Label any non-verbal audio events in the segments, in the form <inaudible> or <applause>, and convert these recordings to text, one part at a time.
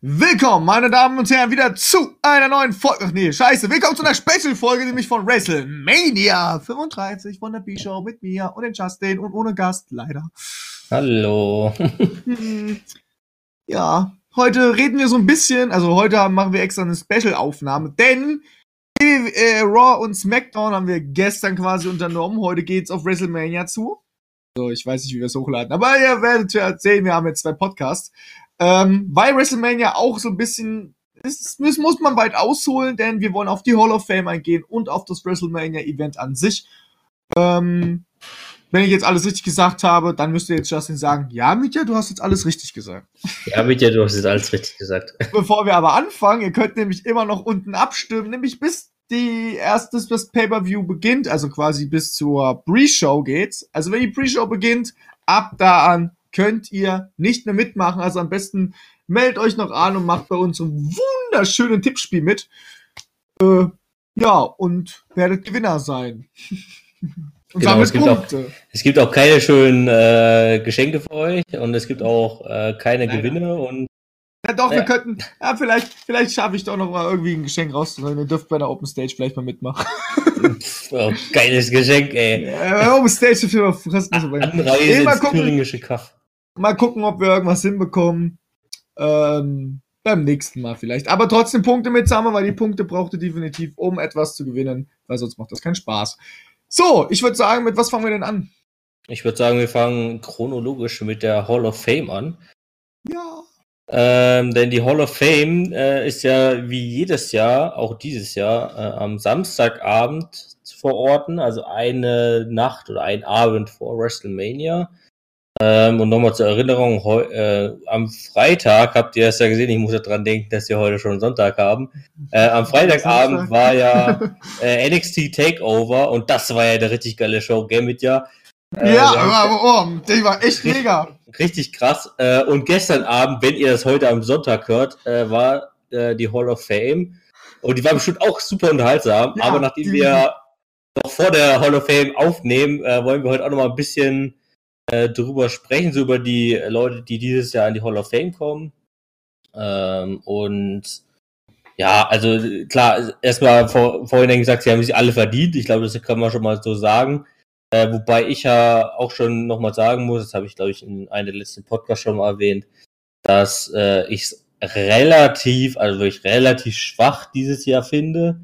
Willkommen, meine Damen und Herren, wieder zu einer neuen Folge. Ach nee, scheiße. Willkommen zu einer Special-Folge, nämlich von WrestleMania 35 von der B-Show mit mir und den Justin und ohne Gast, leider. Hallo. Hm, ja, heute reden wir so ein bisschen, also heute machen wir extra eine Special-Aufnahme, denn äh, Raw und SmackDown haben wir gestern quasi unternommen. Heute geht's auf WrestleMania zu. So, ich weiß nicht, wie wir es hochladen, aber ihr werdet ja erzählen, wir haben jetzt zwei Podcasts. Ähm, weil WrestleMania auch so ein bisschen, das, das muss man weit ausholen, denn wir wollen auf die Hall of Fame eingehen und auf das WrestleMania-Event an sich. Ähm, wenn ich jetzt alles richtig gesagt habe, dann müsste jetzt Justin sagen, ja, Mitya, du hast jetzt alles richtig gesagt. Ja, Mitya, du hast jetzt alles richtig gesagt. <laughs> Bevor wir aber anfangen, ihr könnt nämlich immer noch unten abstimmen, nämlich bis die erste das Pay-Per-View beginnt, also quasi bis zur Pre-Show geht's. Also wenn die Pre-Show beginnt, ab da an könnt ihr nicht mehr mitmachen. Also am besten meldet euch noch an und macht bei uns ein wunderschönen Tippspiel mit. Äh, ja, und werdet Gewinner sein. <laughs> und genau, es gibt, auch, es gibt auch keine schönen äh, Geschenke für euch und es gibt auch äh, keine Leider. Gewinne und ja doch, wir könnten, ja, vielleicht, vielleicht schaffe ich doch noch mal irgendwie ein Geschenk rauszuholen. Ihr dürft bei der Open Stage vielleicht mal mitmachen. oh, geiles Geschenk, ey. Ja, Open Stage für kostenlos. Anreise ins thüringische Kaff. Mal gucken, ob wir irgendwas hinbekommen. Ähm, beim nächsten Mal vielleicht. Aber trotzdem Punkte mitsammeln, weil die Punkte braucht ihr definitiv, um etwas zu gewinnen, weil sonst macht das keinen Spaß. So, ich würde sagen, mit was fangen wir denn an? Ich würde sagen, wir fangen chronologisch mit der Hall of Fame an. Ja. Ähm, denn die Hall of Fame äh, ist ja wie jedes Jahr, auch dieses Jahr, äh, am Samstagabend zu verorten, also eine Nacht oder ein Abend vor WrestleMania. Ähm, und nochmal zur Erinnerung, äh, am Freitag habt ihr es ja gesehen, ich muss ja dran denken, dass wir heute schon Sonntag haben. Äh, am Freitagabend war ja <laughs> äh, NXT Takeover und das war ja eine richtig geile Show, gell, mit ja. Äh, ja, aber oh, die war echt mega. Richtig krass. Äh, und gestern Abend, wenn ihr das heute am Sonntag hört, äh, war äh, die Hall of Fame. Und die war bestimmt auch super unterhaltsam. Ja, aber nachdem wir noch vor der Hall of Fame aufnehmen, äh, wollen wir heute auch noch mal ein bisschen äh, drüber sprechen, so über die Leute, die dieses Jahr in die Hall of Fame kommen. Ähm, und ja, also klar, erstmal vor, vorhin gesagt, sie haben sich alle verdient. Ich glaube, das kann man schon mal so sagen. Äh, wobei ich ja auch schon nochmal sagen muss, das habe ich, glaube ich, in einem der letzten Podcasts schon mal erwähnt, dass äh, ich es relativ, also wirklich relativ schwach dieses Jahr finde,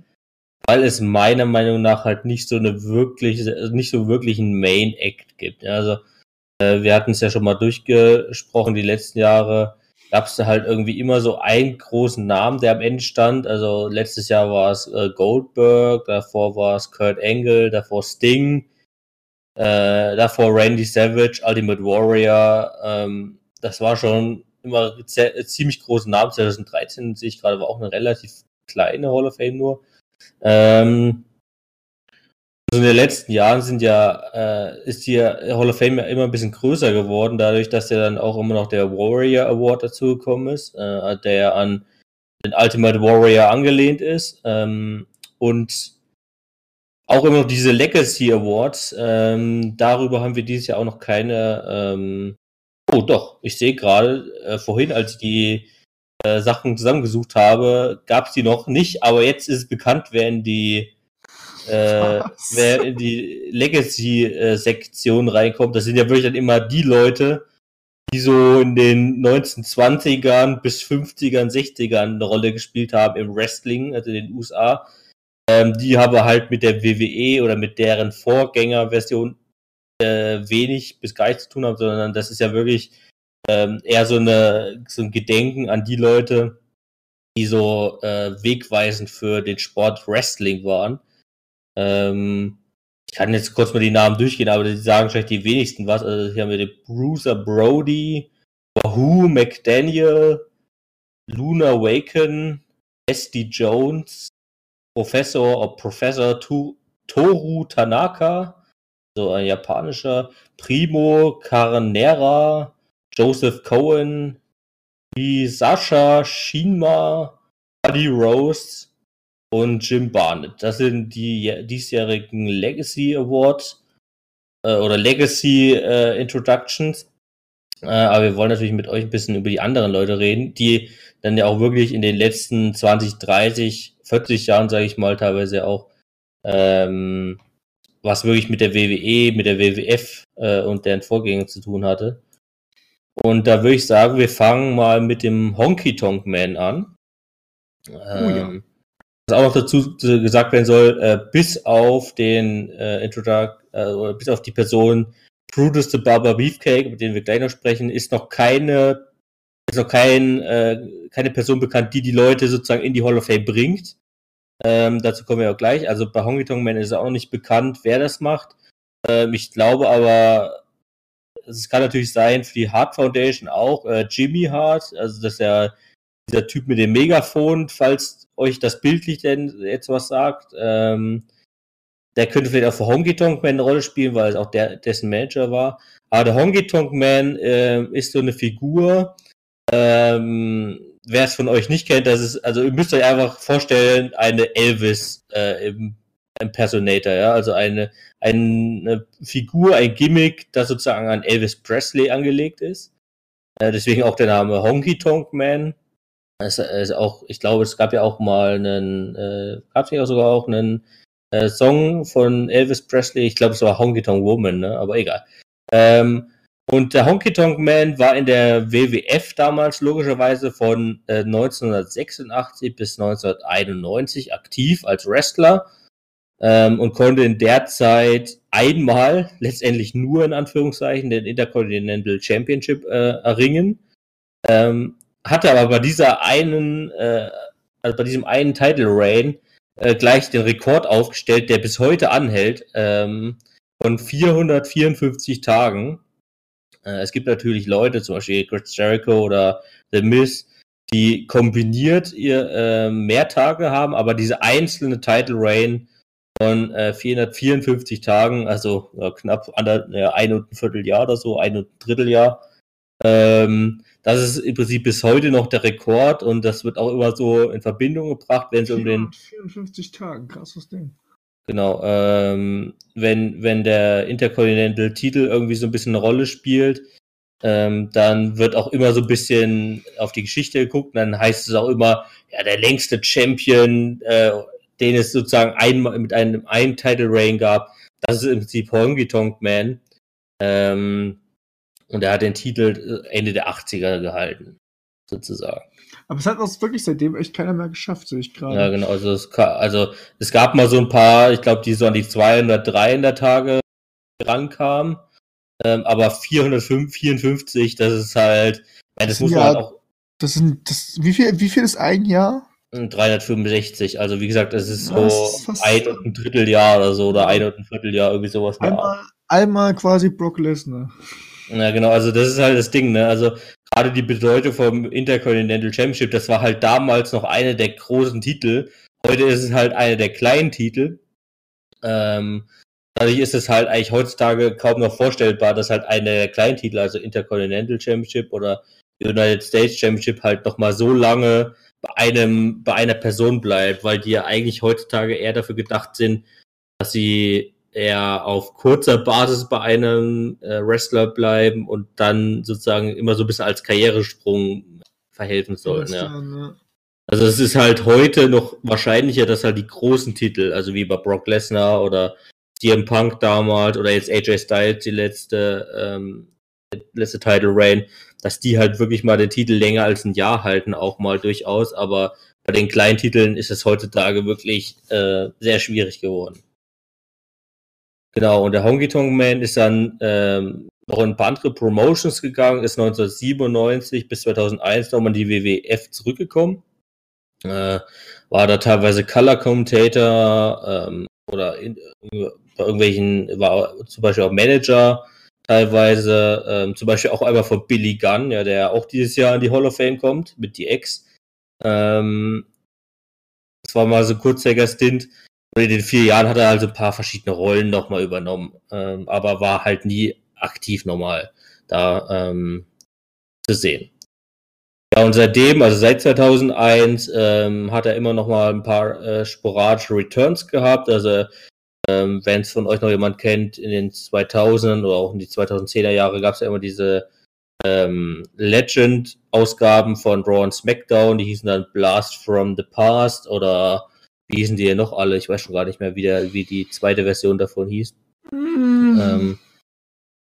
weil es meiner Meinung nach halt nicht so eine wirklich, nicht so wirklich einen Main Act gibt. Also äh, wir hatten es ja schon mal durchgesprochen, die letzten Jahre gab es halt irgendwie immer so einen großen Namen, der am Ende stand. Also letztes Jahr war es äh, Goldberg, davor war es Kurt Angle, davor Sting, äh, davor Randy Savage, Ultimate Warrior. Ähm, das war schon immer sehr, ziemlich große Namen. 2013 sehe ich gerade, war auch eine relativ kleine Hall of Fame nur. Ähm, also in den letzten Jahren sind ja, äh, ist die Hall of Fame ja immer ein bisschen größer geworden, dadurch, dass ja dann auch immer noch der Warrior Award dazugekommen ist, äh, der an den Ultimate Warrior angelehnt ist. Ähm, und auch immer noch diese Legacy Awards. Ähm, darüber haben wir dieses Jahr auch noch keine. Ähm, oh, doch, ich sehe gerade, äh, vorhin, als ich die äh, Sachen zusammengesucht habe, gab es die noch nicht, aber jetzt ist bekannt, wer in die äh, wer in die Legacy-Sektion reinkommt, das sind ja wirklich dann immer die Leute, die so in den 1920ern bis 50ern, 60ern eine Rolle gespielt haben im Wrestling, also in den USA. Ähm, die haben halt mit der WWE oder mit deren Vorgängerversion äh, wenig bis gar nichts zu tun haben, sondern das ist ja wirklich ähm, eher so, eine, so ein Gedenken an die Leute, die so äh, wegweisend für den Sport Wrestling waren. Ähm, ich kann jetzt kurz mal die Namen durchgehen, aber die sagen vielleicht die wenigsten was. Also hier haben wir den Bruiser Brody, Wahoo McDaniel, Luna Waken, SD Jones, Professor oder Professor tu, Toru Tanaka, so ein japanischer, Primo Carnera, Joseph Cohen, wie Sascha Shinma, Buddy Rose, und Jim Barnett. Das sind die diesjährigen Legacy Awards äh, oder Legacy äh, Introductions. Äh, aber wir wollen natürlich mit euch ein bisschen über die anderen Leute reden, die dann ja auch wirklich in den letzten 20, 30, 40 Jahren, sage ich mal, teilweise auch ähm, was wirklich mit der WWE, mit der WWF äh, und deren Vorgängen zu tun hatte. Und da würde ich sagen, wir fangen mal mit dem Honky Tonk Man an. Ähm, oh ja. Was auch noch dazu gesagt werden soll, äh, bis auf den äh, Introduct, äh, bis auf die Person Brutus the Barber Beefcake, mit dem wir gleich noch sprechen, ist noch keine, ist noch kein, äh, keine Person bekannt, die die Leute sozusagen in die Hall of Fame bringt. Ähm, dazu kommen wir auch gleich. Also bei Honky Tonk Man ist auch noch nicht bekannt, wer das macht. Ähm, ich glaube aber, es kann natürlich sein für die Hart Foundation auch äh, Jimmy Hart, also dass er dieser Typ mit dem Megafon, falls euch das bildlich denn jetzt was sagt. Ähm, der könnte vielleicht auch für Honky Tonk Man eine Rolle spielen, weil es auch der, dessen Manager war. Aber der Honky Tonk Man äh, ist so eine Figur. Ähm, Wer es von euch nicht kennt, das ist, also ihr müsst euch einfach vorstellen, eine Elvis äh, im Impersonator, ja, also eine, eine Figur, ein Gimmick, das sozusagen an Elvis Presley angelegt ist. Äh, deswegen auch der Name Honky Tonk Man. Es ist auch, ich glaube, es gab ja auch mal einen, äh, gab es ja sogar auch einen äh, Song von Elvis Presley. Ich glaube, es war Honky Tonk Woman, ne? aber egal. Ähm, und der Honky Tonk Man war in der WWF damals logischerweise von äh, 1986 bis 1991 aktiv als Wrestler ähm, und konnte in der Zeit einmal, letztendlich nur in Anführungszeichen, den Intercontinental Championship äh, erringen. Ähm, hatte aber bei dieser einen, äh, also bei diesem einen Title Reign äh, gleich den Rekord aufgestellt, der bis heute anhält, ähm, von 454 Tagen. Äh, es gibt natürlich Leute, zum Beispiel Chris Jericho oder The Miz, die kombiniert ihr äh, mehr Tage haben, aber diese einzelne Title Reign von äh, 454 Tagen, also ja, knapp ander, ja, ein und ein Vierteljahr oder so, ein und ein Dritteljahr, ähm, das ist im Prinzip bis heute noch der Rekord und das wird auch immer so in Verbindung gebracht, wenn es um den 54 Tagen, krasses Ding. Genau, ähm, wenn, wenn der Intercontinental Titel irgendwie so ein bisschen eine Rolle spielt, ähm, dann wird auch immer so ein bisschen auf die Geschichte geguckt und dann heißt es auch immer, ja, der längste Champion, äh, den es sozusagen einmal mit einem einen Title Reign gab, das ist im Prinzip Honky Tonk Man. Ähm, und er hat den Titel äh, Ende der 80er gehalten, sozusagen. Aber es hat auch wirklich seitdem echt keiner mehr geschafft, sehe ich gerade. Ja, genau. Also es, also es gab mal so ein paar, ich glaube, die so an die 200, 300 Tage rankamen. Ähm, aber 454, das ist halt, ja, das muss ja, man halt auch. Das sind, das, wie viel, wie viel ist ein Jahr? 365, also wie gesagt, es ist so ist ein und ein Dritteljahr oder so, oder ein und ein Vierteljahr, irgendwie sowas. Einmal, einmal quasi Brock Lesnar. Ja, genau, also das ist halt das Ding, ne? Also gerade die Bedeutung vom Intercontinental Championship, das war halt damals noch eine der großen Titel. Heute ist es halt eine der kleinen Titel. Ähm, dadurch ist es halt eigentlich heutzutage kaum noch vorstellbar, dass halt eine der kleinen Titel, also Intercontinental Championship oder United States Championship halt noch mal so lange bei einem, bei einer Person bleibt, weil die ja eigentlich heutzutage eher dafür gedacht sind, dass sie eher auf kurzer Basis bei einem äh, Wrestler bleiben und dann sozusagen immer so ein bisschen als Karrieresprung verhelfen sollen. Ja. ja. Also es ist halt heute noch wahrscheinlicher, dass halt die großen Titel, also wie bei Brock Lesnar oder CM Punk damals oder jetzt AJ Styles die letzte ähm, letzte Title Reign, dass die halt wirklich mal den Titel länger als ein Jahr halten, auch mal durchaus. Aber bei den kleinen Titeln ist es heutzutage wirklich äh, sehr schwierig geworden. Genau, und der Honky Tonk Man ist dann ähm, noch in ein paar andere Promotions gegangen, ist 1997 bis 2001 nochmal in die WWF zurückgekommen. Äh, war da teilweise Color Commentator ähm, oder in, bei irgendwelchen, war zum Beispiel auch Manager teilweise, ähm, zum Beispiel auch einmal von Billy Gunn, ja, der auch dieses Jahr in die Hall of Fame kommt mit die Ex. Ähm, das war mal so ein kurzzeitiger Stint in den vier Jahren hat er also ein paar verschiedene Rollen nochmal übernommen, ähm, aber war halt nie aktiv normal da ähm, zu sehen. Ja, und seitdem, also seit 2001, ähm, hat er immer noch mal ein paar äh, sporadische Returns gehabt. Also, ähm, wenn es von euch noch jemand kennt, in den 2000ern oder auch in die 2010er Jahre gab es ja immer diese ähm, Legend-Ausgaben von Raw und SmackDown, die hießen dann Blast from the Past oder wie hießen die ja noch alle? Ich weiß schon gar nicht mehr, wie, der, wie die zweite Version davon hieß. Mhm. Ähm,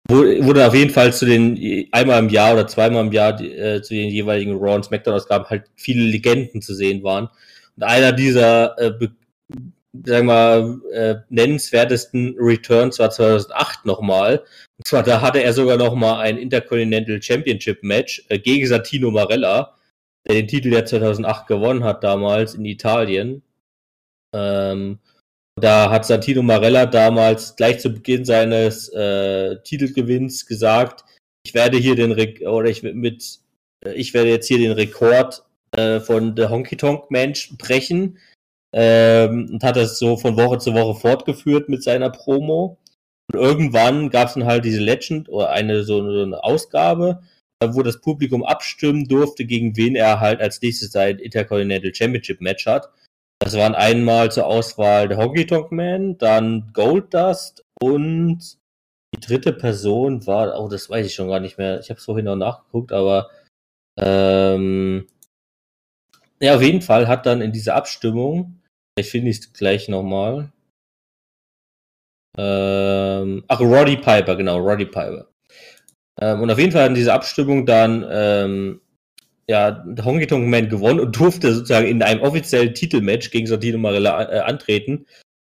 wurde auf jeden Fall zu den einmal im Jahr oder zweimal im Jahr äh, zu den jeweiligen Raw und SmackDown Ausgaben halt viele Legenden zu sehen waren. Und einer dieser äh, sagen wir äh, nennenswertesten Returns war 2008 nochmal. Und zwar da hatte er sogar nochmal ein Intercontinental Championship Match äh, gegen Santino Marella, der den Titel ja 2008 gewonnen hat damals in Italien. Ähm, da hat Santino Marella damals gleich zu Beginn seines äh, Titelgewinns gesagt, ich werde hier den Re oder ich mit äh, ich werde jetzt hier den Rekord äh, von The Honky Tonk Mensch brechen ähm, und hat das so von Woche zu Woche fortgeführt mit seiner Promo. Und irgendwann gab es dann halt diese Legend oder eine so, so eine Ausgabe, wo das Publikum abstimmen durfte, gegen wen er halt als nächstes sein Intercontinental Championship Match hat. Das waren einmal zur Auswahl der Honky Tonk Man, dann Gold Dust und die dritte Person war, oh, das weiß ich schon gar nicht mehr. Ich habe es vorhin noch nachgeguckt, aber ähm, ja, auf jeden Fall hat dann in dieser Abstimmung, ich finde es gleich nochmal. Ähm, ach, Roddy Piper, genau, Roddy Piper. Ähm, und auf jeden Fall hat in dieser Abstimmung dann ähm, ja, Honky Tonk Man gewonnen und durfte sozusagen in einem offiziellen Titelmatch gegen Santino Marella äh, antreten.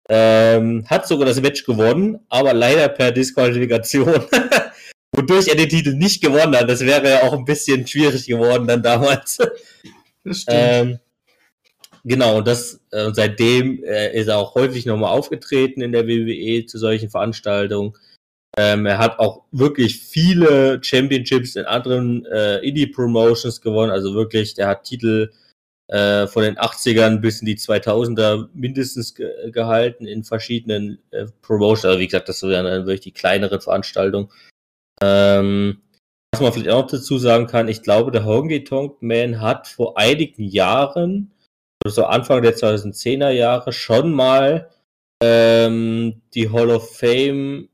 Ähm, hat sogar das Match gewonnen, aber leider per Disqualifikation. <laughs> Wodurch er den Titel nicht gewonnen hat. Das wäre ja auch ein bisschen schwierig geworden dann damals. <laughs> Das stimmt. Ähm, genau, und das, äh, seitdem äh, ist er auch häufig nochmal aufgetreten in der WWE zu solchen Veranstaltungen. Ähm, er hat auch wirklich viele Championships in anderen äh, Indie-Promotions gewonnen. Also wirklich, der hat Titel äh, von den 80ern bis in die 2000er mindestens ge gehalten in verschiedenen äh, Promotions. Also wie gesagt, das wären dann wirklich die kleineren Veranstaltungen. Ähm, was man vielleicht auch dazu sagen kann, ich glaube, der Honky Tonk Man hat vor einigen Jahren, so Anfang der 2010er Jahre, schon mal ähm, die Hall of Fame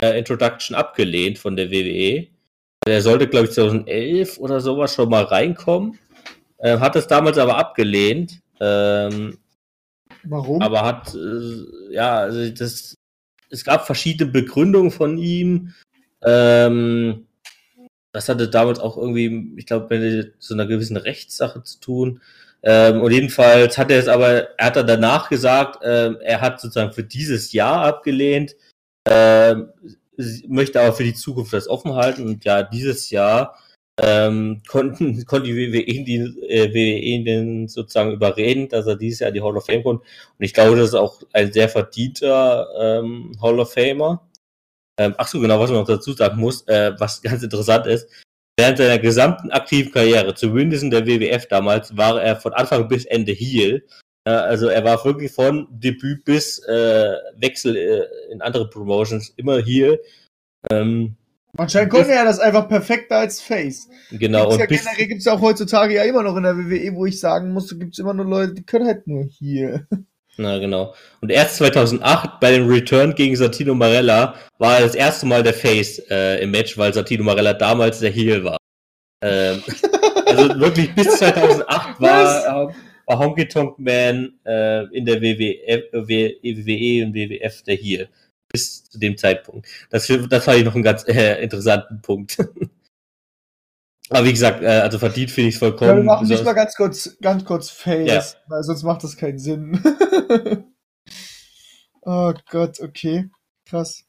äh, Introduction abgelehnt von der WWE. Er sollte, glaube ich, 2011 oder sowas schon mal reinkommen. Äh, hat es damals aber abgelehnt. Ähm, Warum? Aber hat, äh, ja, also das, es gab verschiedene Begründungen von ihm. Ähm, das hatte damals auch irgendwie, ich glaube, mit so einer gewissen Rechtssache zu tun. Ähm, und jedenfalls hat er es aber, er hat dann danach gesagt, ähm, er hat sozusagen für dieses Jahr abgelehnt, ähm, möchte aber für die Zukunft das offen halten und ja, dieses Jahr ähm, <laughs> konnten, konnte die WWE, die, äh, WWE den sozusagen überreden, dass er dieses Jahr die Hall of Fame kommt. Und ich glaube, das ist auch ein sehr verdienter ähm, Hall of Famer. Ähm, ach so, genau, was man noch dazu sagen muss, äh, was <laughs> ganz interessant ist. Während seiner gesamten aktiven Karriere, zumindest in der WWF damals, war er von Anfang bis Ende Heel. Also er war wirklich von Debüt bis äh, Wechsel äh, in andere Promotions immer hier. Ähm, Anscheinend konnte er das einfach perfekter als Face. Genau. Gibt's und ja generell gibt es ja auch heutzutage ja immer noch in der WWE, wo ich sagen muss, gibt es immer nur Leute, die können halt nur hier. Na genau. Und erst 2008 bei dem Return gegen Santino Marella war das erste Mal der Face äh, im Match, weil Santino Marella damals der Heel war. Ähm, <laughs> also wirklich bis 2008 war, war Honky Tonk Man äh, in der WWE, WWE und WWF der Heel. Bis zu dem Zeitpunkt. Das, das fand ich noch einen ganz äh, interessanten Punkt. <laughs> Aber wie gesagt, äh, also verdient finde ich es vollkommen. Ja, wir machen nicht mal ganz kurz, ganz kurz Face, ja. weil sonst macht das keinen Sinn. <laughs> oh Gott, okay. Krass.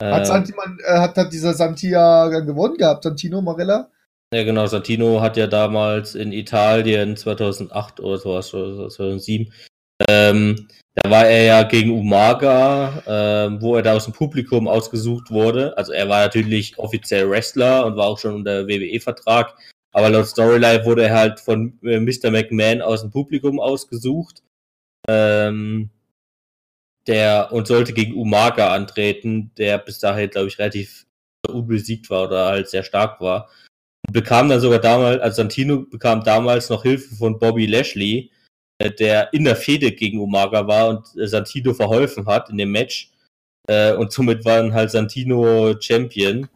Äh, hat, Santiman, äh, hat, hat dieser Santia gewonnen gehabt, Santino Marella? Ja, genau. Santino hat ja damals in Italien 2008 oder sowas, 2007, ähm, da war er ja gegen Umaga, äh, wo er da aus dem Publikum ausgesucht wurde. Also er war natürlich offiziell Wrestler und war auch schon unter WWE-Vertrag. Aber laut Storyline wurde er halt von äh, Mr. McMahon aus dem Publikum ausgesucht. Ähm, der und sollte gegen Umaga antreten, der bis dahin, glaube ich, relativ unbesiegt war oder halt sehr stark war. Bekam dann sogar damals, also Santino bekam damals noch Hilfe von Bobby Lashley, äh, der in der Fehde gegen Umaga war und äh, Santino verholfen hat in dem Match. Äh, und somit waren halt Santino Champion.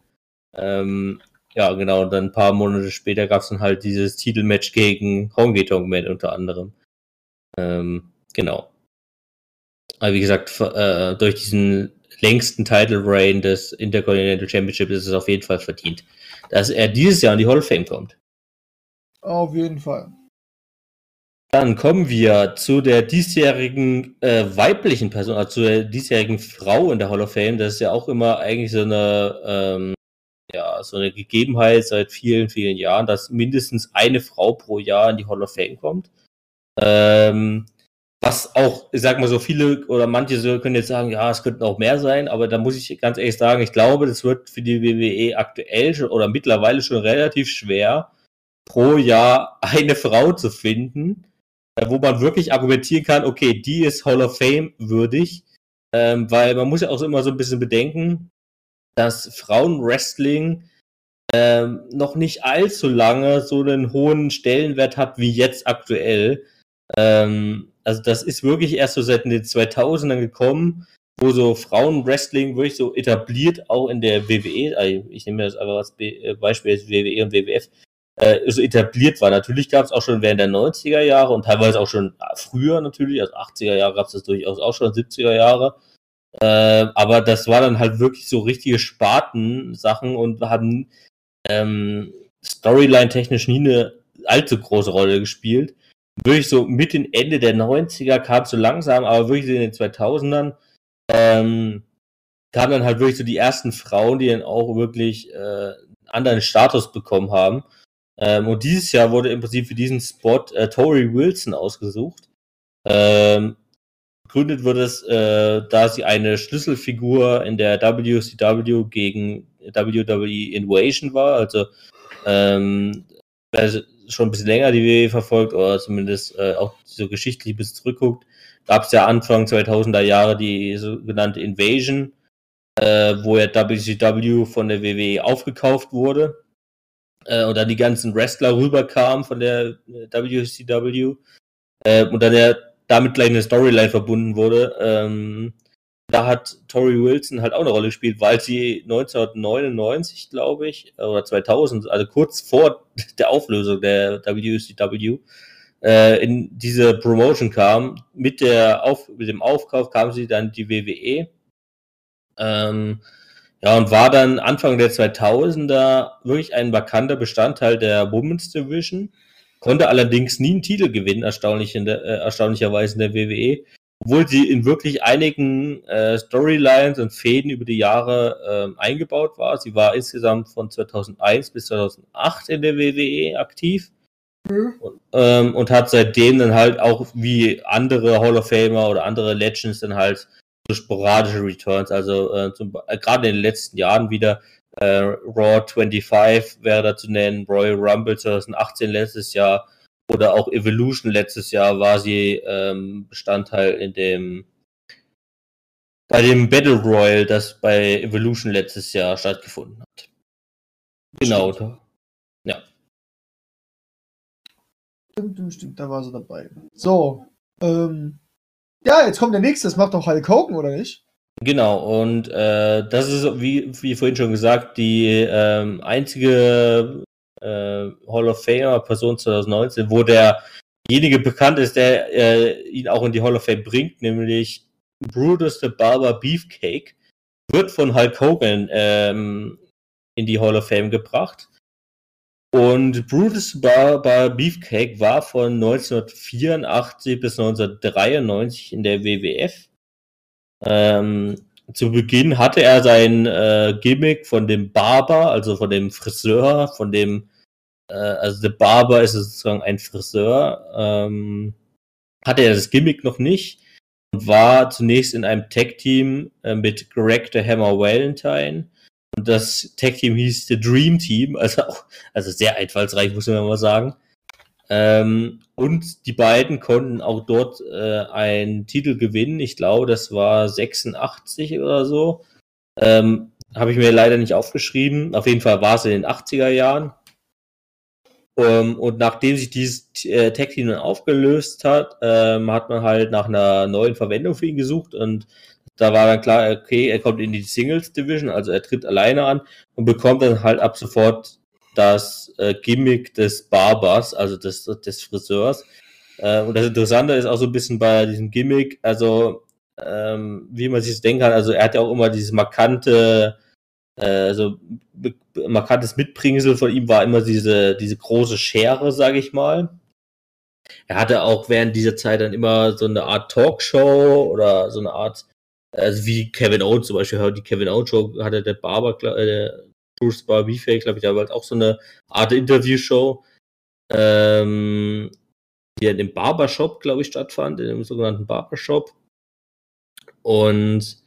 Ähm, ja, genau. Und dann ein paar Monate später gab es dann halt dieses Titelmatch gegen Tonk Man unter anderem. Ähm, genau. Aber wie gesagt, äh, durch diesen längsten Title Reign des Intercontinental Championship ist es auf jeden Fall verdient, dass er dieses Jahr in die Hall of Fame kommt. Auf jeden Fall. Dann kommen wir zu der diesjährigen äh, weiblichen Person, also zu der diesjährigen Frau in der Hall of Fame. Das ist ja auch immer eigentlich so eine, ähm, ja, so eine Gegebenheit seit vielen, vielen Jahren, dass mindestens eine Frau pro Jahr in die Hall of Fame kommt. Ähm, was auch, ich sag mal so, viele oder manche können jetzt sagen, ja, es könnten auch mehr sein, aber da muss ich ganz ehrlich sagen, ich glaube, das wird für die WWE aktuell schon, oder mittlerweile schon relativ schwer, pro Jahr eine Frau zu finden, äh, wo man wirklich argumentieren kann, okay, die ist Hall of Fame würdig, ähm, weil man muss ja auch immer so ein bisschen bedenken, dass Frauenwrestling ähm, noch nicht allzu lange so einen hohen Stellenwert hat wie jetzt aktuell. Ähm, also das ist wirklich erst so seit den 2000ern gekommen, wo so Frauenwrestling wirklich so etabliert, auch in der WWE, also ich nehme das einfach als äh, Beispiel WWE und WWF, äh, so etabliert war. Natürlich gab es auch schon während der 90er Jahre und teilweise auch schon früher natürlich, also 80er Jahre gab es das durchaus auch schon, 70er Jahre. Äh, aber das war dann halt wirklich so richtige Spaten-Sachen und haben ähm, Storyline-technisch nie eine allzu große Rolle gespielt wirklich so mit den Ende der 90er kam so langsam, aber wirklich in den 2000ern ähm, kamen dann halt wirklich so die ersten Frauen, die dann auch wirklich äh, anderen Status bekommen haben. Ähm, und dieses Jahr wurde im Prinzip für diesen Spot äh, Tori Wilson ausgesucht. Ähm, begründet wurde es, äh, da sie eine Schlüsselfigur in der WCW gegen WWE Invasion war. Also ähm, schon ein bisschen länger die WWE verfolgt oder zumindest äh, auch so geschichtlich bis zurückguckt, gab es ja Anfang 2000er Jahre die sogenannte Invasion, äh, wo ja WCW von der WWE aufgekauft wurde äh, und dann die ganzen Wrestler rüberkamen von der WCW äh, und dann ja damit gleich eine Storyline verbunden wurde. Ähm, da hat Tori Wilson halt auch eine Rolle gespielt, weil sie 1999, glaube ich, oder 2000, also kurz vor <laughs> der Auflösung der WCW, äh, in diese Promotion kam. Mit, der Auf mit dem Aufkauf kam sie dann die WWE. Ähm, ja, und war dann Anfang der 2000er wirklich ein markanter Bestandteil der Women's Division. Konnte allerdings nie einen Titel gewinnen, erstaunlich in der, äh, erstaunlicherweise in der WWE obwohl sie in wirklich einigen äh, Storylines und Fäden über die Jahre ähm, eingebaut war. Sie war insgesamt von 2001 bis 2008 in der WWE aktiv mhm. und, ähm, und hat seitdem dann halt auch wie andere Hall of Famer oder andere Legends dann halt so sporadische Returns, also äh, äh, gerade in den letzten Jahren wieder äh, Raw 25 wäre da zu nennen, Royal Rumble 2018 letztes Jahr, oder auch Evolution letztes Jahr war sie ähm, Bestandteil in dem bei dem Battle Royal, das bei Evolution letztes Jahr stattgefunden hat. Genau. Stimmt. Ja. Stimmt, stimmt, da war sie dabei. So, ähm, ja, jetzt kommt der nächste, das macht doch Hulk Hogan, oder nicht? Genau, und äh, das ist, wie, wie vorhin schon gesagt, die ähm, einzige äh, Hall of Famer Person 2019, wo derjenige bekannt ist, der äh, ihn auch in die Hall of Fame bringt, nämlich Brutus the Barber Beefcake, wird von Hulk Hogan ähm, in die Hall of Fame gebracht. Und Brutus Barber Beefcake war von 1984 bis 1993 in der WWF. Ähm, zu Beginn hatte er sein äh, Gimmick von dem Barber, also von dem Friseur, von dem äh, also der Barber ist sozusagen ein Friseur, ähm, hatte er das Gimmick noch nicht und war zunächst in einem Tag-Team äh, mit Greg the Hammer Valentine. Und das Tag-Team hieß The Dream Team, <laughs> also auch, also sehr einfallsreich, muss man mal sagen. Ähm, und die beiden konnten auch dort äh, einen Titel gewinnen. Ich glaube, das war 86 oder so. Ähm, Habe ich mir leider nicht aufgeschrieben. Auf jeden Fall war es in den 80er Jahren. Um, ähm, und nachdem sich dieses äh, Tag-Team dann aufgelöst hat, ähm, hat man halt nach einer neuen Verwendung für ihn gesucht und da war dann klar, okay, er kommt in die Singles Division, also er tritt alleine an und bekommt dann halt ab sofort das äh, Gimmick des Barbers, also des, des Friseurs. Äh, und das Interessante ist auch so ein bisschen bei diesem Gimmick, also ähm, wie man sich denken kann, also er hat ja auch immer dieses markante, äh, so markantes Mitbringsel von ihm war immer diese, diese große Schere, sage ich mal. Er hatte auch während dieser Zeit dann immer so eine Art Talkshow oder so eine Art, also wie Kevin Owens zum Beispiel, die Kevin Owens Show hatte der Barber, äh, der Bruce Barber glaube ich, da war halt auch so eine Art Interviewshow, ähm, die in dem Barbershop, glaube ich, stattfand, in dem sogenannten Barbershop. Und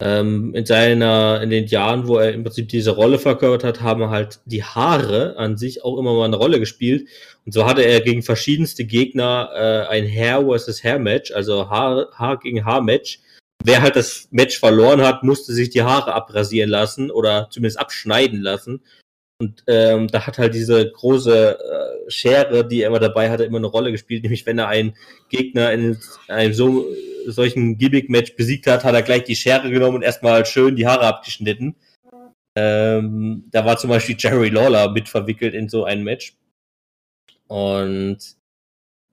ähm, in seiner, in den Jahren, wo er im Prinzip diese Rolle verkörpert hat, haben halt die Haare an sich auch immer mal eine Rolle gespielt. Und so hatte er gegen verschiedenste Gegner äh, ein Hair versus Hair Match, also Haar, Haar gegen Haar Match. Wer halt das Match verloren hat, musste sich die Haare abrasieren lassen oder zumindest abschneiden lassen. Und ähm, da hat halt diese große äh, Schere, die er immer dabei hatte, immer eine Rolle gespielt. <laughs> Nämlich wenn er einen Gegner in einem so solchen Gimmick-Match besiegt hat, hat er gleich die Schere genommen und erstmal schön die Haare abgeschnitten. Ähm, da war zum Beispiel Jerry Lawler mit verwickelt in so ein Match. Und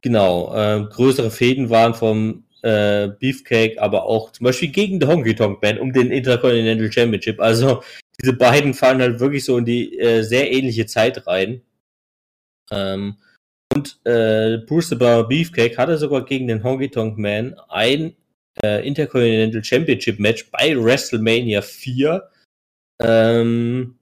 genau, äh, größere Fäden waren vom äh, Beefcake, aber auch zum Beispiel gegen die Honky Tonk Band um den Intercontinental Championship. Also diese beiden fallen halt wirklich so in die äh, sehr ähnliche Zeit rein. Ähm, und äh, Bruce the Beefcake hatte sogar gegen den Honky Tonk Man ein äh, Intercontinental Championship Match bei WrestleMania 4, ähm,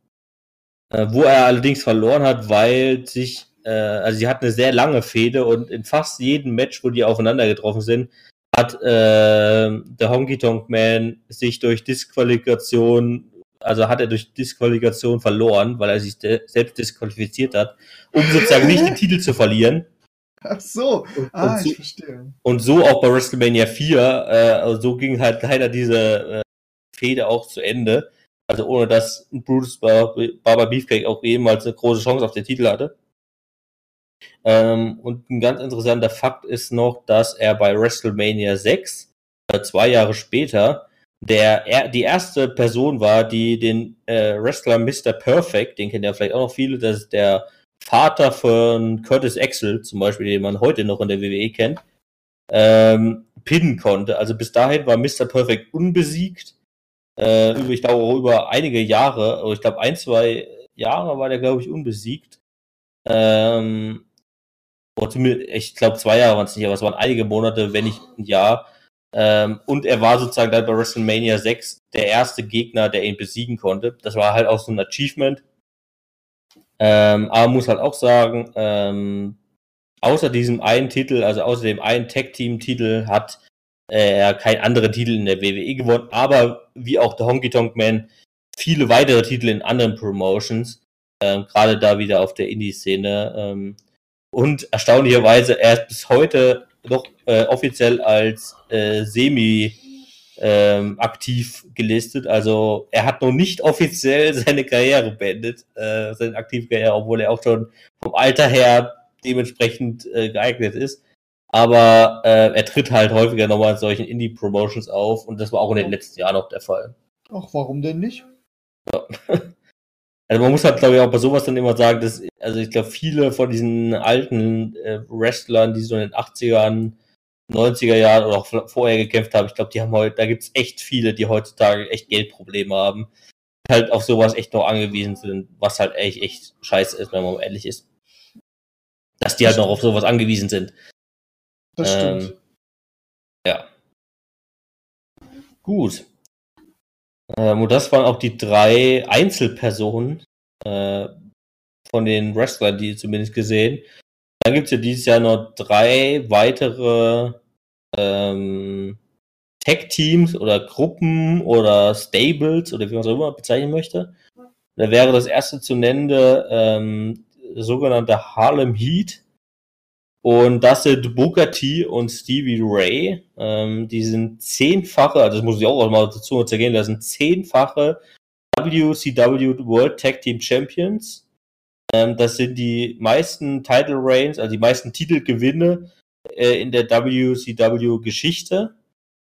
äh, wo er allerdings verloren hat, weil sich, äh, also sie hat eine sehr lange Fehde und in fast jedem Match, wo die aufeinander getroffen sind, hat äh, der Honky Tonk Man sich durch Disqualifikation also hat er durch Disqualifikation verloren, weil er sich selbst disqualifiziert hat, um sozusagen nicht den Titel zu verlieren. Ach so, und, ah, und so, ich verstehe. Und so auch bei WrestleMania 4, äh, so ging halt leider diese äh, Fehde auch zu Ende. Also ohne dass Bruce Barber Beefcake auch jemals eine große Chance auf den Titel hatte. Ähm, und ein ganz interessanter Fakt ist noch, dass er bei WrestleMania 6, äh, zwei Jahre später, der er, die erste Person war, die den äh, Wrestler Mr. Perfect, den kennen ja vielleicht auch noch viele, das ist der Vater von Curtis Axel, zum Beispiel, den man heute noch in der WWE kennt, ähm, pinnen konnte. Also bis dahin war Mr. Perfect unbesiegt. Äh, über, ich glaube, über einige Jahre, also ich glaube ein, zwei Jahre war der, glaube ich, unbesiegt. Ähm, ich glaube, zwei Jahre waren es nicht, aber es waren einige Monate, wenn nicht ein Jahr. Ähm, und er war sozusagen dann bei WrestleMania 6 der erste Gegner, der ihn besiegen konnte. Das war halt auch so ein Achievement. Ähm, aber muss halt auch sagen, ähm, außer diesem einen Titel, also außer dem einen Tag-Team-Titel, hat äh, er keinen anderen Titel in der WWE gewonnen. Aber wie auch der Honky Tonk Man, viele weitere Titel in anderen Promotions. Ähm, Gerade da wieder auf der Indie-Szene. Ähm, und erstaunlicherweise, er ist bis heute noch äh, offiziell als äh, semi ähm, aktiv gelistet. Also er hat noch nicht offiziell <laughs> seine Karriere beendet, äh, seine aktive Karriere, obwohl er auch schon vom Alter her dementsprechend äh, geeignet ist. Aber äh, er tritt halt häufiger nochmal in solchen Indie-Promotions auf und das war auch in den letzten Jahren noch der Fall. Ach, warum denn nicht? Ja. <laughs> Also man muss halt, glaube ich, auch bei sowas dann immer sagen, dass, also ich glaube, viele von diesen alten äh, Wrestlern, die so in den 80ern, 90er Jahren oder auch vorher gekämpft haben, ich glaube, die haben heute, da gibt's echt viele, die heutzutage echt Geldprobleme haben, halt auf sowas echt noch angewiesen sind, was halt echt, echt scheiße ist, wenn man ehrlich ist. Dass die halt noch auf sowas angewiesen sind. Das ähm, stimmt. Ja. Gut. Ähm, und das waren auch die drei Einzelpersonen äh, von den Wrestlern, die zumindest gesehen. Dann gibt es ja dieses Jahr noch drei weitere ähm, Tech-Teams oder Gruppen oder Stables oder wie man es auch immer bezeichnen möchte. Da wäre das erste zu nennende ähm, sogenannte Harlem Heat. Und das sind Booker T und Stevie Ray. Ähm, die sind zehnfache, also das muss ich auch mal dazu zergehen lassen, zehnfache WCW World Tag Team Champions. Ähm, das sind die meisten Title Reigns, also die meisten Titelgewinne äh, in der WCW Geschichte.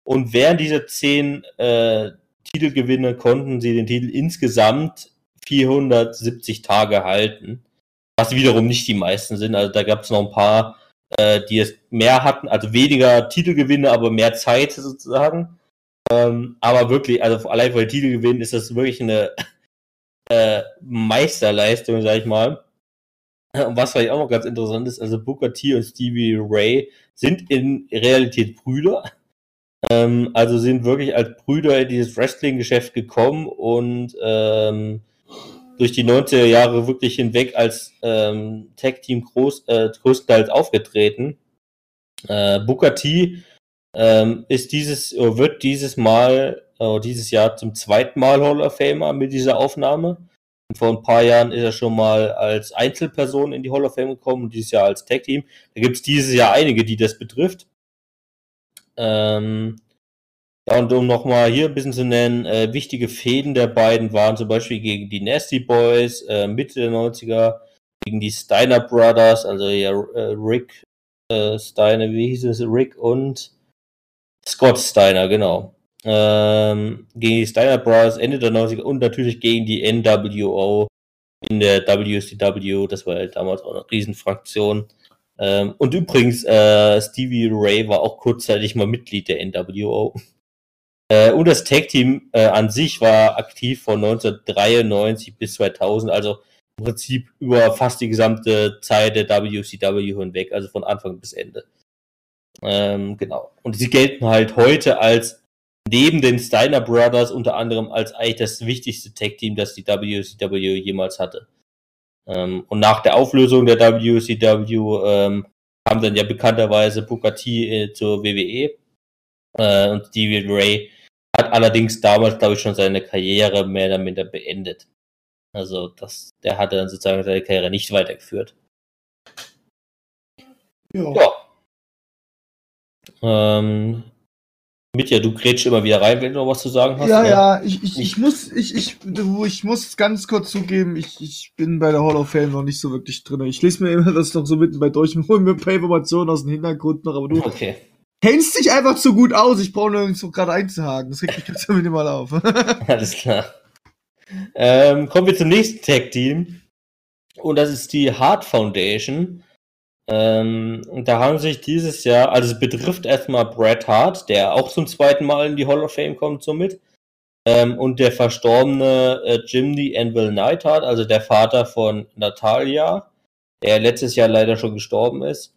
Und während dieser zehn äh, Titelgewinne konnten sie den Titel insgesamt 470 Tage halten. Was wiederum nicht die meisten sind. Also da gab es noch ein paar, äh, die es mehr hatten, also weniger Titelgewinne, aber mehr Zeit sozusagen. Ähm, aber wirklich, also allein für Titel gewinnen ist das wirklich eine <laughs> äh, Meisterleistung, sag ich mal. Und was vielleicht auch noch ganz interessant ist, also Booker T und Stevie Ray sind in Realität Brüder. Ähm, also sind wirklich als Brüder in dieses Wrestling-Geschäft gekommen und ähm, durch die 90er Jahre wirklich hinweg als ähm, Tag-Team groß, äh, größtenteils aufgetreten. Äh, Booker T ähm, ist dieses, wird dieses Mal, äh, dieses Jahr zum zweiten Mal Hall of Famer mit dieser Aufnahme. Und vor ein paar Jahren ist er schon mal als Einzelperson in die Hall of Fame gekommen und dieses Jahr als Tag Team. Da gibt es dieses Jahr einige, die das betrifft. Ähm, ja, und um nochmal hier ein bisschen zu nennen, äh, wichtige Fäden der beiden waren zum Beispiel gegen die Nasty Boys, äh, Mitte der 90er, gegen die Steiner Brothers, also ja, äh, Rick äh, Steiner, wie hieß es, Rick und Scott Steiner, genau. Ähm, gegen die Steiner Brothers Ende der 90er und natürlich gegen die NWO in der WCW. Das war halt damals auch eine Riesenfraktion. Ähm, und übrigens, äh, Stevie Ray war auch kurzzeitig mal Mitglied der NWO. Äh, und das Tag-Team äh, an sich war aktiv von 1993 bis 2000, also im Prinzip über fast die gesamte Zeit der WCW hinweg, also von Anfang bis Ende. Ähm, genau. Und sie gelten halt heute als neben den Steiner Brothers unter anderem als eigentlich das wichtigste Tag-Team, das die WCW jemals hatte. Ähm, und nach der Auflösung der WCW ähm, kam dann ja bekannterweise Booker T äh, zur WWE äh, und Stevie Ray hat allerdings damals, glaube ich, schon seine Karriere mehr oder minder beendet. Also das, der hatte dann sozusagen seine Karriere nicht weitergeführt. Ja. ja. Ähm, Mitja, du grätsch immer wieder rein, wenn du noch was zu sagen hast. Ja, ne? ja, ich, ich, ich muss, ich, ich, ich muss ganz kurz zugeben, ich, ich bin bei der Hall of Fame noch nicht so wirklich drin. Ich lese mir immer das noch so mitten bei durch und hole mir ein paar Informationen aus dem Hintergrund noch, aber du okay. Kennst dich einfach zu gut aus. Ich brauche nur so gerade einzuhaken. Das regt mich ganz <laughs> mal auf. <laughs> Alles klar. Ähm, kommen wir zum nächsten Tag-Team. Und das ist die Hart Foundation. Ähm, und da haben sich dieses Jahr, also es betrifft erstmal Bret Hart, der auch zum zweiten Mal in die Hall of Fame kommt somit. Ähm, und der verstorbene äh, Jimmy Anvil Neidhart, also der Vater von Natalia, der letztes Jahr leider schon gestorben ist.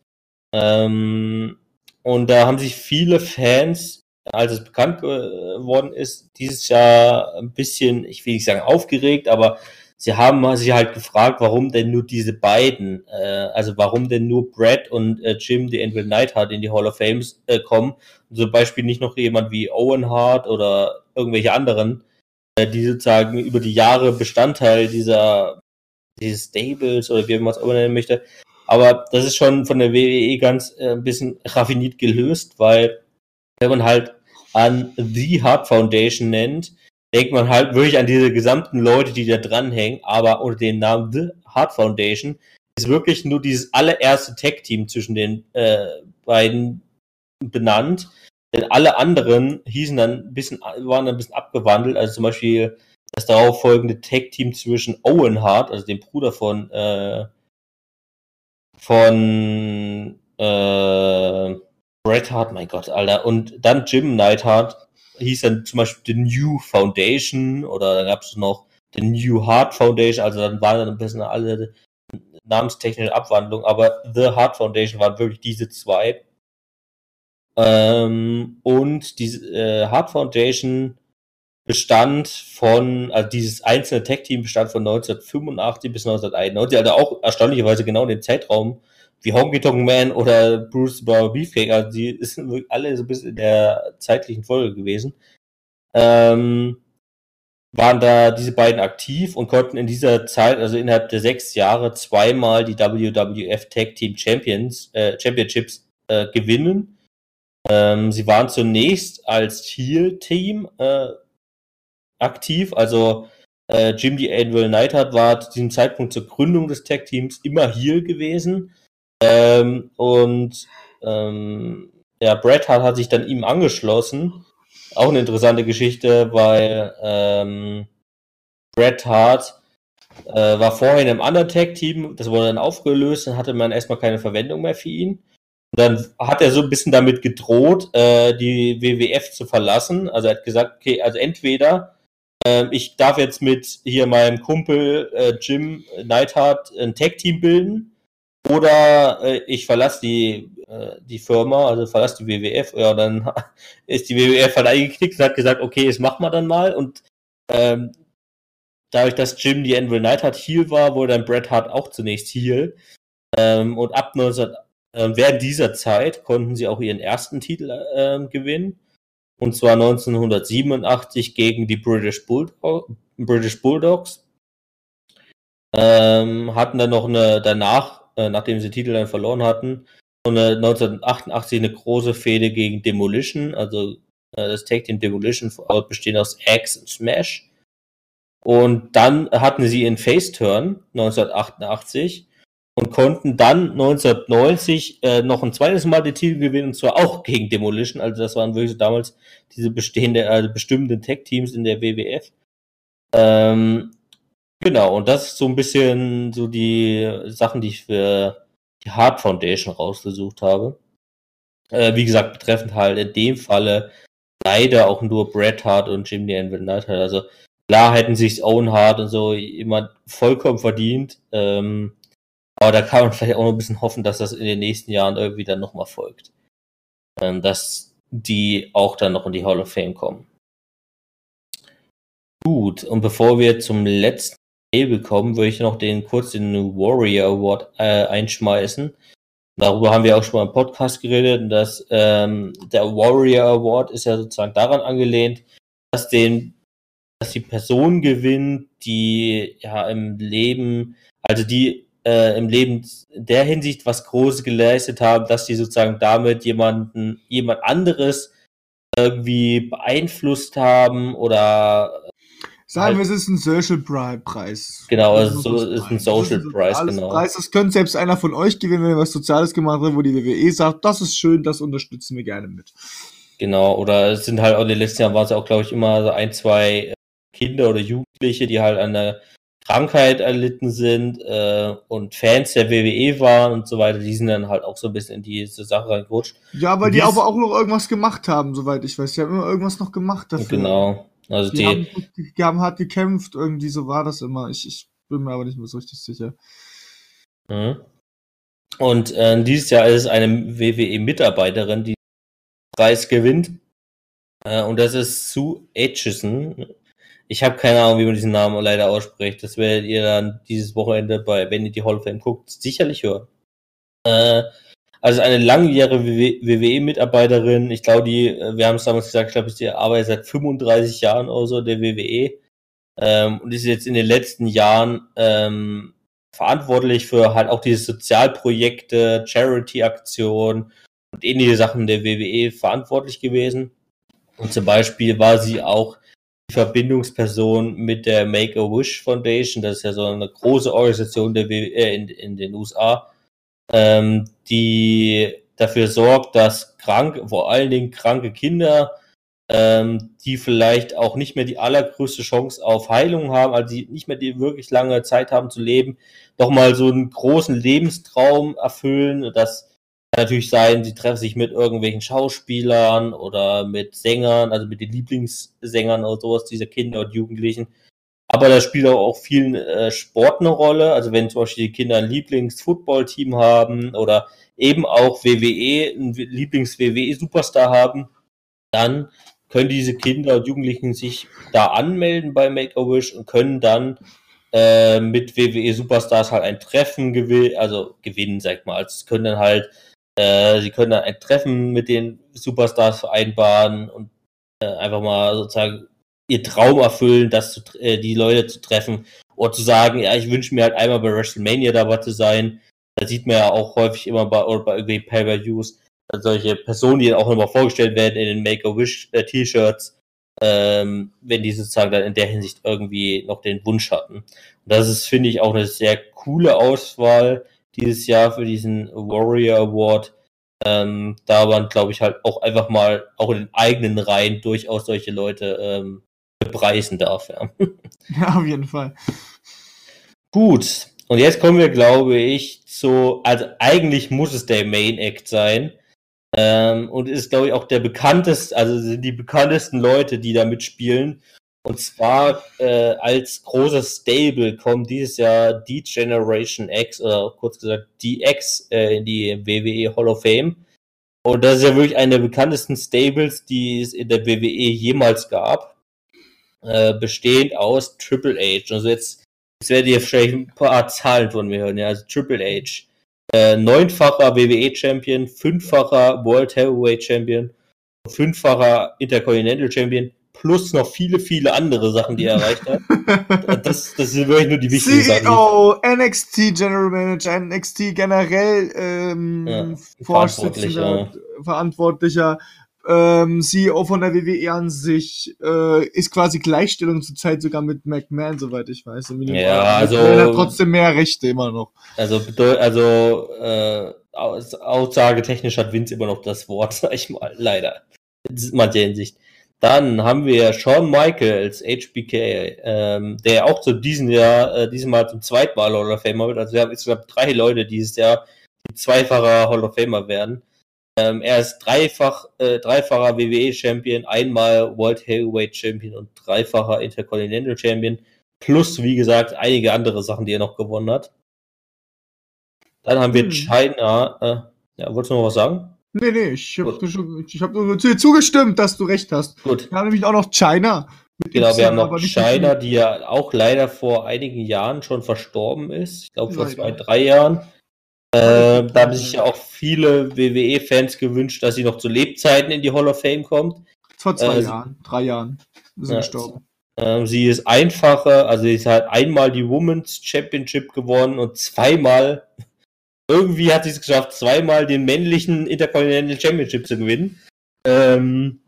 Ähm, und da haben sich viele Fans, als es bekannt geworden ist, dieses Jahr ein bisschen, ich will nicht sagen aufgeregt, aber sie haben sich halt gefragt, warum denn nur diese beiden, äh, also warum denn nur Brad und äh, Jim, die Anvil Neidhart in die Hall of Fame äh, kommen. Und zum Beispiel nicht noch jemand wie Owen Hart oder irgendwelche anderen, äh, die sozusagen über die Jahre Bestandteil dieser dieses Stables oder wie man es auch nennen möchte. Aber das ist schon von der WWE ganz äh, ein bisschen raffiniert gelöst, weil wenn man halt an The Heart Foundation nennt, denkt man halt wirklich an diese gesamten Leute, die da dranhängen, aber unter dem Namen The Heart Foundation ist wirklich nur dieses allererste Tech-Team zwischen den äh, beiden benannt. Denn alle anderen hießen dann ein bisschen, waren ein bisschen abgewandelt. Also zum Beispiel das darauf folgende Tag-Team zwischen Owen Hart, also dem Bruder von äh, von äh, Bret Hart, mein Gott, Alter, und dann Jim Neidhart hieß dann zum Beispiel The New Foundation oder dann gab es noch The New Heart Foundation, also dann waren dann ein bisschen alle namenstechnische Abwandlungen, aber The Heart Foundation waren wirklich diese zwei. Ähm, und diese äh, Heart Foundation bestand von, also dieses einzelne Tech-Team bestand von 1985 bis 1991, also auch erstaunlicherweise genau dem Zeitraum, wie Honky Tonk Man oder Bruce Bauer Beefcake, also die sind alle so ein bisschen in der zeitlichen Folge gewesen, ähm, waren da diese beiden aktiv und konnten in dieser Zeit, also innerhalb der sechs Jahre, zweimal die WWF Tag Team Champions, äh, Championships äh, gewinnen. Ähm, sie waren zunächst als Heel-Team äh, aktiv, also äh, Jim D. Anvil Neidhart war zu diesem Zeitpunkt zur Gründung des Tag Teams immer Heel gewesen ähm, und ähm, ja, Bret Hart hat sich dann ihm angeschlossen. Auch eine interessante Geschichte, weil ähm, Bret Hart Äh, war vorher in einem anderen Tag-Team, das wurde dann aufgelöst, dann hatte man erstmal keine Verwendung mehr für ihn. Und dann hat er so ein bisschen damit gedroht, äh, die WWF zu verlassen. Also er hat gesagt, okay, also entweder äh, ich darf jetzt mit hier meinem Kumpel äh, Jim Neidhart ein Tag-Team bilden oder äh, ich verlasse die, äh, die Firma, also verlasse die WWF. Ja, dann <laughs> ist die WWF halt eingeknickt und hat gesagt, okay, das machen wir dann mal. Und ähm, dadurch, dass Jim die Anvil Neidhart Heal war, wurde dann Bret Hart auch zunächst Heal. Ähm, und ab 19, äh, während dieser Zeit konnten sie auch ihren ersten Titel äh, gewinnen. Und zwar 1987 gegen die British, Bulldog, British Bulldogs. Ähm, hatten dann noch eine, danach, äh, nachdem sie Titel dann verloren hatten, eine 1988 eine große Fehde gegen Demolition, also äh, das Tag Team Demolition, bestehend aus Axe und Smash. Und dann hatten sie ihren Face-Turn 1988 und konnten dann 1990 äh, noch ein zweites Mal den Titel gewinnen, und zwar auch gegen Demolition. Also das waren wirklich damals diese bestehende, also bestimmenden Tech-Teams in der WWF. Ähm, genau, und das ist so ein bisschen so die Sachen, die ich für die Hard Foundation rausgesucht habe. Äh, wie gesagt, betreffend halt in dem Falle leider auch nur Bret Hart und Jim the Anvil Knight. Also klar hätten sich Owen Hart und so jemand vollkommen verdient. Ähm, aber da kann man vielleicht auch noch ein bisschen hoffen, dass das in den nächsten Jahren irgendwie dann nochmal folgt. Ähm, dass die auch dann noch in die Hall of Fame kommen. Gut, und bevor wir zum letzten Label kommen, würde ich noch den kurz den Warrior Award äh, einschmeißen. Darüber haben wir auch schon mal im Podcast geredet, dass ähm, der Warrior Award ist ja sozusagen daran angelehnt, dass den, dass die Person gewinnt, die ja im Leben, also die äh, im Leben der Hinsicht was Großes geleistet haben, dass die sozusagen damit jemanden, jemand anderes irgendwie beeinflusst haben oder Sagen halt, wir, es ist ein Social Preis. Genau, es so, ist ein Social Preis, genau. Preis. Das könnte selbst einer von euch gewinnen, wenn er was Soziales gemacht hat, wo die WWE sagt, das ist schön, das unterstützen wir gerne mit. Genau, oder es sind halt auch in den letzten Jahren war es auch, glaube ich, immer so ein, zwei Kinder oder Jugendliche, die halt an der Krankheit erlitten sind äh, und Fans der WWE waren und so weiter, die sind dann halt auch so ein bisschen in diese Sache reingerutscht. Ja, weil die, die aber auch noch irgendwas gemacht haben, soweit ich weiß. Die haben immer irgendwas noch gemacht dafür. Genau. Also die, die, haben, die haben hart gekämpft, irgendwie so war das immer. Ich, ich bin mir aber nicht mehr so richtig sicher. Mhm. Und äh, dieses Jahr ist es eine WWE-Mitarbeiterin, die den Preis gewinnt. Äh, und das ist Sue Aitchison. Ich habe keine Ahnung, wie man diesen Namen leider ausspricht. Das werdet ihr dann dieses Wochenende bei, wenn ihr die Hall of Fame guckt, sicherlich hören. Äh, also eine langjährige WWE-Mitarbeiterin. Ich glaube, die, äh, wir haben es damals gesagt, ich glaube, die arbeitet seit 35 Jahren oder so der WWE. Ähm, und ist jetzt in den letzten Jahren ähm, verantwortlich für halt auch diese Sozialprojekte, Charity-Aktionen und ähnliche Sachen der WWE verantwortlich gewesen. Und zum Beispiel war sie auch Verbindungsperson mit der Make-A-Wish Foundation, das ist ja so eine große Organisation der äh, in, in den USA, ähm, die dafür sorgt, dass krank, vor allen Dingen kranke Kinder, ähm, die vielleicht auch nicht mehr die allergrößte Chance auf Heilung haben, also die nicht mehr die wirklich lange Zeit haben zu leben, doch mal so einen großen Lebenstraum erfüllen, dass natürlich sein, sie treffen sich mit irgendwelchen Schauspielern oder mit Sängern, also mit den Lieblingssängern oder sowas dieser Kinder und Jugendlichen. Aber da spielt auch viel äh, Sport eine Rolle. Also wenn zum Beispiel die Kinder ein Lieblings-Football-Team haben oder eben auch WWE, ein Lieblings-WWE-Superstar haben, dann können diese Kinder und Jugendlichen sich da anmelden bei Make-A-Wish und können dann äh, mit WWE-Superstars halt ein Treffen gewinnen, also gewinnen, sag ich mal. Also können dann halt äh, sie können dann ein Treffen mit den Superstars vereinbaren und äh, einfach mal sozusagen ihr Traum erfüllen, das zu, äh, die Leute zu treffen oder zu sagen, ja, ich wünsche mir halt einmal bei WrestleMania dabei zu sein. Da sieht man ja auch häufig immer bei, oder bei irgendwie Pay-Per-Views solche Personen, die dann auch immer vorgestellt werden in den Make-A-Wish-T-Shirts, ähm, wenn die sozusagen dann in der Hinsicht irgendwie noch den Wunsch hatten. Und das ist, finde ich, auch eine sehr coole Auswahl dieses Jahr für diesen Warrior Award. Ähm, da man, glaube ich, halt auch einfach mal auch in den eigenen Reihen durchaus solche Leute ähm, bepreisen darf. Ja. <laughs> ja, auf jeden Fall. Gut, und jetzt kommen wir, glaube ich, zu, also eigentlich muss es der Main Act sein. Ähm, und ist, glaube ich, auch der bekannteste, also sind die bekanntesten Leute, die da mitspielen. Und zwar äh, als großes Stable kommt dieses Jahr die Generation X oder kurz gesagt DX äh, in die WWE Hall of Fame. Und das ist ja wirklich eine der bekanntesten Stables, die es in der WWE jemals gab. Äh, bestehend aus Triple H. Also jetzt, jetzt werdet ihr vielleicht ein paar Zahlen von mir hören. Ja, also Triple H. Äh, neunfacher WWE Champion, fünffacher World Heavyweight Champion, fünffacher Intercontinental Champion, plus noch viele, viele andere Sachen, die er erreicht hat. <laughs> Das, das sind wirklich nur die wichtigen CEO, Sachen. NXT General Manager, NXT generell ähm, ja, Vorsitzender, Verantwortlicher, Verantwortlicher ähm, CEO von der WWE an sich, äh, ist quasi Gleichstellung zurzeit sogar mit McMahon, soweit ich weiß. Ja, also. McMahon hat trotzdem mehr Rechte immer noch. Also, also äh, aussagetechnisch hat Vince immer noch das Wort, <laughs> sag ich mal, leider. In mancher Hinsicht. Dann haben wir Shawn Michaels, HBK, ähm, der auch zu diesem Jahr, äh, diesem Mal zum zweiten Mal Hall of Famer wird. Also wir haben insgesamt drei Leute dieses Jahr, die zweifacher Hall of Famer werden. Ähm, er ist dreifach, äh, dreifacher WWE-Champion, einmal World Heavyweight Champion und dreifacher Intercontinental Champion. Plus, wie gesagt, einige andere Sachen, die er noch gewonnen hat. Dann haben wir hm. China. Äh, ja, wolltest du noch was sagen? Nee, nee, ich habe ich hab nur zu dir zugestimmt, dass du recht hast. Gut. Wir haben nämlich auch noch China. Genau, wir haben noch China, die ja auch leider vor einigen Jahren schon verstorben ist. Ich glaube vor zwei, drei Jahren. Äh, da haben sich ja auch viele WWE-Fans gewünscht, dass sie noch zu Lebzeiten in die Hall of Fame kommt. Vor zwei äh, Jahren, drei Jahren ist sie ja, gestorben. Äh, sie ist einfacher, also sie hat einmal die Women's Championship gewonnen und zweimal irgendwie hat sie es geschafft, zweimal den männlichen Intercontinental Championship zu gewinnen. Ähm,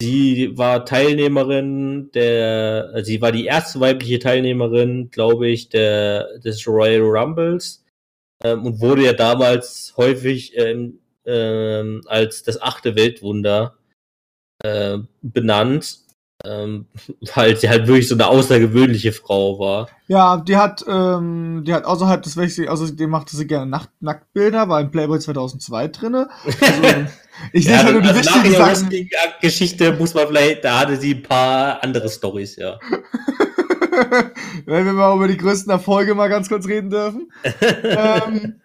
sie war Teilnehmerin der, also sie war die erste weibliche Teilnehmerin, glaube ich, der, des Royal Rumbles ähm, und wurde ja damals häufig ähm, ähm, als das achte Weltwunder äh, benannt ähm, <laughs> weil sie halt wirklich so eine außergewöhnliche Frau war. Ja, die hat, ähm, die hat außerhalb des Wechsels, also die machte sie gerne Nacht Nacktbilder, war in Playboy 2002 drinne. Also, <laughs> ich ja, halt nur die also wichtigen Sachen. Geschichte muss man vielleicht, da hatte sie ein paar andere Stories, ja. <laughs> Wenn wir mal über die größten Erfolge mal ganz kurz reden dürfen. ähm,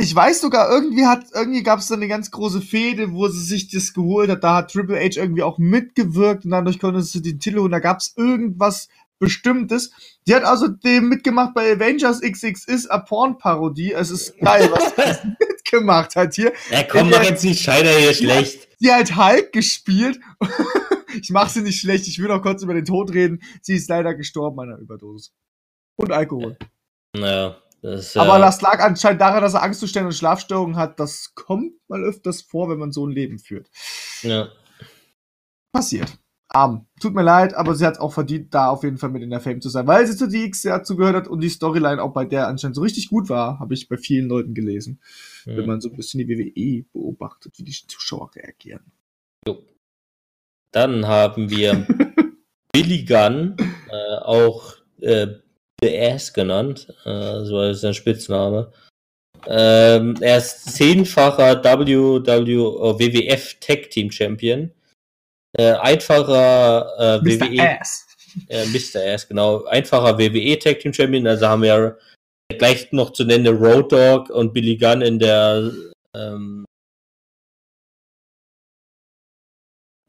ich weiß sogar, irgendwie hat, irgendwie gab es da eine ganz große Fehde, wo sie sich das geholt hat. Da hat Triple H irgendwie auch mitgewirkt und dadurch konnte sie den Titel und da gab es irgendwas Bestimmtes. Die hat also dem mitgemacht bei Avengers XX ist a Porn-Parodie. Es ist geil, was <laughs> sie mitgemacht hat hier. Ja, komm, mach jetzt nicht Scheider hier schlecht. Die hat Hulk gespielt. <laughs> ich mach sie nicht schlecht. Ich will noch kurz über den Tod reden. Sie ist leider gestorben an einer Überdosis. Und Alkohol. Naja. Das, Aber äh, das lag anscheinend daran, dass er Angstzustände und Schlafstörungen hat. Das kommt mal öfters vor, wenn man so ein Leben führt. Ja. Passiert. Arm. Tut mir leid, aber sie hat auch verdient, da auf jeden Fall mit in der Fame zu sein, weil sie zu DX dazu gehört hat und die Storyline auch bei der anscheinend so richtig gut war, habe ich bei vielen Leuten gelesen. Mhm. Wenn man so ein bisschen die WWE beobachtet, wie die Zuschauer reagieren. Jo. Dann haben wir <laughs> Billy Gunn, äh, auch äh, The Ass genannt, äh, so ist sein Spitzname. Ähm, er ist zehnfacher WWF Tag Team Champion. Äh, einfacher äh, Mr. WWE. Ass. Äh, Mr. Ass, genau. Einfacher WWE Tag Team Champion. Also haben wir gleich noch zu nennen Road Dog und Billy Gunn in der ähm,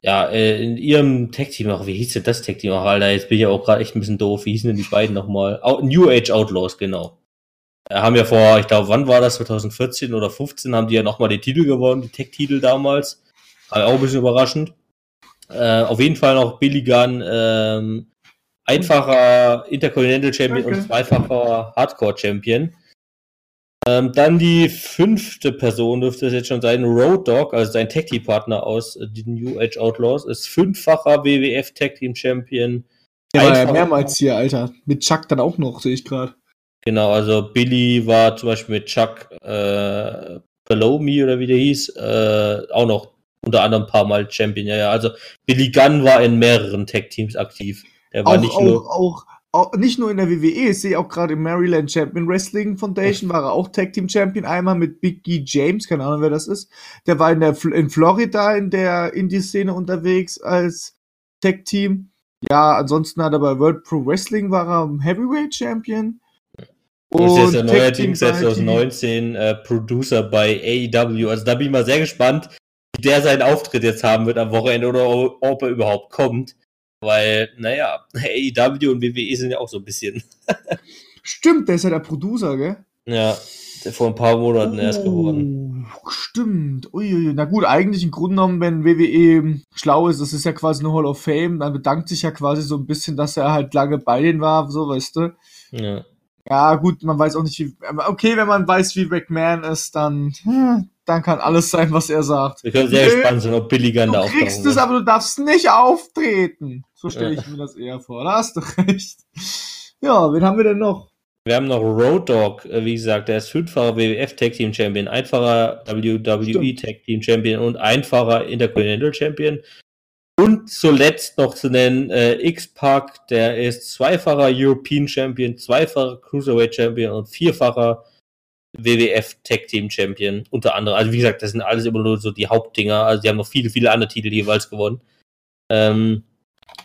ja, äh, in ihrem Tag-Team auch, wie hieß denn das Tag-Team auch, Alter? Jetzt bin ich ja auch gerade echt ein bisschen doof. Wie hießen denn die beiden nochmal? New Age Outlaws, genau. Haben ja vor, ich glaube, wann war das? 2014 oder 15 haben die ja nochmal den Titel gewonnen, die Tech-Titel damals. War auch ein bisschen überraschend. Äh, auf jeden Fall noch Billy Gunn, ähm, einfacher Intercontinental Champion okay. und zweifacher Hardcore Champion. Ähm, dann die fünfte Person dürfte es jetzt schon sein, Road Dog, also sein Tag Team Partner aus äh, den New Age Outlaws, ist fünffacher WWF Tag Team Champion. Ja, war ja mehrmals hier, Alter. Mit Chuck dann auch noch, sehe ich gerade. Genau, also Billy war zum Beispiel mit Chuck äh, Below Me oder wie der hieß, äh, auch noch unter anderem ein paar Mal Champion. Ja, ja, also Billy Gunn war in mehreren Tag Teams aktiv. Der war auch, nicht nur. Auch, auch nicht nur in der WWE, ich sehe auch gerade im Maryland Champion Wrestling Foundation war er auch Tag Team Champion einmal mit Big E James, keine Ahnung wer das ist. Der war in der in Florida in der Indie-Szene unterwegs als Tag Team. Ja, ansonsten hat er bei World Pro Wrestling war er Heavyweight Champion. Und das ist ja neuerdings seit 2019 äh, Producer bei AEW. Also da bin ich mal sehr gespannt, wie der seinen Auftritt jetzt haben wird am Wochenende oder ob er überhaupt kommt. Weil, naja, AEW und WWE sind ja auch so ein bisschen. Stimmt, der ist ja der Producer, gell? Ja, der vor ein paar Monaten oh, erst geworden. Stimmt. Uiuiui. Na gut, eigentlich im Grunde genommen, wenn WWE schlau ist, das ist ja quasi eine Hall of Fame, dann bedankt sich ja quasi so ein bisschen, dass er halt lange bei denen war, so weißt du. Ja. Ja, gut, man weiß auch nicht, wie. Okay, wenn man weiß, wie McMahon ist, dann, hm, dann kann alles sein, was er sagt. Wir können sehr nee, gespannt sein, ob Billy Gunn da auftauchen Du kriegst es, aber du darfst nicht auftreten. So stelle ich mir das eher vor. Da hast du recht. Ja, wen haben wir denn noch? Wir haben noch Road Dog, äh, wie gesagt, der ist fünffacher WWF Tag Team Champion, einfacher WWE Tag Team Champion und einfacher Intercontinental Champion. Und zuletzt noch zu nennen äh, X-Pac, der ist zweifacher European Champion, zweifacher Cruiserweight Champion und vierfacher WWF Tag Team Champion, unter anderem. Also wie gesagt, das sind alles immer nur so die Hauptdinger. Also die haben noch viele, viele andere Titel jeweils gewonnen. Ähm,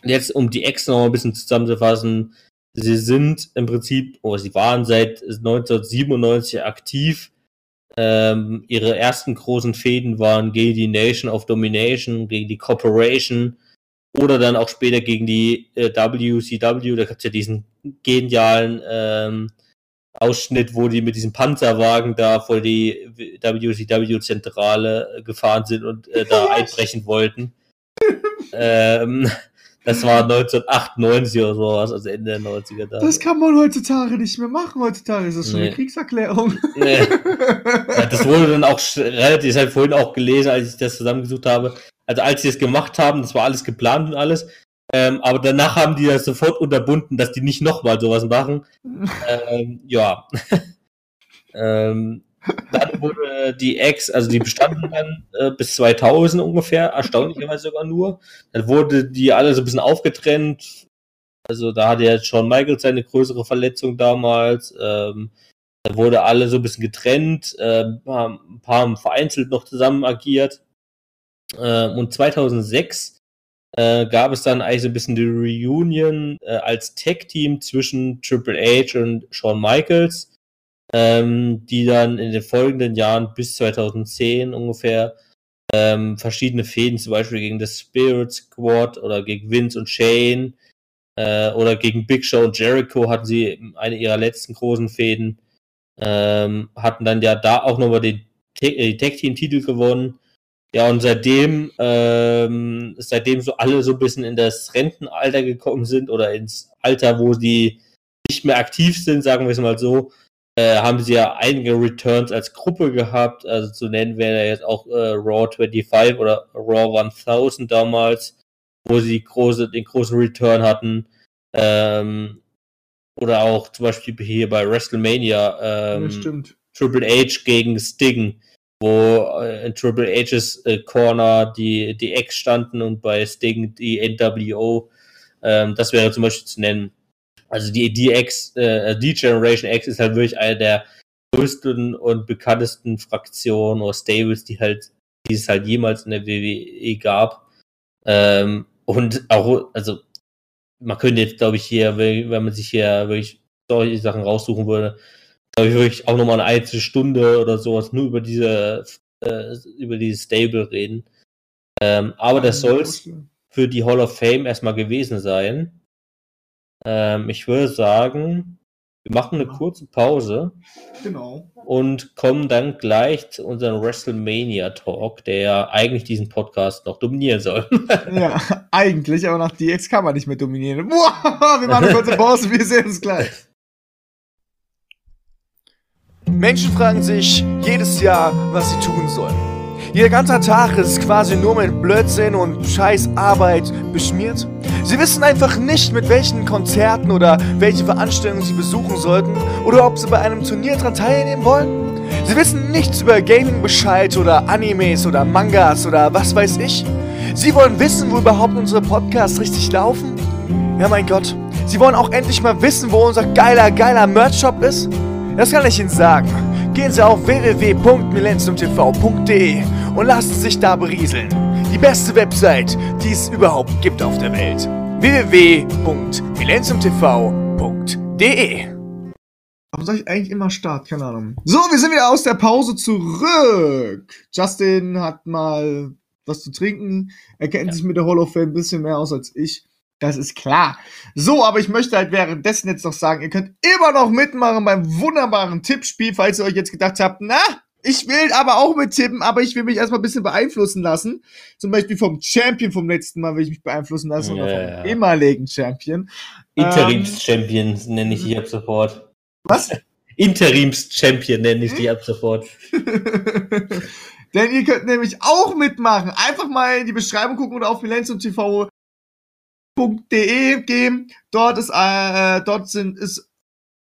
jetzt, um die Ex noch ein bisschen zusammenzufassen, sie sind im Prinzip, oder oh, sie waren seit 1997 aktiv. Ähm, ihre ersten großen Fäden waren gegen die Nation of Domination, gegen die Corporation oder dann auch später gegen die äh, WCW. Da gab es ja diesen genialen ähm, Ausschnitt, wo die mit diesem Panzerwagen da vor die WCW-Zentrale gefahren sind und äh, da <laughs> einbrechen wollten. ähm, das war 1998 oder sowas, also Ende der 90er. Da. Das kann man heutzutage nicht mehr machen. Heutzutage ist das schon nee. eine Kriegserklärung. Nee. <laughs> Ja, das wurde dann auch relativ, ich habe vorhin auch gelesen, als ich das zusammengesucht habe. Also als sie es gemacht haben, das war alles geplant und alles. Ähm, aber danach haben die das sofort unterbunden, dass die nicht nochmal sowas machen. <laughs> ähm, ja. <laughs> ähm, dann wurde die Ex, also die bestanden dann äh, bis 2000 ungefähr, erstaunlicherweise sogar nur. Dann wurde die alle so ein bisschen aufgetrennt. Also da hatte ja Shawn Michaels seine größere Verletzung damals. Ähm, da wurde alle so ein bisschen getrennt. Äh, ein paar haben vereinzelt noch zusammen agiert. Äh, und 2006 äh, gab es dann eigentlich so ein bisschen die Reunion äh, als Tag-Team zwischen Triple H und Shawn Michaels ähm, die dann in den folgenden Jahren bis 2010 ungefähr ähm, verschiedene Fäden, zum Beispiel gegen das Spirit Squad oder gegen Vince und Shane äh, oder gegen Big Show und Jericho hatten sie eine ihrer letzten großen Fäden, ähm, hatten dann ja da auch nochmal den äh, Tag Team Titel gewonnen. Ja, und seitdem, ähm, seitdem so alle so ein bisschen in das Rentenalter gekommen sind oder ins Alter, wo sie nicht mehr aktiv sind, sagen wir es mal so, äh, haben sie ja einige Returns als Gruppe gehabt. Also zu nennen wäre jetzt auch äh, Raw 25 oder Raw 1000 damals, wo sie große, den großen Return hatten. Ähm, oder auch zum Beispiel hier bei WrestleMania ähm, ja, Triple H gegen Sting, wo äh, in Triple H's äh, Corner die, die X standen und bei Sting die NWO. Ähm, das wäre zum Beispiel zu nennen. Also die DX, äh, die Generation X ist halt wirklich eine der größten und bekanntesten Fraktionen oder Stables, die halt, die es halt jemals in der WWE gab. Ähm, und auch, also man könnte jetzt, glaube ich, hier, wenn man sich hier wirklich solche Sachen raussuchen würde, glaube ich, wirklich auch nochmal eine einzelne Stunde oder sowas nur über diese, äh, über dieses Stable reden. Ähm, aber das soll es für die Hall of Fame erstmal gewesen sein. Ähm, ich würde sagen, wir machen eine kurze Pause. Genau. Und kommen dann gleich zu unserem WrestleMania Talk, der eigentlich diesen Podcast noch dominieren soll. <laughs> ja, eigentlich, aber nach DX kann man nicht mehr dominieren. Boah, wir machen eine kurze Pause, wir sehen uns gleich. Menschen fragen sich jedes Jahr, was sie tun sollen. Ihr ganzer Tag ist quasi nur mit Blödsinn und scheiß Arbeit beschmiert. Sie wissen einfach nicht, mit welchen Konzerten oder welche Veranstaltungen sie besuchen sollten oder ob sie bei einem Turnier daran teilnehmen wollen. Sie wissen nichts über Gaming Bescheid oder Animes oder Mangas oder was weiß ich. Sie wollen wissen, wo überhaupt unsere Podcasts richtig laufen? Ja, mein Gott, Sie wollen auch endlich mal wissen, wo unser geiler, geiler Merch-Shop ist? Das kann ich Ihnen sagen. Gehen Sie auf www.millenniumtv.de und lassen Sie sich da berieseln. Die beste Website, die es überhaupt gibt auf der Welt. www.millenniumtv.de Warum sage ich eigentlich immer Start? Keine Ahnung. So, wir sind wieder aus der Pause zurück. Justin hat mal was zu trinken. Er kennt ja. sich mit der Hall of Fame ein bisschen mehr aus als ich. Das ist klar. So, aber ich möchte halt währenddessen jetzt noch sagen, ihr könnt immer noch mitmachen beim wunderbaren Tippspiel, falls ihr euch jetzt gedacht habt, na, ich will aber auch mit tippen, aber ich will mich erstmal ein bisschen beeinflussen lassen. Zum Beispiel vom Champion vom letzten Mal will ich mich beeinflussen lassen yeah. oder vom ehemaligen Champion. Interims-Champion ähm, nenne ich dich ab sofort. Was? <laughs> Interims-Champion nenne ich dich ab sofort. <laughs> Denn ihr könnt nämlich auch mitmachen. Einfach mal in die Beschreibung gucken oder auf www.de gehen. Dort ist, äh, dort sind, ist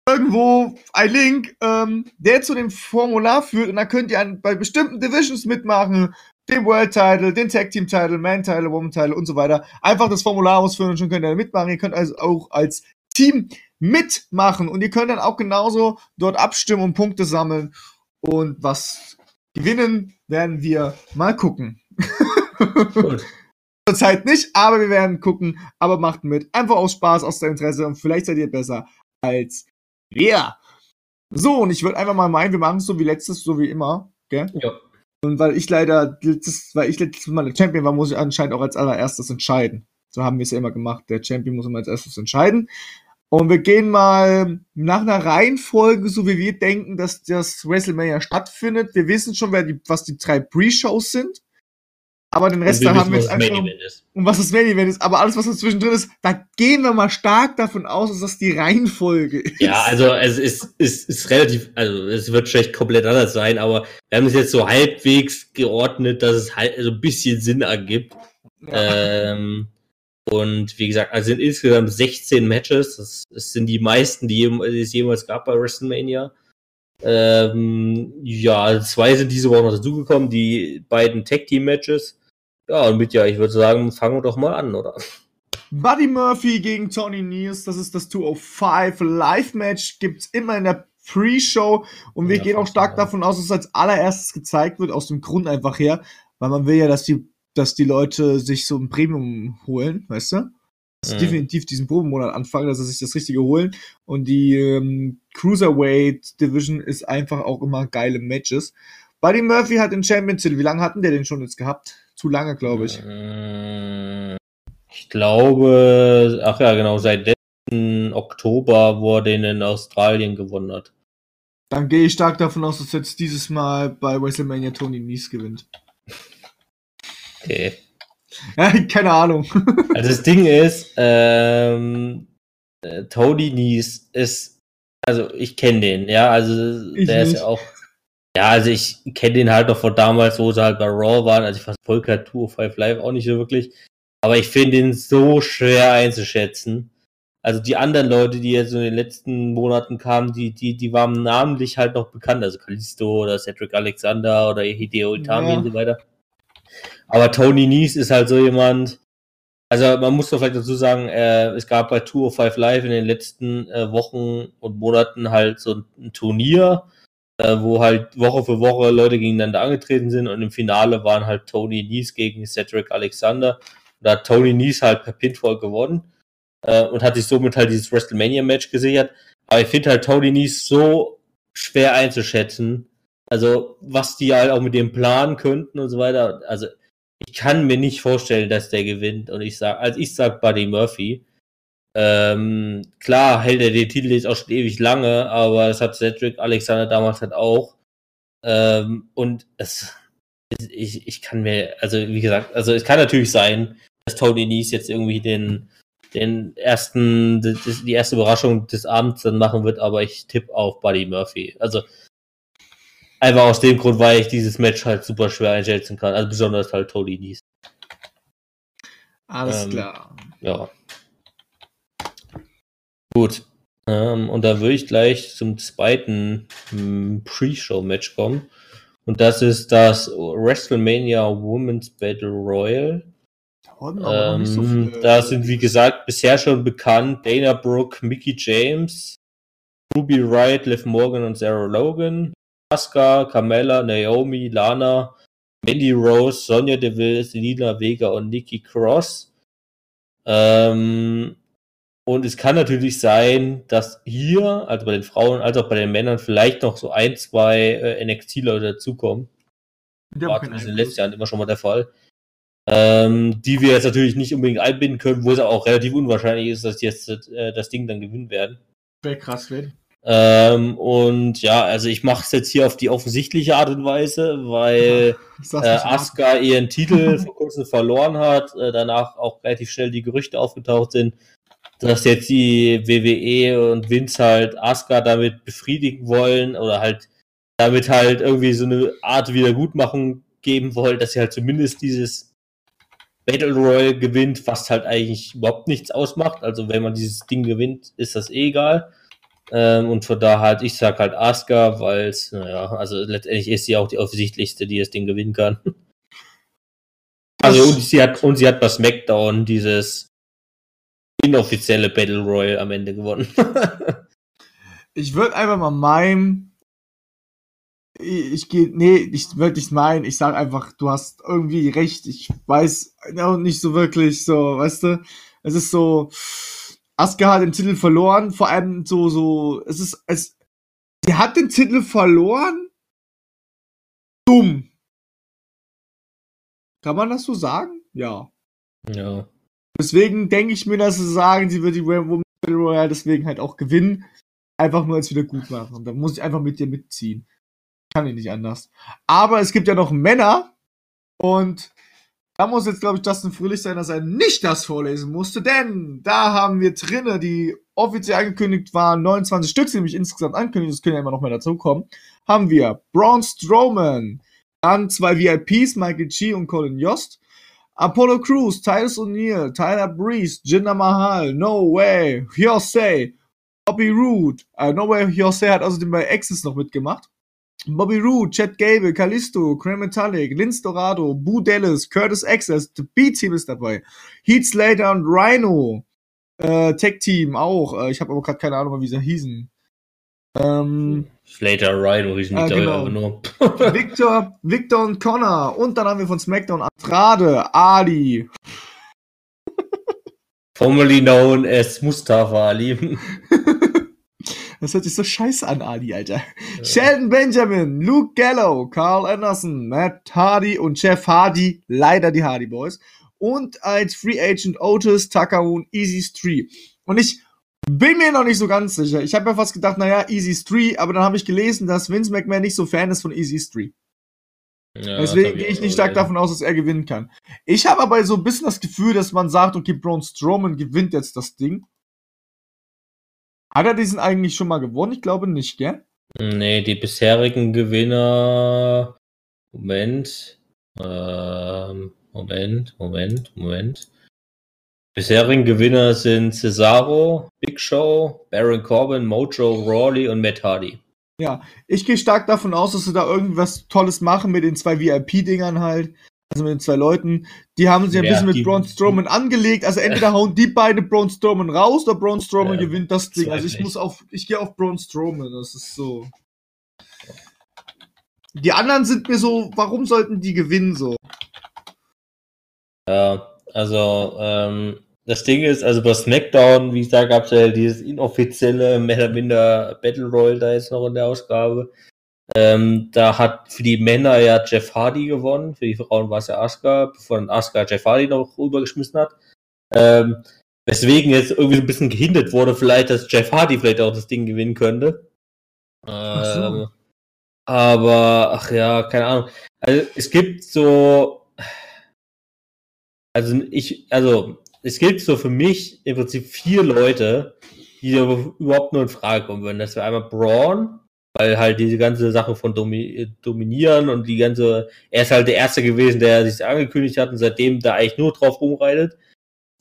irgendwo ein Link, ähm, der zu dem Formular führt und da könnt ihr an, bei bestimmten Divisions mitmachen. Den World Title, den Tag Team Title, Man Title, Woman Title und so weiter. Einfach das Formular ausfüllen und schon könnt ihr mitmachen. Ihr könnt also auch als Team mitmachen und ihr könnt dann auch genauso dort abstimmen und Punkte sammeln. Und was gewinnen, werden wir mal gucken. Gut. <laughs> Zeit nicht, aber wir werden gucken. Aber macht mit. Einfach aus Spaß, aus der Interesse und vielleicht seid ihr besser als wir. So, und ich würde einfach mal meinen, wir machen es so wie letztes, so wie immer. Gell? Ja. Und weil ich leider, letztes, weil ich letztes Mal der Champion war, muss ich anscheinend auch als allererstes entscheiden. So haben wir es ja immer gemacht. Der Champion muss immer als erstes entscheiden. Und wir gehen mal nach einer Reihenfolge, so wie wir denken, dass das WrestleMania stattfindet. Wir wissen schon, wer die, was die drei Pre-Shows sind. Aber den Rest da haben wir jetzt einfach. Und was das Main Event ist. Aber alles, was dazwischen drin ist, da gehen wir mal stark davon aus, dass das die Reihenfolge ist. Ja, also es ist, ist, ist relativ, also es wird vielleicht komplett anders sein, aber wir haben es jetzt so halbwegs geordnet, dass es halt so also ein bisschen Sinn ergibt. Ja. Ähm, und wie gesagt, also sind insgesamt 16 Matches. Das, das sind die meisten, die, die es jemals gab bei WrestleMania. Ähm, ja, zwei sind diese Woche noch dazugekommen, die beiden Tag-Team-Matches. Ja, und mit ja, ich würde sagen, fangen wir doch mal an, oder? Buddy Murphy gegen Tony Neals, das ist das 205 Live-Match, gibt's immer in der Pre-Show und wir ja, gehen auch stark ja. davon aus, dass es als allererstes gezeigt wird, aus dem Grund einfach her, weil man will ja, dass die, dass die Leute sich so ein Premium holen, weißt du? Mhm. definitiv diesen Probenmonat anfangen, dass sie sich das Richtige holen. Und die ähm, Cruiserweight Division ist einfach auch immer geile Matches. Buddy Murphy hat den Champion Titel. Wie lange hatten der den schon jetzt gehabt? Zu lange, glaube ich. Mm, ich glaube, ach ja, genau, seit letzten Oktober, wo er den in Australien gewonnen hat. Dann gehe ich stark davon aus, dass jetzt dieses Mal bei WrestleMania Tony Nies gewinnt. Okay. <laughs> Keine Ahnung. <laughs> also das Ding ist, ähm, äh, Tony Nies ist, also ich kenne den, ja, also ich der nicht. ist ja auch, ja, also ich kenne den halt noch von damals, wo sie halt bei Raw waren, also ich fand Polka 205 Live auch nicht so wirklich, aber ich finde ihn so schwer einzuschätzen. Also die anderen Leute, die jetzt in den letzten Monaten kamen, die, die, die waren namentlich halt noch bekannt, also Kalisto oder Cedric Alexander oder Hideo Itami ja. und so weiter. Aber Tony Nies ist halt so jemand, also man muss doch vielleicht dazu sagen, äh, es gab bei 205 Live in den letzten äh, Wochen und Monaten halt so ein Turnier, äh, wo halt Woche für Woche Leute gegeneinander angetreten sind und im Finale waren halt Tony Nies gegen Cedric Alexander. Da hat Tony Nies halt per Pinfall gewonnen äh, und hat sich somit halt dieses WrestleMania-Match gesichert. Aber ich finde halt Tony Nies so schwer einzuschätzen. Also, was die halt auch mit dem planen könnten und so weiter. Also, ich kann mir nicht vorstellen, dass der gewinnt. Und ich sag, als ich sag Buddy Murphy. Ähm, klar hält er den Titel jetzt auch schon ewig lange, aber das hat Cedric Alexander damals halt auch. Ähm, und es, ich, ich kann mir, also wie gesagt, also es kann natürlich sein, dass Tony Nies jetzt irgendwie den, den ersten, die erste Überraschung des Abends dann machen wird, aber ich tippe auf Buddy Murphy. Also Einfach aus dem Grund, weil ich dieses Match halt super schwer einschätzen kann. Also besonders halt Tony Nies. Alles ähm, klar. Ja. Gut. Ähm, und da würde ich gleich zum zweiten hm, Pre-Show-Match kommen. Und das ist das WrestleMania Women's Battle Royal. Aber ähm, so. Da sind, wie gesagt, bisher schon bekannt Dana Brooke, Mickey James, Ruby Wright, Liv Morgan und Sarah Logan, Asuka, Carmella, Naomi, Lana, Mandy Rose, Sonja Deville, Selina Vega und Nikki Cross. Ähm, und es kann natürlich sein, dass hier, also bei den Frauen als auch bei den Männern, vielleicht noch so ein, zwei äh, NXT-Leute dazukommen. War in den letzten Jahren immer schon mal der Fall. Ähm, die wir jetzt natürlich nicht unbedingt einbinden können, wo es auch relativ unwahrscheinlich ist, dass jetzt äh, das Ding dann gewinnen werden. Wäre krass werden. Ähm, und ja, also ich mache es jetzt hier auf die offensichtliche Art und Weise, weil <laughs> äh, Asuka ihren Titel <laughs> vor kurzem verloren hat, äh, danach auch relativ schnell die Gerüchte aufgetaucht sind, dass jetzt die WWE und Vince halt Asuka damit befriedigen wollen oder halt damit halt irgendwie so eine Art Wiedergutmachung geben wollen, dass sie halt zumindest dieses Battle Royale gewinnt, was halt eigentlich überhaupt nichts ausmacht. Also wenn man dieses Ding gewinnt, ist das eh egal. Ähm, und von da halt, ich sag halt Asuka, weil es, naja, also letztendlich ist sie auch die offensichtlichste, die das Ding gewinnen kann. <laughs> Also und sie hat und sie hat bei SmackDown dieses inoffizielle Battle Royale am Ende gewonnen. <laughs> ich würde einfach mal meinen, ich, ich gehe, nee, ich würde nicht meinen, ich sag einfach, du hast irgendwie recht, ich weiß auch nicht so wirklich, so, weißt du, es ist so, Asuka hat den Titel verloren, vor allem so, so, es ist, es, sie hat den Titel verloren? Dumm. Kann man das so sagen? Ja. Ja. Deswegen denke ich mir, dass sie sagen, sie wird die Women's Battle Royale deswegen halt auch gewinnen. Einfach nur als wieder gut machen. Da muss ich einfach mit dir mitziehen. Kann ich nicht anders. Aber es gibt ja noch Männer und da muss jetzt, glaube ich, Justin Fröhlich sein, dass er nicht das vorlesen musste, denn da haben wir drinne, die offiziell angekündigt waren, 29 Stück, die nämlich insgesamt ankündigen, das können ja immer noch mehr dazukommen, haben wir Braun Strowman, dann zwei VIPs, Michael G. und Colin Yost, Apollo Crews, Titus O'Neill, Tyler Breeze, Jinder Mahal, No Way, Hyosei, Bobby Roode, äh, No Way, Hyosei hat außerdem bei Access noch mitgemacht, Bobby Roode, Chad Gable, Kalisto, Cram Metallic, Linz Dorado, Boo Dallas, Curtis Access, The B-Team ist dabei, Heath Slater und Rhino, äh, Tech Team auch, äh, ich habe aber gerade keine Ahnung, wie sie hießen. Ähm, Slater, Rhino hießen die äh, genau. nur. Victor, Victor und Connor und dann haben wir von SmackDown Andrade, Ali. Formerly known as Mustafa Ali. <laughs> Das hört sich so scheiße an, Ali, Alter. Ja. Sheldon Benjamin, Luke Gallow, Carl Anderson, Matt Hardy und Jeff Hardy, leider die Hardy Boys. Und als Free Agent Otis, und Easy Street. Und ich bin mir noch nicht so ganz sicher. Ich habe mir fast gedacht, naja, Easy Street, aber dann habe ich gelesen, dass Vince McMahon nicht so Fan ist von Easy Street. Ja, Deswegen gehe ich nicht stark davon aus, dass er gewinnen kann. Ich habe aber so ein bisschen das Gefühl, dass man sagt, okay, Braun Strowman gewinnt jetzt das Ding. Hat er diesen eigentlich schon mal gewonnen? Ich glaube nicht, gell? Nee, die bisherigen Gewinner. Moment. Ähm, Moment, Moment, Moment. Bisherigen Gewinner sind Cesaro, Big Show, Baron Corbin, Mojo Rawley und Matt Hardy. Ja, ich gehe stark davon aus, dass sie da irgendwas Tolles machen mit den zwei VIP-Dingern halt also mit den zwei Leuten, die haben sich ein ja, bisschen mit Braun Strowman angelegt. Also entweder hauen die beide Braun Strowman raus oder Braun Strowman ja, gewinnt das Ding. Also ich muss auf, ich gehe auf Braun Strowman. Das ist so. Die anderen sind mir so, warum sollten die gewinnen so? Ja, also ähm, das Ding ist, also bei SmackDown, wie ich sage, gab es ja dieses inoffizielle, mehr oder minder Battle Royale da jetzt noch in der Ausgabe. Ähm, da hat für die Männer ja Jeff Hardy gewonnen, für die Frauen war es ja Asuka, bevor dann Asuka Jeff Hardy noch rübergeschmissen hat. Ähm, weswegen jetzt irgendwie ein bisschen gehindert wurde, vielleicht, dass Jeff Hardy vielleicht auch das Ding gewinnen könnte. Ähm, so. Aber, ach ja, keine Ahnung. Also es gibt so, also ich, also es gibt so für mich im Prinzip vier Leute, die überhaupt nur in Frage kommen würden. Das wäre einmal Braun, weil halt diese ganze Sache von Domi Dominieren und die ganze, er ist halt der Erste gewesen, der sich angekündigt hat und seitdem da eigentlich nur drauf rumreitet.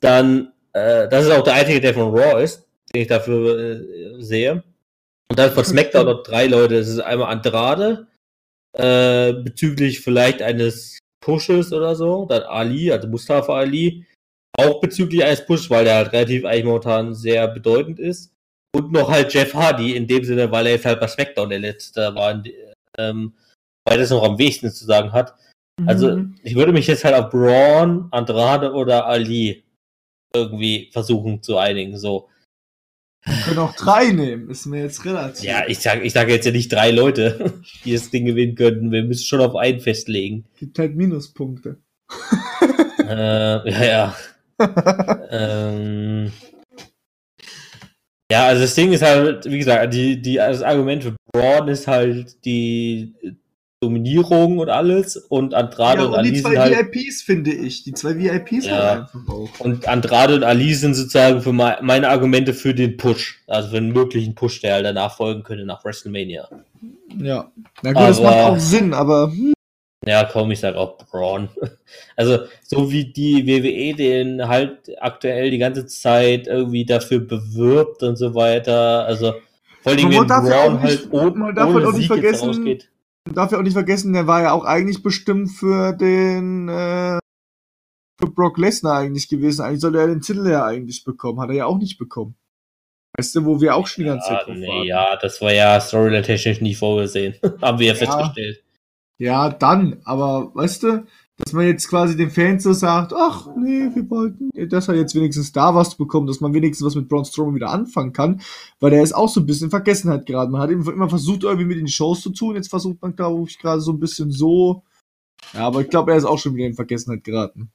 Dann, äh, das ist auch der Einzige, der von Raw ist, den ich dafür äh, sehe. Und dann von SmackDown noch drei Leute. Das ist einmal Andrade, äh, bezüglich vielleicht eines Pushes oder so. Dann Ali, also Mustafa Ali, auch bezüglich eines Pushes, weil der halt relativ eigentlich momentan sehr bedeutend ist. Und noch halt Jeff Hardy, in dem Sinne, weil er jetzt halt bei SmackDown der Letzte war, ähm, weil das noch am wenigsten zu sagen hat. Also, mhm. ich würde mich jetzt halt auf Braun, Andrade oder Ali irgendwie versuchen zu einigen, so. Wir können auch drei nehmen, ist mir jetzt relativ. Ja, ich sage ich sag jetzt ja nicht drei Leute, <laughs> die das Ding gewinnen könnten. Wir müssen schon auf einen festlegen. Gibt halt Minuspunkte. äh, ja, ja. <laughs> ähm, ja, also das Ding ist halt, wie gesagt, die, die, das Argument für Braun ist halt die Dominierung und alles und Andrade ja, und, und Ali die zwei halt, VIPs finde ich, die zwei VIPs ja. halt einfach auch. Und Andrade und Ali sind sozusagen für meine Argumente für den Push, also für einen möglichen Push, der halt danach folgen könnte nach WrestleMania. Ja, na gut, aber, das macht auch Sinn, aber hm. Ja, komm, ich sag auch Braun. <laughs> Also, so wie die WWE den halt aktuell die ganze Zeit irgendwie dafür bewirbt und so weiter. Also, vor allem, wenn Braun halt ohne, ohne Sieg jetzt rausgeht. Man darf ja auch nicht vergessen, der war ja auch eigentlich bestimmt für den äh, für Brock Lesnar eigentlich gewesen. Eigentlich sollte er den Titel ja eigentlich bekommen. Hat er ja auch nicht bekommen. Weißt du, wo wir auch schon die ganze Zeit drauf nee, waren. Ja, das war ja storyline-technisch nie vorgesehen. <laughs> Haben wir ja, ja festgestellt. Ja, dann, aber weißt du, dass man jetzt quasi den Fans so sagt, ach nee, wir wollten, dass er jetzt wenigstens da was bekommt, dass man wenigstens was mit Braun Strowman wieder anfangen kann, weil der ist auch so ein bisschen in Vergessenheit gerade. Man hat immer versucht, irgendwie mit in die Shows zu tun, jetzt versucht man, glaube ich, gerade so ein bisschen so. Ja, aber ich glaube, er ist auch schon wieder in Vergessenheit geraten.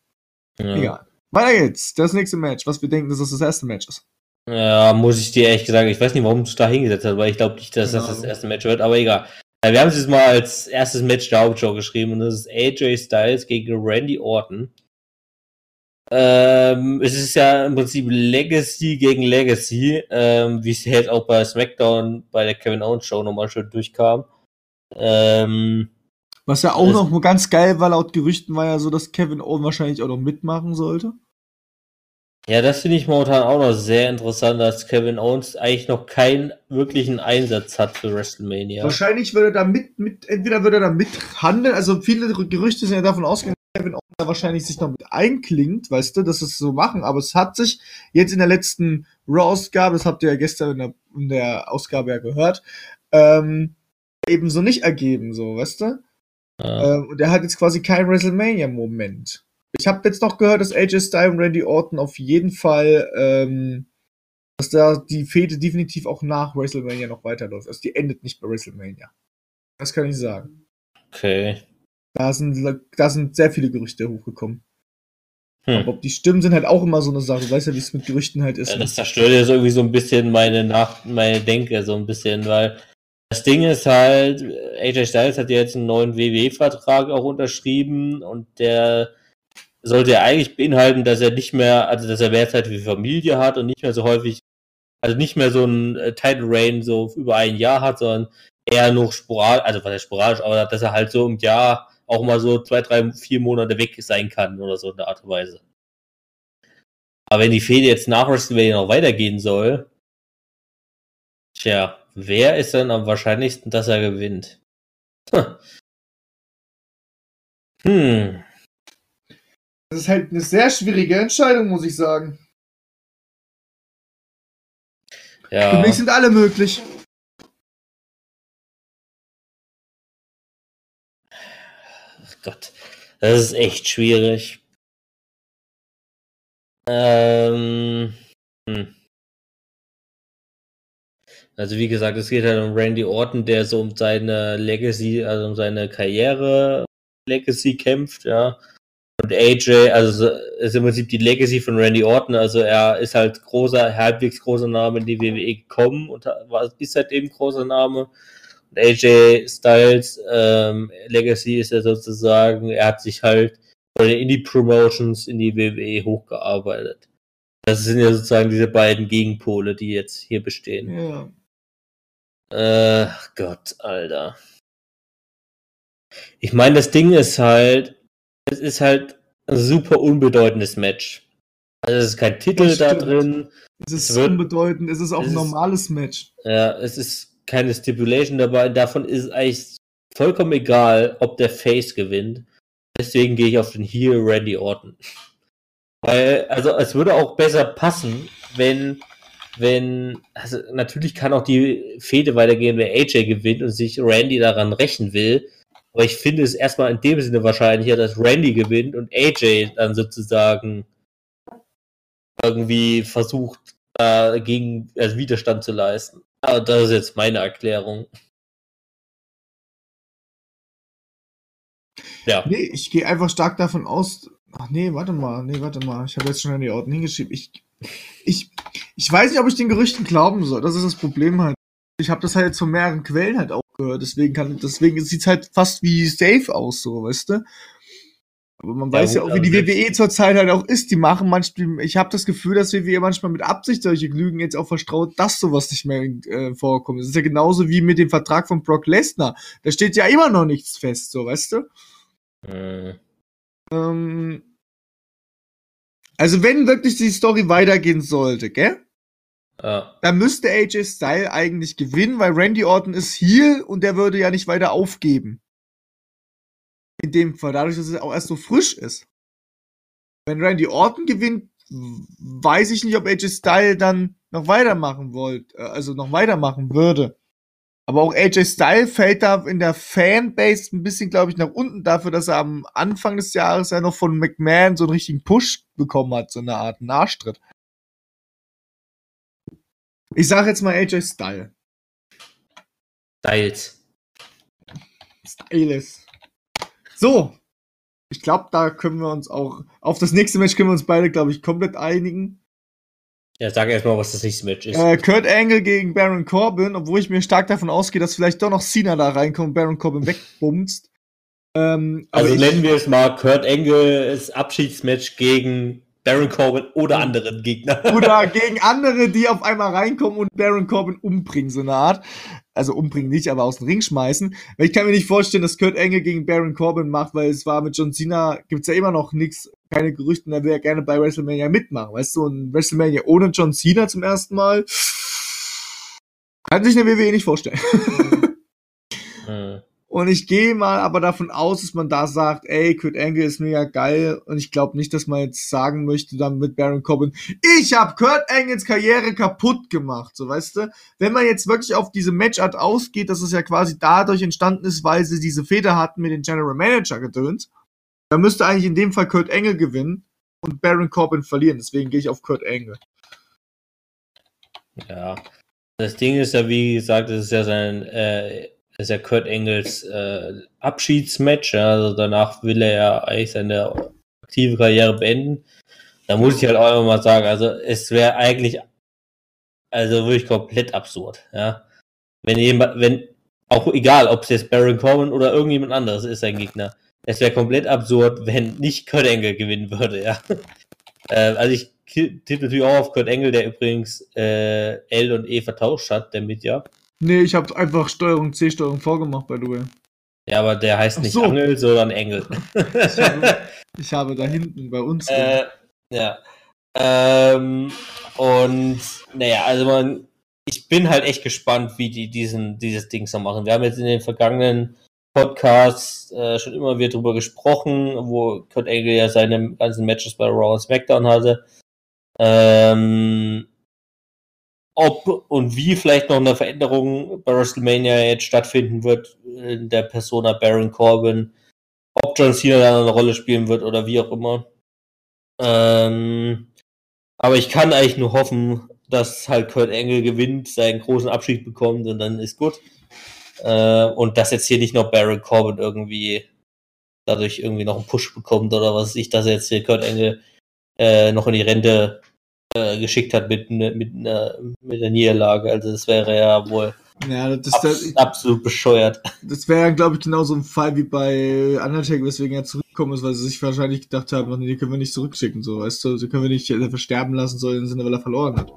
Ja. Egal. Weiter geht's. Das nächste Match, was wir denken, dass das das erste Match ist. Ja, muss ich dir ehrlich gesagt, ich weiß nicht, warum du da hingesetzt hast, weil ich glaube nicht, dass genau. das das erste Match wird, aber egal. Wir haben es jetzt mal als erstes Match der Hauptshow geschrieben und das ist AJ Styles gegen Randy Orton. Ähm, es ist ja im Prinzip Legacy gegen Legacy, ähm, wie es jetzt auch bei SmackDown bei der Kevin Owens Show nochmal schön durchkam. Ähm, Was ja auch noch ganz geil war, laut Gerüchten war ja so, dass Kevin Owens wahrscheinlich auch noch mitmachen sollte. Ja, das finde ich momentan auch noch sehr interessant, dass Kevin Owens eigentlich noch keinen wirklichen Einsatz hat für WrestleMania. Wahrscheinlich würde er da mit, mit entweder würde er da mithandeln, also viele Gerüchte sind ja davon ausgegangen, dass Kevin Owens da wahrscheinlich sich noch mit einklingt, weißt du, dass sie es so machen, aber es hat sich jetzt in der letzten Raw-Ausgabe, das habt ihr ja gestern in der, in der Ausgabe ja gehört, ähm, ebenso nicht ergeben, so, weißt du? Ja. Ähm, und er hat jetzt quasi keinen WrestleMania-Moment. Ich habe jetzt noch gehört, dass AJ Styles und Randy Orton auf jeden Fall, ähm, dass da die Fehde definitiv auch nach WrestleMania noch weiterläuft. Also die endet nicht bei WrestleMania. Das kann ich sagen. Okay. Da sind, da sind sehr viele Gerüchte hochgekommen. Hm. Aber ob die Stimmen sind halt auch immer so eine Sache. Du weißt ja, wie es mit Gerüchten halt ist. Ja, das zerstört ja so irgendwie so ein bisschen meine Nach meine Denke, so ein bisschen, weil das Ding ist halt, AJ Styles hat ja jetzt einen neuen WWE-Vertrag auch unterschrieben und der sollte er eigentlich beinhalten, dass er nicht mehr, also dass er mehr Zeit für Familie hat und nicht mehr so häufig, also nicht mehr so ein äh, Title Reign so über ein Jahr hat, sondern eher noch sporadisch, also was heißt sporadisch, aber dass er halt so im Jahr auch mal so zwei, drei, vier Monate weg sein kann oder so in der Art und Weise. Aber wenn die Fehde jetzt nach WrestleMania noch weitergehen soll, tja, wer ist dann am wahrscheinlichsten, dass er gewinnt? Hm. Das ist halt eine sehr schwierige Entscheidung, muss ich sagen. Ja. Für mich sind alle möglich. Ach Gott, das ist echt schwierig. Ähm, hm. Also wie gesagt, es geht halt um Randy Orton, der so um seine Legacy, also um seine Karriere Legacy kämpft, ja. Und AJ, also ist im Prinzip die Legacy von Randy Orton, also er ist halt großer, halbwegs großer Name in die WWE gekommen und war, ist seitdem großer Name. Und AJ Styles ähm, Legacy ist ja sozusagen, er hat sich halt von den Indie-Promotions in die WWE hochgearbeitet. Das sind ja sozusagen diese beiden Gegenpole, die jetzt hier bestehen. Ja. Äh, Gott, Alter. Ich meine, das Ding ist halt, es ist halt ein super unbedeutendes Match. Also es ist kein Titel da drin. Es ist es wird, unbedeutend, es ist auch es ein normales ist, Match. Ja, es ist keine Stipulation dabei. Davon ist eigentlich vollkommen egal, ob der Face gewinnt. Deswegen gehe ich auf den Heel Randy Orton. Weil, also es würde auch besser passen, wenn, wenn, also natürlich kann auch die Fehde weitergehen, wenn AJ gewinnt und sich Randy daran rächen will. Aber ich finde es erstmal in dem Sinne wahrscheinlicher, dass Randy gewinnt und AJ dann sozusagen irgendwie versucht, dagegen also Widerstand zu leisten. Aber das ist jetzt meine Erklärung. Ja. Nee, ich gehe einfach stark davon aus. Ach nee, warte mal, nee, warte mal. Ich habe jetzt schon an die Orten hingeschrieben. Ich, ich, ich weiß nicht, ob ich den Gerüchten glauben soll. Das ist das Problem halt. Ich habe das halt jetzt von mehreren Quellen halt auch gehört. Deswegen kann, deswegen sieht's halt fast wie safe aus, so, weißt du? Aber man ja, weiß ja auch, wie die WWE zurzeit halt auch ist. Die machen manchmal, ich habe das Gefühl, dass WWE manchmal mit Absicht solche Lügen jetzt auch verstraut, dass sowas nicht mehr äh, vorkommt. Das ist ja genauso wie mit dem Vertrag von Brock Lesnar. Da steht ja immer noch nichts fest, so, weißt du? Äh. Ähm, also wenn wirklich die Story weitergehen sollte, gell? Ja. Dann müsste AJ Style eigentlich gewinnen, weil Randy Orton ist hier und der würde ja nicht weiter aufgeben in dem Fall, dadurch, dass es auch erst so frisch ist. Wenn Randy Orton gewinnt, weiß ich nicht, ob AJ Styles dann noch weitermachen wollte, äh, also noch weitermachen würde. Aber auch AJ Styles fällt da in der Fanbase ein bisschen, glaube ich, nach unten dafür, dass er am Anfang des Jahres ja noch von McMahon so einen richtigen Push bekommen hat, so eine Art Nachstritt. Ich sage jetzt mal AJ Styles. Styles. Styles. So. Ich glaube, da können wir uns auch, auf das nächste Match können wir uns beide, glaube ich, komplett einigen. Ja, sag erstmal, was das nächste Match ist. Äh, Kurt Angle gegen Baron Corbin, obwohl ich mir stark davon ausgehe, dass vielleicht doch noch Cena da reinkommt und Baron Corbin wegbumst. Ähm, also nennen wir es mal Kurt Angles Abschiedsmatch gegen Baron Corbin oder anderen Gegner. <laughs> Oder gegen andere, die auf einmal reinkommen und Baron Corbin umbringen, so eine Art. Also umbringen nicht, aber aus dem Ring schmeißen. Weil ich kann mir nicht vorstellen, dass Kurt Angle gegen Baron Corbin macht, weil es war mit John Cena, gibt's ja immer noch nichts, keine Gerüchte, und er will ja gerne bei WrestleMania mitmachen. Weißt du, ein WrestleMania ohne John Cena zum ersten Mal, kann sich eine WWE nicht vorstellen. Mhm. <laughs> Und ich gehe mal aber davon aus, dass man da sagt, ey, Kurt Angle ist mega geil. Und ich glaube nicht, dass man jetzt sagen möchte, dann mit Baron Corbin, ich habe Kurt Angles Karriere kaputt gemacht. So, weißt du? Wenn man jetzt wirklich auf diese Matchart ausgeht, dass es ja quasi dadurch entstanden ist, weil sie diese Feder hatten mit den General Manager gedönt, dann müsste eigentlich in dem Fall Kurt Angle gewinnen und Baron Corbin verlieren. Deswegen gehe ich auf Kurt Angle. Ja. Das Ding ist ja, wie gesagt, es ist ja sein, äh, das ist ja Kurt Engels äh, Abschiedsmatch. Also danach will er ja eigentlich seine aktive Karriere beenden. Da muss ich halt auch immer mal sagen, also es wäre eigentlich, also wirklich komplett absurd. Ja, wenn jemand, wenn auch egal, ob es jetzt Baron Corbin oder irgendjemand anderes ist, sein Gegner. Es wäre komplett absurd, wenn nicht Kurt Engel gewinnen würde, ja. <laughs> äh, also ich tippe natürlich auch auf Kurt Engel, der übrigens äh, L und E vertauscht hat, damit ja. Nee, ich habe einfach Steuerung C, Steuerung V gemacht, by the way. Ja, aber der heißt nicht so. Angel, sondern Engel. ich, habe, <laughs> ich habe da hinten bei uns. Äh, ja. Ähm, und naja, also man, ich bin halt echt gespannt, wie die diesen, dieses Ding so machen. Wir haben jetzt in den vergangenen Podcasts äh, schon immer wieder drüber gesprochen, wo Kurt Angle ja seine ganzen Matches bei Raw und SmackDown hatte. Ähm, ob und wie vielleicht noch eine Veränderung bei WrestleMania jetzt stattfinden wird in der Persona Baron Corbin, ob John Cena da eine Rolle spielen wird oder wie auch immer. Ähm, aber ich kann eigentlich nur hoffen, dass halt Kurt Angle gewinnt, seinen großen Abschied bekommt und dann ist gut. Äh, und dass jetzt hier nicht noch Baron Corbin irgendwie dadurch irgendwie noch einen Push bekommt oder was ich, dass jetzt hier Kurt Angle äh, noch in die Rente äh, geschickt hat mit, ne, mit, mit, mit der Niederlage. Also das wäre ja wohl ja, das, abs das, absolut bescheuert. Das wäre, glaube ich, genau so ein Fall wie bei Undertaker, weswegen er zurückgekommen ist, weil sie sich wahrscheinlich gedacht haben, nee, die können wir nicht zurückschicken, so, weißt du, die können wir nicht versterben lassen, so im Sinne, weil er verloren hat.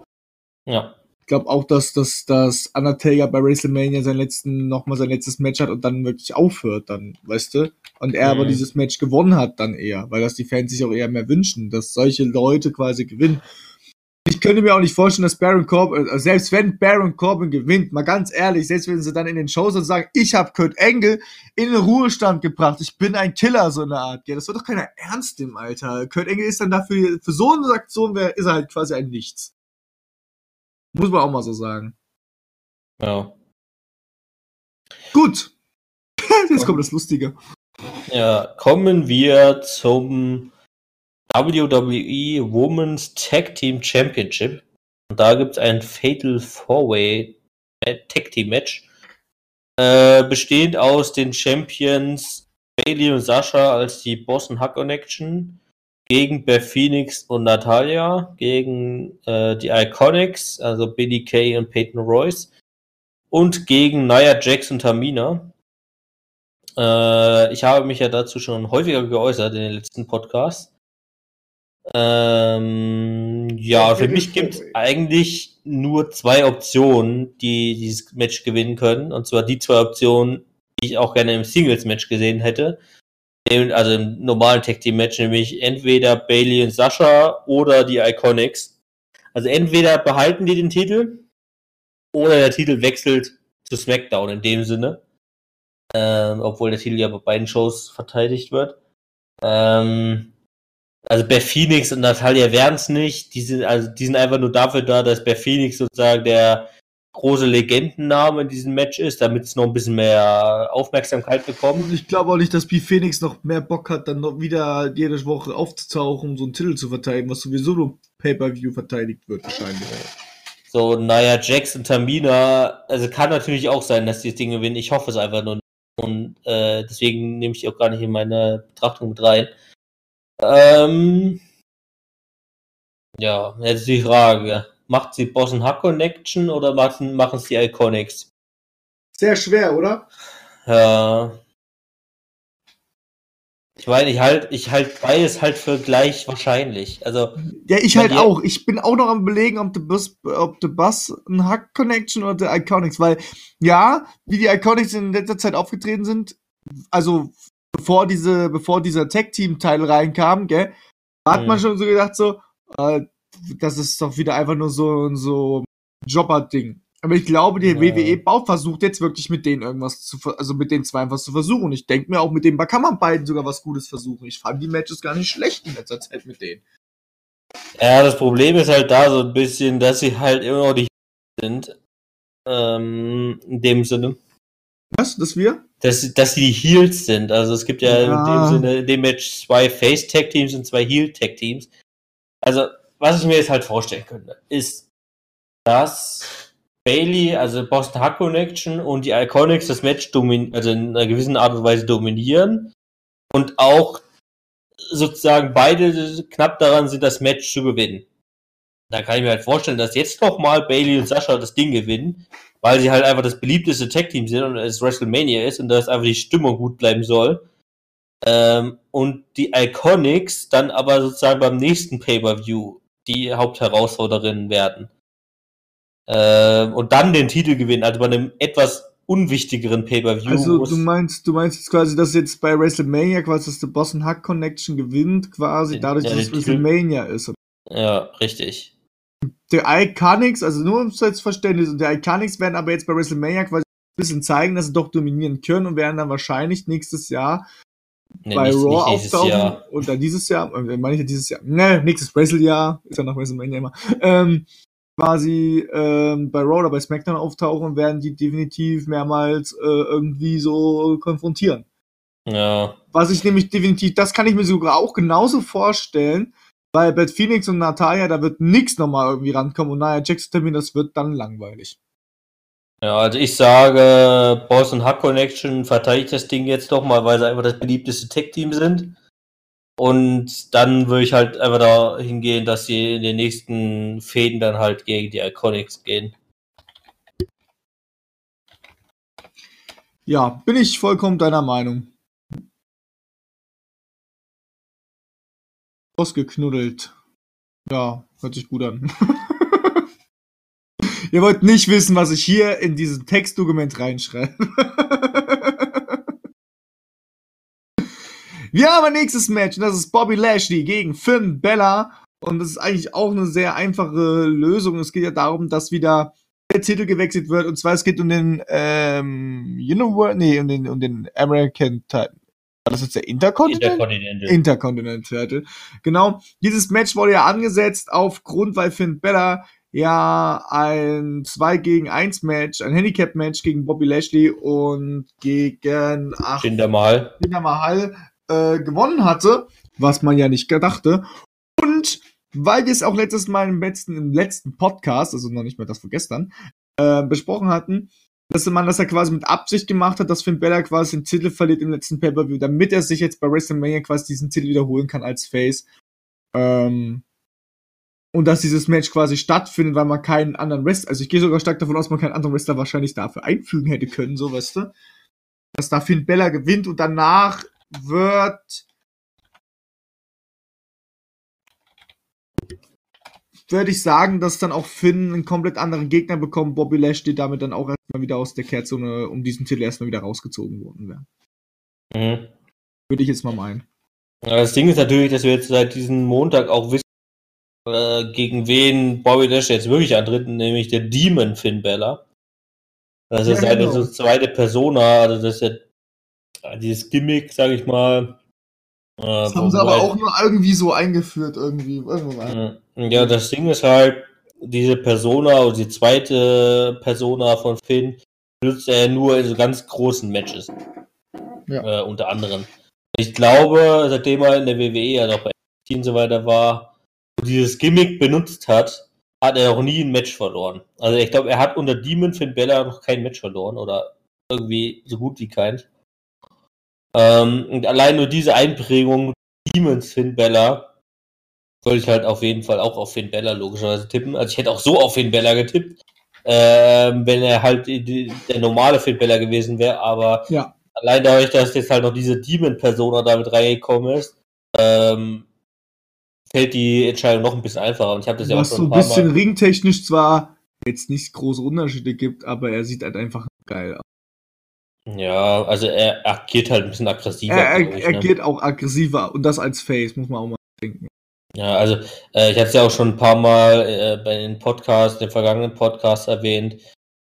Ja. Ich glaube auch, dass, dass, dass Undertaker bei WrestleMania sein letzten, nochmal sein letztes Match hat und dann wirklich aufhört, dann, weißt du? Und er mhm. aber dieses Match gewonnen hat dann eher, weil das die Fans sich auch eher mehr wünschen, dass solche Leute quasi gewinnen. Ich könnte mir auch nicht vorstellen, dass Baron Corbin, äh, selbst wenn Baron Corbin gewinnt, mal ganz ehrlich, selbst wenn sie dann in den Shows und sagen, ich habe Kurt Engel in den Ruhestand gebracht, ich bin ein Killer, so eine Art. Ja, das wird doch keiner ernst nehmen, Alter. Kurt Engel ist dann dafür, für so eine Aktion wär, ist er halt quasi ein Nichts. Muss man auch mal so sagen. Ja. Gut. <laughs> Jetzt kommt das Lustige. Ja, kommen wir zum WWE Women's Tag Team Championship. Und da gibt es ein Fatal Four-Way Tag Team Match. Äh, bestehend aus den Champions Bailey und Sascha als die Boston Hack Connection gegen Beth Phoenix und Natalia, gegen äh, die Iconics, also Billy Kay und Peyton Royce und gegen Nia Jax und Tamina. Äh, ich habe mich ja dazu schon häufiger geäußert in den letzten Podcasts. Ähm, ja, für mich gibt es eigentlich nur zwei Optionen, die dieses Match gewinnen können. Und zwar die zwei Optionen, die ich auch gerne im Singles-Match gesehen hätte. Also im normalen Tag Team Match, nämlich entweder Bailey und Sascha oder die Iconics. Also entweder behalten die den Titel oder der Titel wechselt zu SmackDown in dem Sinne. Ähm, obwohl der Titel ja bei beiden Shows verteidigt wird. Ähm, also Beth Phoenix und Natalia werden es nicht. Die sind, also, die sind einfach nur dafür da, dass Beth Phoenix sozusagen der große Legendenname in diesem Match ist, damit es noch ein bisschen mehr Aufmerksamkeit bekommt. Und ich glaube auch nicht, dass Beth Phoenix noch mehr Bock hat, dann noch wieder jede Woche aufzutauchen, um so einen Titel zu verteidigen, was sowieso nur Pay-Per-View verteidigt wird, wahrscheinlich. So, naja, Jax und Tamina, also kann natürlich auch sein, dass die das Ding gewinnen. Ich hoffe es einfach nur. Und äh, deswegen nehme ich die auch gar nicht in meine Betrachtung mit rein. Ähm, ja, jetzt die Frage. Macht sie Boss Hack Connection oder machen, machen es die Iconics? Sehr schwer, oder? Ja. Ich meine, ich halt, ich halt beides halt für gleich wahrscheinlich. Also. Ja, ich halt auch. Ich bin auch noch am belegen, ob der Bus, ob der Bus ein Hack Connection oder der Iconics, weil, ja, wie die Iconics in letzter Zeit aufgetreten sind, also bevor diese, bevor dieser Tag-Team-Teil reinkam, gell, hat mhm. man schon so gedacht, so, äh, das ist doch wieder einfach nur so, so Jobber-Ding. Aber ich glaube, die ja. WWE baut versucht jetzt wirklich mit denen irgendwas zu, also mit den zwei was zu versuchen. Und ich denke mir auch, mit dem kann man beiden sogar was Gutes versuchen. Ich fand die Matches gar nicht schlecht in letzter Zeit mit denen. Ja, das Problem ist halt da so ein bisschen, dass sie halt immer noch die sind. Ähm, in dem Sinne. Was? Dass wir? Dass, dass sie die Heels sind. Also es gibt ja, ja. in dem Sinne, in dem Match zwei Face-Tag-Teams und zwei Heel-Tag-Teams. Also, was ich mir jetzt halt vorstellen könnte, ist, dass Bailey, also Boston Hard Connection und die Iconics das Match domin also in einer gewissen Art und Weise dominieren und auch sozusagen beide knapp daran sind, das Match zu gewinnen. Da kann ich mir halt vorstellen, dass jetzt nochmal Bailey und Sascha das Ding gewinnen weil sie halt einfach das beliebteste Tag-Team sind und es WrestleMania ist und dass einfach die Stimmung gut bleiben soll. Ähm, und die Iconics dann aber sozusagen beim nächsten Pay-Per-View die Hauptherausforderinnen werden. Ähm, und dann den Titel gewinnen, also bei einem etwas unwichtigeren Pay-Per-View. Also du meinst, du meinst jetzt quasi, dass jetzt bei WrestleMania quasi dass der Boston Hack Connection gewinnt, quasi dadurch, ja, dass es WrestleMania ist. Ja, richtig der Iconics, also nur um es Verständnis, und der Iconics werden aber jetzt bei WrestleMania quasi ein bisschen zeigen, dass sie doch dominieren können und werden dann wahrscheinlich nächstes Jahr nee, bei nicht, Raw nicht auftauchen. Jahr. Und dann dieses Jahr, äh, meine ich ja dieses Jahr, ne, nächstes Wrestle-Jahr, ist ja nach WrestleMania immer, ähm, quasi ähm, bei Raw oder bei SmackDown auftauchen und werden die definitiv mehrmals äh, irgendwie so konfrontieren. Ja. Was ich nämlich definitiv, das kann ich mir sogar auch genauso vorstellen, bei Bad Phoenix und Natalia, da wird nichts nochmal irgendwie rankommen und naja, Jackson Termin, das wird dann langweilig. Ja, also ich sage, Boss und Hack Connection verteidigt das Ding jetzt doch mal, weil sie einfach das beliebteste Tech-Team sind. Und dann würde ich halt einfach da hingehen, dass sie in den nächsten Fäden dann halt gegen die Iconics gehen. Ja, bin ich vollkommen deiner Meinung. Ausgeknuddelt. Ja, hört sich gut an. <laughs> Ihr wollt nicht wissen, was ich hier in diesem Textdokument reinschreibe. Wir haben ein nächstes Match und das ist Bobby Lashley gegen Finn Bella. Und das ist eigentlich auch eine sehr einfache Lösung. Es geht ja darum, dass wieder der Titel gewechselt wird. Und zwar es geht um den ähm, Universe, nee, um den, um den American Titan. War das jetzt der Intercontinental? Intercontinental. Intercontinental. Genau. Dieses Match wurde ja angesetzt aufgrund, weil Finn Bella ja ein 2 gegen 1 Match, ein Handicap Match gegen Bobby Lashley und gegen ach, Jinder Mahal. Jinder Mahal äh, gewonnen hatte, was man ja nicht gedachte. Und weil wir es auch letztes Mal im letzten, im letzten Podcast, also noch nicht mehr das von gestern, äh, besprochen hatten, dass man das ja quasi mit Absicht gemacht hat, dass Finn Bella quasi den Titel verliert im letzten Pay-Per-View, damit er sich jetzt bei WrestleMania quasi diesen Titel wiederholen kann als Face. Ähm, und dass dieses Match quasi stattfindet, weil man keinen anderen Wrestler, also ich gehe sogar stark davon aus, man keinen anderen Wrestler wahrscheinlich dafür einfügen hätte können, so weißt du. Dass da Finn Bella gewinnt und danach wird würde ich sagen, dass dann auch Finn einen komplett anderen Gegner bekommt, Bobby Lashley damit dann auch erstmal wieder aus der Kehrzone um diesen Titel erstmal wieder rausgezogen worden wäre. Mhm. Würde ich jetzt mal meinen. Ja, das Ding ist natürlich, dass wir jetzt seit diesem Montag auch wissen, äh, gegen wen Bobby Lashley jetzt wirklich antritt, nämlich der Demon Finn Bella. Das ist Ja, eine genau. so zweite Persona, also das ist ja dieses Gimmick, sag ich mal. Äh, Das haben sie aber wo- auch nur irgendwie so eingeführt, irgendwie. Irgendwann. Mhm. Ja, das Ding ist halt, diese Persona oder die zweite Persona von Finn benutzt er nur in so ganz großen Matches. Ja. Äh, unter anderem. Ich glaube, seitdem er in der WWE, also auch bei NXT und so weiter war, und dieses Gimmick benutzt hat, hat er auch nie ein Match verloren. Also ich glaube, er hat unter Demon Finn Bella noch kein Match verloren oder irgendwie so gut wie keins. Ähm, und allein nur diese Einprägung Demons Finn Bella würde ich halt auf jeden Fall auch auf Finn Bella logischerweise tippen. Also ich hätte auch so auf Finn Bella getippt, ähm, wenn er halt die, der normale Finn Bella gewesen wäre, aber Ja. allein dadurch, dass jetzt halt noch diese Demon-Persona damit reingekommen ist, ähm, fällt die Entscheidung noch ein bisschen einfacher. Und ich habe das ja auch Was so schon ein ein bisschen Mal. ringtechnisch zwar jetzt nicht große Unterschiede gibt, aber er sieht halt einfach geil aus. Ja, also er agiert halt ein bisschen aggressiver. Er, er, ich, ne? geht auch aggressiver und das als Face, muss man auch mal denken. Ja, also äh, ich hatte es ja auch schon ein paar Mal äh, bei den Podcasts, den vergangenen Podcasts erwähnt,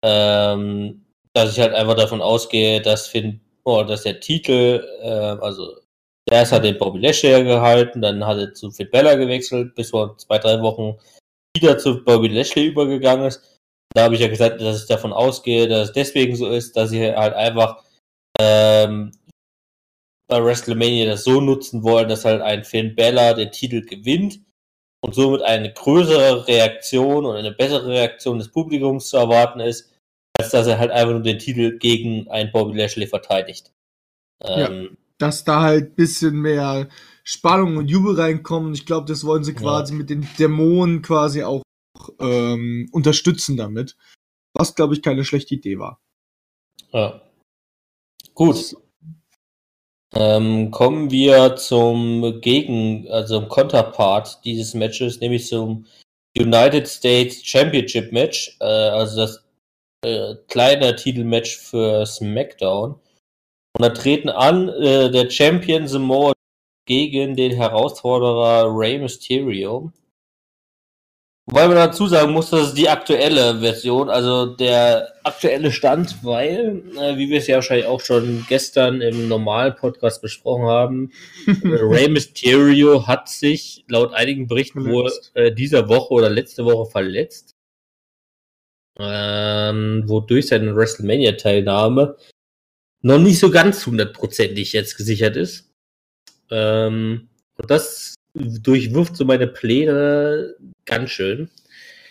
ähm, dass ich halt einfach davon ausgehe, dass Finn, oh, dass der Titel, äh, also erst hat den Bobby Lashley gehalten, dann hat er zu Finn Bella gewechselt, bis vor zwei, drei Wochen wieder zu Bobby Lashley übergegangen ist. Da habe ich ja gesagt, dass ich davon ausgehe, dass es deswegen so ist, dass sie halt einfach ähm, bei WrestleMania das so nutzen wollen, dass halt ein Finn Bella den Titel gewinnt und somit eine größere Reaktion und eine bessere Reaktion des Publikums zu erwarten ist, als dass er halt einfach nur den Titel gegen einen Bobby Lashley verteidigt. Ähm, Dass da halt bisschen mehr Spannung und Jubel reinkommen. Ich glaube, das wollen sie Ja. quasi mit den Dämonen quasi auch ähm, unterstützen damit. Was, glaube ich, keine schlechte Idee war. ja. Gut. Ähm, kommen wir zum Gegen, also zum Konterpart dieses Matches, nämlich zum United States Championship Match, äh, also das äh, kleine Titelmatch für SmackDown. Und da treten an äh, der Champion Samoa gegen den Herausforderer Rey Mysterio. Wobei man dazu sagen muss, das ist die aktuelle Version, also der aktuelle Stand, weil, äh, wie wir es ja wahrscheinlich auch schon gestern im normalen Podcast besprochen haben, <laughs> äh, Rey Mysterio hat sich laut einigen Berichten wohl äh, dieser Woche oder letzte Woche verletzt, ähm, wodurch seine WrestleMania-Teilnahme noch nicht so ganz hundertprozentig jetzt gesichert ist. Ähm, und das durchwirft so meine Pläne ganz schön.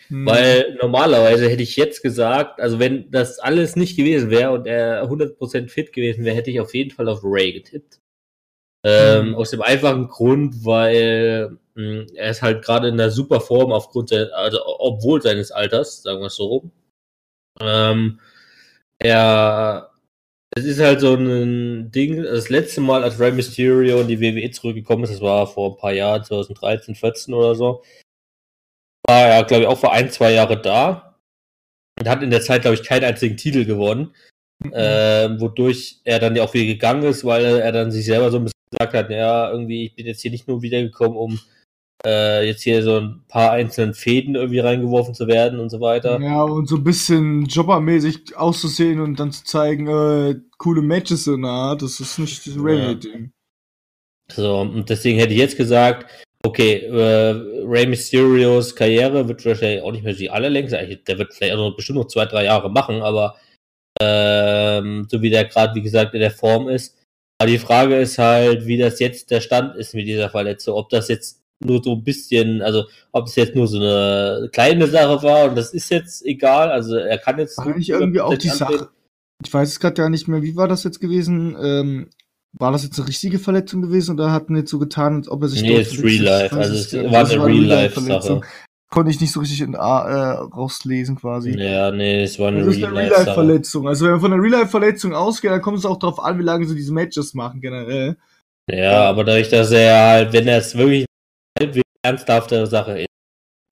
Hm. Weil normalerweise hätte ich jetzt gesagt, also wenn das alles nicht gewesen wäre und er 100% fit gewesen wäre, hätte ich auf jeden Fall auf Ray getippt. Ähm, Mhm. Aus dem einfachen Grund, weil mh, er ist halt gerade in der super Form aufgrund seines, also obwohl seines Alters, sagen wir es so rum. Ähm, er, es ist halt so ein Ding, das letzte Mal, als Rey Mysterio in die WWE zurückgekommen ist, das war vor ein paar Jahren, 2013, 14 oder so, war er, glaube ich, auch vor ein, zwei Jahre da und hat in der Zeit, glaube ich, keinen einzigen Titel gewonnen, Mhm. ähm, wodurch er dann ja auch wieder gegangen ist, weil er dann sich selber so ein bisschen gesagt hat, ja, irgendwie, ich bin jetzt hier nicht nur wiedergekommen, um äh, jetzt hier so ein paar einzelnen Fäden irgendwie reingeworfen zu werden und so weiter. Ja, und so ein bisschen jobbermäßig auszusehen und dann zu zeigen, äh, coole Matches in der Art, das ist nicht das Ray-Ding. So, und deswegen hätte ich jetzt gesagt, okay, äh, Rey Mysterios Karriere wird wahrscheinlich auch nicht mehr die allerlängste, der wird vielleicht auch noch bestimmt noch zwei, drei Jahre machen, aber ähm, so wie der gerade, wie gesagt, in der Form ist. Aber die Frage ist halt, wie das jetzt der Stand ist mit dieser Verletzung. Ob das jetzt nur so ein bisschen, also ob es jetzt nur so eine kleine Sache war und das ist jetzt egal. Also er kann jetzt. War nicht irgendwie auch die Sache. Ich weiß es gerade ja nicht mehr, wie war das jetzt gewesen? Ähm, war das jetzt eine richtige Verletzung gewesen oder hat nicht so getan, als ob er sich Nee, ist Real Life. Also es war eine Real Life Sache. Konnte ich nicht so richtig in, äh, rauslesen quasi. Ja, nee, es war eine Real Life. Real Life Verletzung. Also wenn man von einer Real Life Verletzung ausgeht, dann kommt es auch darauf an, wie lange sie diese Matches machen generell. Ja, aber dadurch, dass er halt, wenn er es wirklich halbwegs ernsthafte Sache ist,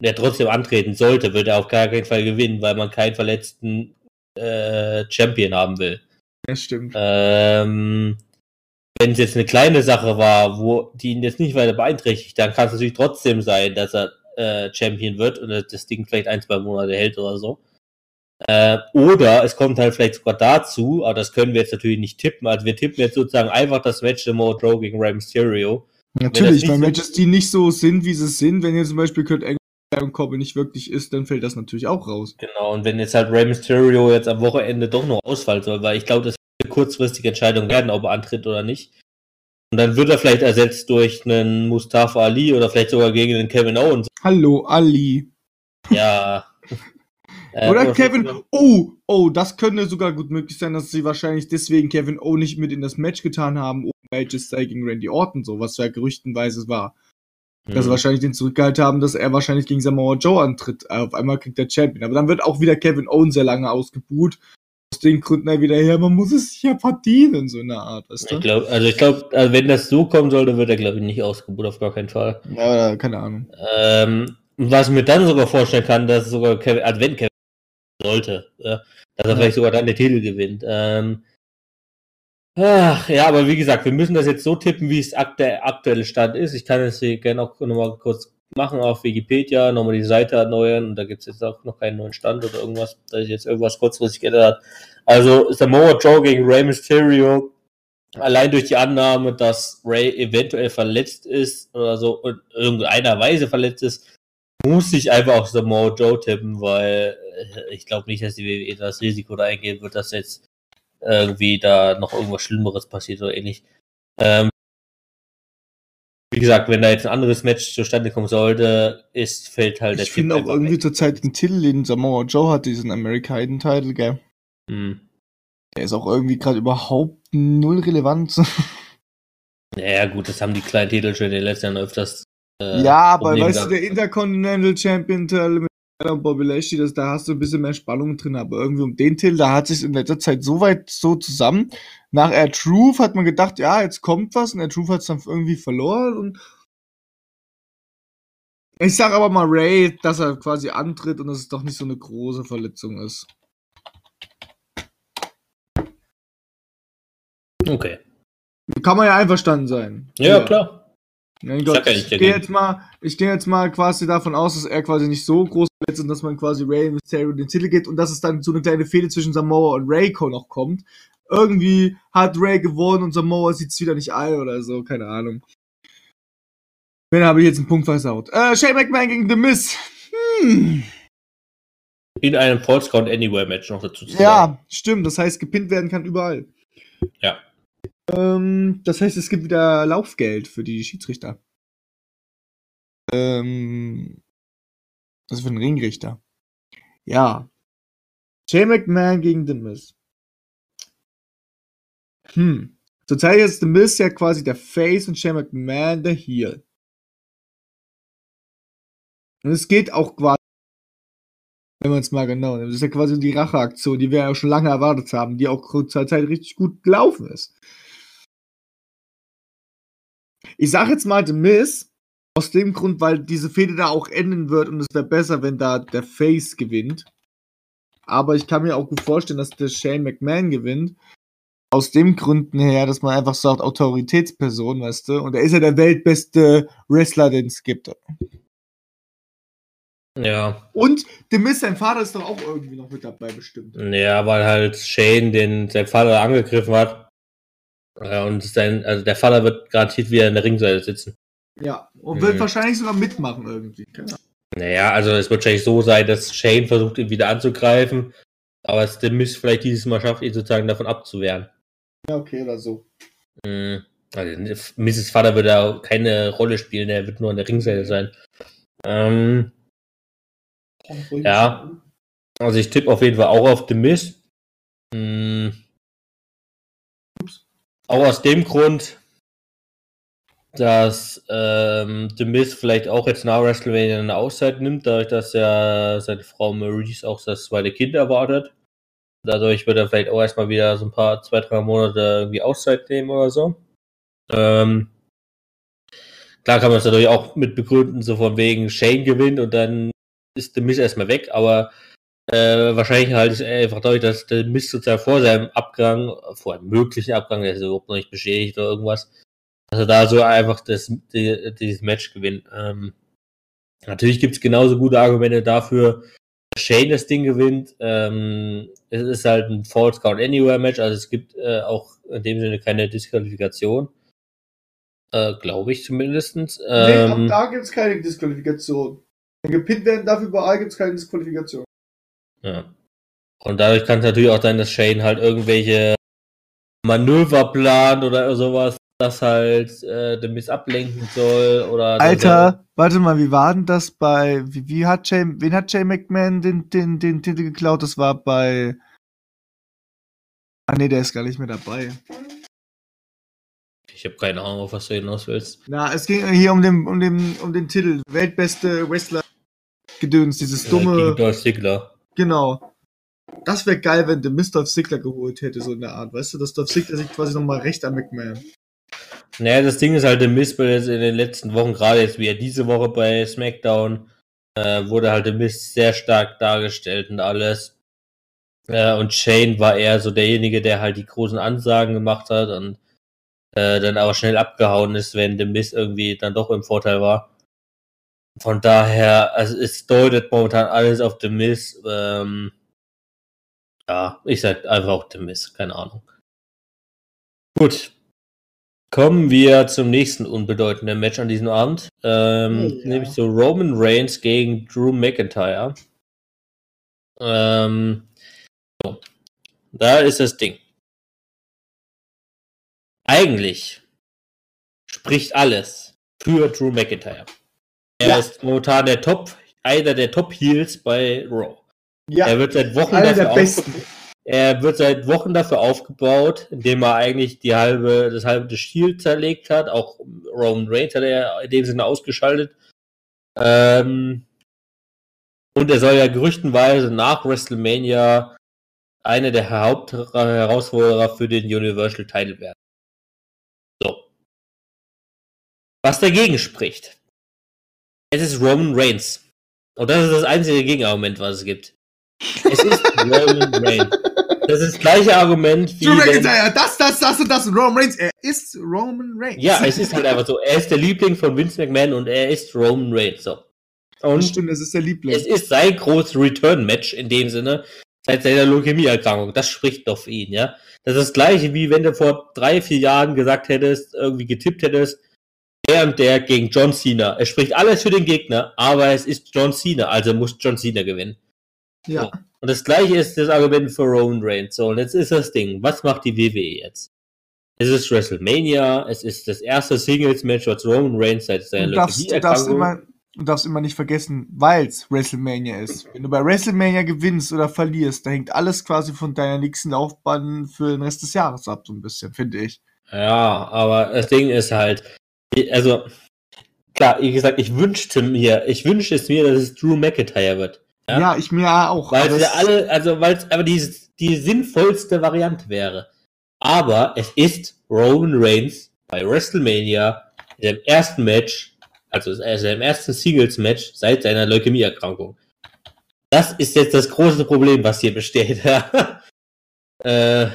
der trotzdem antreten sollte, wird er auf gar keinen Fall gewinnen, weil man keinen verletzten äh, Champion haben will. Das stimmt. Ähm, wenn es jetzt eine kleine Sache war, wo die ihn jetzt nicht weiter beeinträchtigt, dann kann es natürlich trotzdem sein, dass er äh, Champion wird und das Ding vielleicht ein, zwei Monate hält oder so. Äh, oder es kommt halt vielleicht sogar dazu, aber das können wir jetzt natürlich nicht tippen. Also wir tippen jetzt sozusagen einfach das Match Samoa Joe gegen Rey Mysterio. Natürlich, weil Matches, die nicht so sind, wie sie sind, wenn jetzt zum Beispiel Kurt Angle und Corbin nicht wirklich ist, dann fällt das natürlich auch raus. Genau, und wenn jetzt halt Rey Mysterio jetzt am Wochenende doch noch ausfallen soll, weil ich glaube, das wird eine kurzfristige Entscheidung werden, ob er antritt oder nicht. Und dann wird er vielleicht ersetzt durch einen Mustafa Ali oder vielleicht sogar gegen den Kevin Owens. Hallo, Ali. Ja. <laughs> äh, oder Kevin. Oh, oh, das könnte sogar gut möglich sein, dass sie wahrscheinlich deswegen Kevin O nicht mit in das Match getan haben, um Matches gegen Randy Orton, so was ja gerüchtenweise war. Hm. Dass sie wahrscheinlich den zurückgehalten haben, dass er wahrscheinlich gegen Samoa Joe antritt. Auf einmal kriegt der Champion. Aber dann wird auch wieder Kevin Owens sehr lange ausgebuht aus den Gründen halt wieder her, man muss es sich ja verdienen, so eine Art, weißt du? Ich glaube, also ich glaube, also wenn das so kommen sollte, wird er, glaube ich, nicht ausgebucht, auf gar keinen Fall. Ja, keine Ahnung. Ähm, was ich mir dann sogar vorstellen kann, dass sogar Kevin, also wenn Kevin sollte, ja, dass er ja. vielleicht sogar dann den Titel gewinnt. Ähm, ach, ja, aber wie gesagt, wir müssen das jetzt so tippen, wie es der aktuelle Stand ist. Ich kann es hier gerne auch nochmal kurz machen auf Wikipedia, nochmal die Seite erneuern und da gibt es jetzt auch noch keinen neuen Stand oder irgendwas, da ist jetzt irgendwas kurzfristig geändert hat. Also Samoa Joe gegen Rey Mysterio, allein durch die Annahme, dass Rey eventuell verletzt ist oder so in irgendeiner Weise verletzt ist, muss ich einfach auf Samoa Joe tippen, weil äh, ich glaube nicht, dass die WWE das Risiko da eingehen wird, dass jetzt irgendwie da noch irgendwas Schlimmeres passiert oder ähnlich. Ähm, wie gesagt, wenn da jetzt ein anderes Match zustande kommen sollte, ist, fällt halt der Ich finde auch irgendwie zurzeit den Titel, den Samoa Joe hat, diesen American Title, gell? Hm. Der ist auch irgendwie gerade überhaupt null relevant. <laughs> Naja, gut, das haben die kleinen Titel schon in den letzten Jahren öfters. Äh, ja, aber Problem weißt gehabt. du, der Intercontinental Champion Titel mit Bobby Lashley, das, da hast du ein bisschen mehr Spannung drin, aber irgendwie um den Titel, da hat sich in letzter Zeit so weit so zusammen, nach Air Truth hat man gedacht, ja, jetzt kommt was und Air Truth hat es dann irgendwie verloren und ich sag aber mal Ray, dass er quasi antritt und dass es doch nicht so eine große Verletzung ist. Okay. Kann man ja einverstanden sein. Ja, ja. klar. Mein Gott, ich, ich gehe jetzt mal, ich gehe jetzt mal quasi davon aus, dass er quasi nicht so groß ist und dass man quasi Ray Mysterio den Titel geht und dass es dann so eine kleine Fehde zwischen Samoa und Rayco noch kommt irgendwie hat Ray gewonnen und Samoa sieht es wieder nicht ein oder so, keine Ahnung. Wen habe ich jetzt einen Punkt versaut? Äh, Shane McMahon gegen The Miz. Hm. In einem False Count Anywhere Match noch dazu zu sagen. Ja, stimmt. Das heißt, gepinnt werden kann überall. Ja. Ähm, das heißt, es gibt wieder Laufgeld für die Schiedsrichter. Ähm, also für den Ringrichter. Ja. Shane McMahon gegen The Miz. Hm. Zurzeit ist The Miz ja quasi der Face und Shane McMahon der Heel. Und es geht auch quasi, wenn man es mal genau nimmt, das ist ja quasi die Racheaktion, die wir ja schon lange erwartet haben, die auch zur Zeit richtig gut gelaufen ist. Ich sag jetzt mal The Miz, aus dem Grund, weil diese Fehde da auch enden wird und es wäre besser, wenn da der Face gewinnt. Aber ich kann mir auch gut vorstellen, dass der Shane McMahon gewinnt, aus dem Gründen her, dass man einfach sagt, Autoritätsperson, weißt du? Und er ist ja der weltbeste Wrestler, den es gibt. Ja. Und The Miz, sein Vater ist doch auch irgendwie noch mit dabei, bestimmt. Ja, weil halt Shane den sein Vater angegriffen hat. Ja, und sein, also der Vater wird garantiert wieder in der Ringseite sitzen. Ja, und wird mhm. wahrscheinlich sogar mitmachen irgendwie. Genau. Naja, also es wird wahrscheinlich so sein, dass Shane versucht, ihn wieder anzugreifen, aber es der Miss vielleicht dieses Mal schafft, ihn sozusagen davon abzuwehren. Ja, okay, oder so. Mhm. Also Mrs. Vater wird da keine Rolle spielen, er wird nur an der Ringseite sein. Ähm, ja. Also ich tippe auf jeden Fall auch auf The Mist. Hm. Auch aus dem Grund, dass ähm, The Miz vielleicht auch jetzt nach WrestleMania eine Auszeit nimmt, dadurch, dass ja seine Frau Maurice auch das zweite Kind erwartet. Dadurch wird er vielleicht auch erstmal wieder so ein paar, zwei, drei Monate irgendwie Auszeit nehmen oder so. Ähm, klar kann man es natürlich auch mit begründen, so von wegen Shane gewinnt und dann ist The Miz erstmal weg, aber äh, wahrscheinlich halt einfach dadurch, dass der Miz sozusagen vor seinem Abgang, vor einem möglichen Abgang, der ist überhaupt noch nicht beschädigt oder irgendwas, dass er da so einfach das, die, dieses Match gewinnt. Ähm, natürlich gibt's genauso gute Argumente dafür, dass Shane das Ding gewinnt. Ähm, es ist halt ein False Count Anywhere Match, also es gibt äh, auch in dem Sinne keine Disqualifikation. Äh, Glaube ich zumindestens. Ähm, nee, ab da gibt's keine Disqualifikation. Wenn gepinnt werden darf überall, gibt's keine Disqualifikation. Ja. Und dadurch kann es natürlich auch sein, dass Shane halt irgendwelche Manöver plant oder sowas, das halt äh, den Miss ablenken soll oder. Alter, warte mal, wie war denn das bei. Wie, wie hat Jay, wen hat Jay McMahon den, den, den Titel geklaut? Das war bei. Ah nee, der ist gar nicht mehr dabei. Ich habe keine Ahnung, auf was du hinaus willst. Na, es ging hier um den, um den, um den Titel. Weltbeste Wrestler Gedöns, dieses dumme. Ja, Dolph Ziggler. Genau. Das wäre geil, wenn der Mr. Ziggler geholt hätte, so in der Art. Weißt du, dass Dolph Ziggler sich quasi nochmal recht an McMahon. Naja, das Ding ist halt, der Mist jetzt in den letzten Wochen, gerade jetzt wie er diese Woche bei SmackDown, äh, wurde halt der Mist sehr stark dargestellt und alles. Äh, und Shane war eher so derjenige, der halt die großen Ansagen gemacht hat und äh, dann aber schnell abgehauen ist, wenn der Mist irgendwie dann doch im Vorteil war. Von daher, also es deutet momentan alles auf The Miss. Ähm, ja, ich sag einfach auch The Miss, keine Ahnung. Gut. Kommen wir zum nächsten unbedeutenden Match an diesem Abend. Ähm, ja. Nämlich so Roman Reigns gegen Drew McIntyre. Ähm, so. Da ist das Ding. Eigentlich spricht alles für Drew McIntyre. Er ja. ist momentan der Top, einer der Top Heels bei Raw. Ja. Er wird seit Wochen dafür er wird seit Wochen dafür aufgebaut, indem er eigentlich die halbe, das halbe des Shield zerlegt hat. Auch Roman Reigns hat er in dem Sinne ausgeschaltet. Ähm, und er soll ja gerüchtenweise nach WrestleMania einer der Hauptherausforderer für den Universal Title werden. So. Was dagegen spricht, es ist Roman Reigns. Und das ist das einzige Gegenargument, was es gibt. Es ist <laughs> Roman Reigns. Das ist das gleiche Argument wie. Wenn, das, das, das und das Roman Reigns. Er ist Roman Reigns. Ja, es ist halt einfach so. Er ist der Liebling von Vince McMahon und er ist Roman Reigns. So. Und das stimmt, es ist der Liebling. Es ist sein großes Return-Match in dem Sinne, seit seiner Leukämie-Erkrankung. Das spricht doch für ihn, ja. Das ist das gleiche, wie wenn du vor drei, vier Jahren gesagt hättest, irgendwie getippt hättest, der und der gegen John Cena. Es spricht alles für den Gegner, aber es ist John Cena, also muss John Cena gewinnen. Ja. So. Und das gleiche ist das Argument für Roman Reigns. So, und jetzt ist das Ding. Was macht die WWE jetzt? Es ist WrestleMania, es ist das erste Singles-Match, was Roman Reigns seit seiner du darfst immer, du darfst immer nicht vergessen, weil es WrestleMania ist. Wenn du bei WrestleMania gewinnst oder verlierst, da hängt alles quasi von deiner nächsten Laufbahn für den Rest des Jahres ab, so ein bisschen, finde ich. Ja, aber das Ding ist halt, also, klar, wie gesagt, ich wünschte mir, ich wünschte es mir, dass es Drew McIntyre wird. Ja, ja ich mir auch. Weil es ja alle, also weil es aber die, die sinnvollste Variante wäre. Aber es ist Roman Reigns bei WrestleMania in seinem ersten Match, also seinem ersten Singles-Match seit seiner Leukämieerkrankung. Das ist jetzt das große Problem, was hier besteht. <laughs> äh,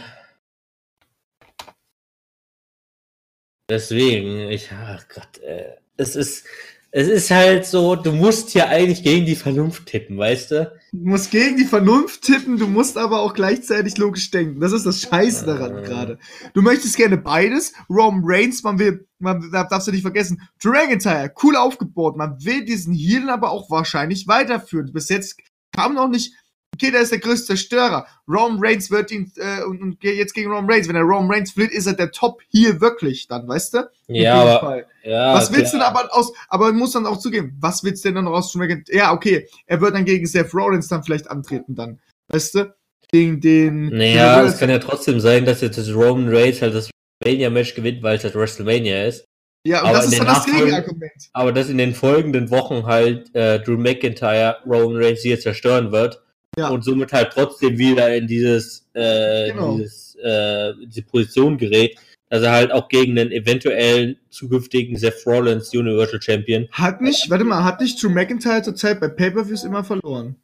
Deswegen, ich, ach Gott, äh, es ist, es ist halt so, du musst hier eigentlich gegen die Vernunft tippen, weißt du? Du musst gegen die Vernunft tippen, du musst aber auch gleichzeitig logisch denken. Das ist das Scheiße daran Äh. gerade. Du möchtest gerne beides. Roman Reigns, man will, man da darfst du nicht vergessen, McIntyre, cool aufgebaut. Man will diesen Heal aber auch wahrscheinlich weiterführen. Bis jetzt kam noch nicht, okay, der ist der größte Zerstörer. Roman Reigns wird ihn, äh, und, und jetzt gegen Roman Reigns, wenn er Roman Reigns verliert, ist er der Top-Heal wirklich dann, weißt du? Ja, Auf jeden aber, Fall. ja. Was willst du denn aber aus, aber man muss dann auch zugeben, was willst du denn dann noch aus Drew McIntyre? Ja, okay, er wird dann gegen Seth Rollins dann vielleicht antreten dann, weißt du? Gegen den... Naja, es kann ja trotzdem sein, dass jetzt das Roman Reigns halt das WrestleMania-Match gewinnt, weil es halt WrestleMania ist. ja, und aber das ist dann das Gegenargument. Aber dass in den folgenden Wochen halt äh, Drew McIntyre Roman Reigns hier zerstören wird Ja. und somit halt trotzdem wieder in dieses, äh, Genau. dieses äh, diese Position gerät, dass er halt auch gegen den eventuellen zukünftigen Seth Rollins Universal Champion Hat nicht, warte mal, hat nicht Drew McIntyre zurzeit bei Pay-Per-Views immer verloren?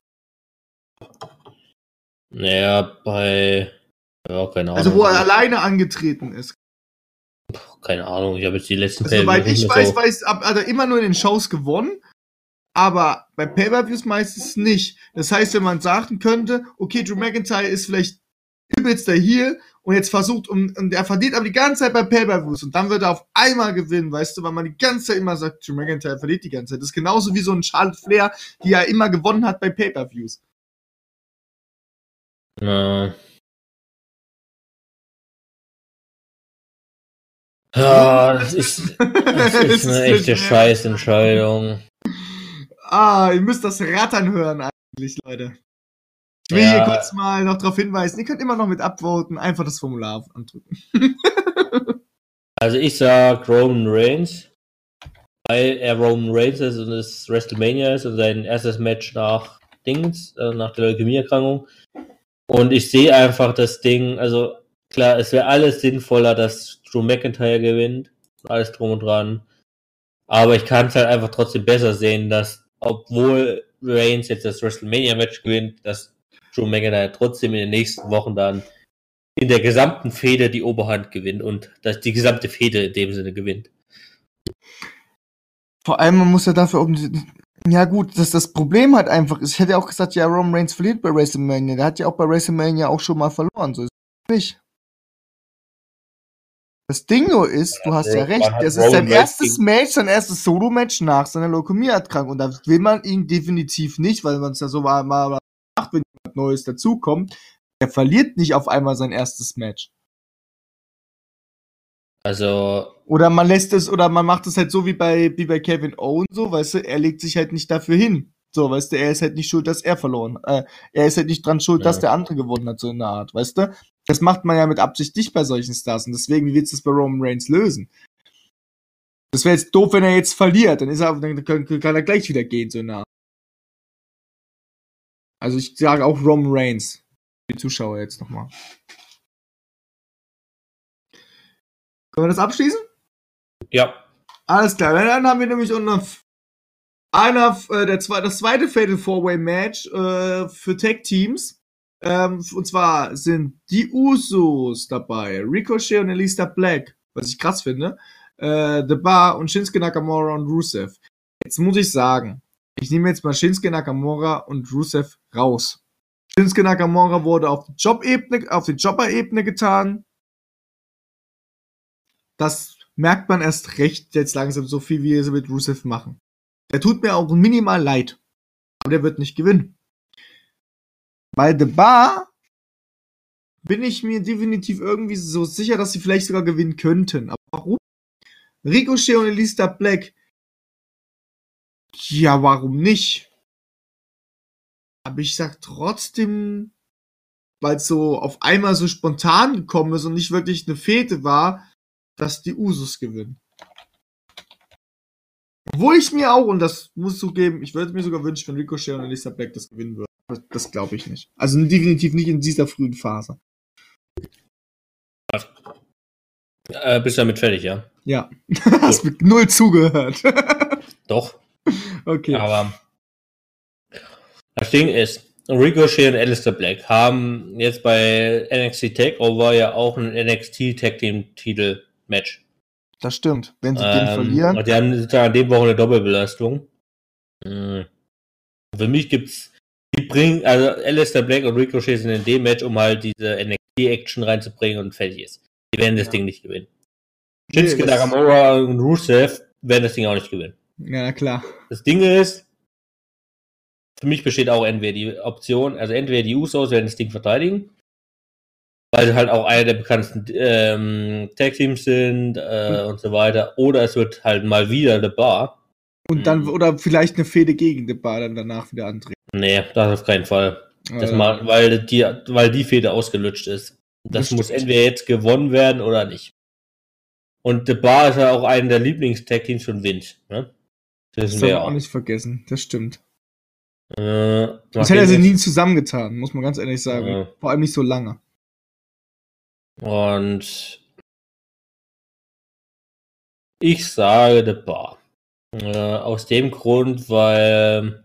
Naja, bei. Ja, keine Ahnung. Also wo er alleine angetreten ist. keine Ahnung, ich habe jetzt die letzten Also, soweit nicht ich weiß, so- weiß, hat er immer nur in den Shows gewonnen, aber bei Pay-Per-Views meistens nicht. Das heißt, wenn man sagen könnte, okay, Drew McIntyre ist vielleicht übelster Heel und jetzt versucht, um, und er verdient aber die ganze Zeit bei Pay-Per-Views und dann wird er auf einmal gewinnen, weißt du, weil man die ganze Zeit immer sagt, Drew McIntyre verliert die ganze Zeit. Das ist genauso wie so ein Charlotte Flair, die er immer gewonnen hat bei Pay-Per-Views. Ja. Ja, das ist, das <laughs> ist eine echte. Scheißentscheidung. Ah, ihr müsst das Rattern hören eigentlich, Leute. Ich will hier Ja. kurz mal noch darauf hinweisen, ihr könnt immer noch mit upvoten, einfach das Formular andrücken. <laughs> Also ich sag Roman Reigns, weil er Roman Reigns ist und es WrestleMania ist und sein erstes Match nach Dings, äh, nach der Leukämieerkrankung. Und ich sehe einfach das Ding, also klar, es wäre alles sinnvoller, dass Drew McIntyre gewinnt, alles drum und dran. Aber ich kann es halt einfach trotzdem besser sehen, dass obwohl Reigns jetzt das WrestleMania-Match gewinnt, dass Drew McIntyre trotzdem in den nächsten Wochen dann in der gesamten Fehde die Oberhand gewinnt und dass die gesamte Fehde in dem Sinne gewinnt. Vor allem, man muss ja dafür um. Ja, gut, dass das Problem halt einfach ist. Ich hätte auch gesagt, ja, Roman Reigns verliert bei WrestleMania. Der hat ja auch bei WrestleMania auch schon mal verloren. So ist es nicht. Das Ding nur ist, du hast ja recht, das ist sein erstes Match, sein erstes Solo-Match nach seiner Leukämieerkrankung. Und da will man ihn definitiv nicht, weil man es ja so mal mal macht, wenn jemand Neues dazukommt. Er verliert nicht auf einmal sein erstes Match. Also, Oder man lässt es, oder man macht es halt so wie bei, wie bei Kevin Owen so, weißt du, er legt sich halt nicht dafür hin. So, weißt du, er ist halt nicht schuld, dass er verloren. Äh, er ist halt nicht dran schuld, Ja. dass der andere gewonnen hat, so in der Art, weißt du? Das macht man ja mit Absicht nicht bei solchen Stars. Und deswegen, wie willst du das bei Roman Reigns lösen? Das wäre jetzt doof, wenn er jetzt verliert, dann ist er, dann kann, kann er gleich wieder gehen, so Art. Also ich sage auch Roman Reigns. Die Zuschauer jetzt nochmal. Können wir das abschließen? ja. Alles klar, dann haben wir nämlich unter einer, äh, der das zweite Fatal Four-Way Match äh, für Tag Teams. Ähm, und zwar sind die Usos dabei, Ricochet und Elisa Black, was ich krass finde, äh, The Bar und Shinsuke Nakamura und Rusev. Jetzt muss ich sagen, ich nehme jetzt mal Shinsuke Nakamura und Rusev raus. Shinsuke Nakamura wurde auf die Job-Ebene, auf die Jobber-Ebene getan. Das merkt man erst recht jetzt langsam so viel, wie sie mit Rusev machen. Der tut mir auch minimal leid. Aber der wird nicht gewinnen. Bei The Bar bin ich mir definitiv irgendwie so sicher, dass sie vielleicht sogar gewinnen könnten. Aber warum? Ricochet und Elista Black. Ja, warum nicht? Aber ich sag trotzdem, weil es so auf einmal so spontan gekommen ist und nicht wirklich eine Fete war, dass die Usus gewinnen. Obwohl ich mir auch, und das muss zugeben, ich würde mir sogar wünschen, wenn Ricochet und Elisa Black das gewinnen würden. Das glaube ich nicht. Also definitiv nicht in dieser frühen Phase. Äh, bist du damit fertig, ja? Ja. <laughs> Hast mit null zugehört. <laughs> Doch. okay. Aber das Ding ist, Ricochet und Alistair Black haben jetzt bei NXT Takeover ja auch ein NXT Tag Team Titel Match. das stimmt. Wenn sie ähm, den verlieren. Die haben an dem Woche eine Doppelbelastung. Mhm. Für mich gibt's, die bringen, also Alistair Black und Ricochet sind in dem Match, um halt diese NXT-Action reinzubringen und fertig ist. Die werden das ja. Ding nicht gewinnen. Shinsuke nee, Nakamura und Rusev werden das Ding auch nicht gewinnen. Ja, klar. Das Ding ist, für mich besteht auch entweder die Option, also entweder die Usos werden das Ding verteidigen, weil sie halt auch einer der bekanntesten ähm, Tag-Teams sind äh, und so weiter, oder es wird halt mal wieder eine Bar. Und dann, mhm. oder vielleicht eine Fehde gegen die Bar dann danach wieder antreten. Nee, das auf keinen Fall. Das ja, mal, weil die, weil die Fehde ausgelutscht ist. Das, das muss entweder jetzt gewonnen werden oder nicht. Und The Bar ist ja auch einer der Lieblings-Tag-Teams von Wind. Ne? Das, das wir auch nicht vergessen, das stimmt. Äh, das hätte er sie nie zusammengetan, muss man ganz ehrlich sagen. Ja. Vor allem nicht so lange. Und ich sage The Bar. Äh, aus dem Grund, weil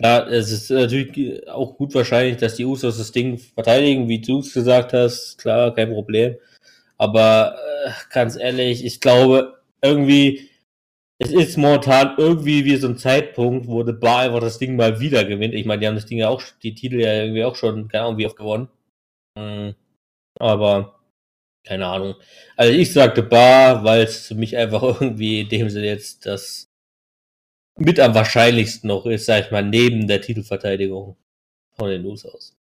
ja, es ist natürlich auch gut wahrscheinlich, dass die Usos das Ding verteidigen, wie du es gesagt hast. Klar, kein Problem. Aber äh, ganz ehrlich, ich glaube, irgendwie es ist momentan irgendwie wie so ein Zeitpunkt, wo The Bar einfach das Ding mal wieder gewinnt. Ich meine, die haben das Ding ja auch, die Titel ja irgendwie auch schon, keine Ahnung, wie oft gewonnen. Mhm. Aber, keine Ahnung. Also ich sagte Bar, weil es für mich einfach <laughs> irgendwie in dem Sinne jetzt das mit am wahrscheinlichsten noch ist, sag ich mal, neben der Titelverteidigung von den News aus.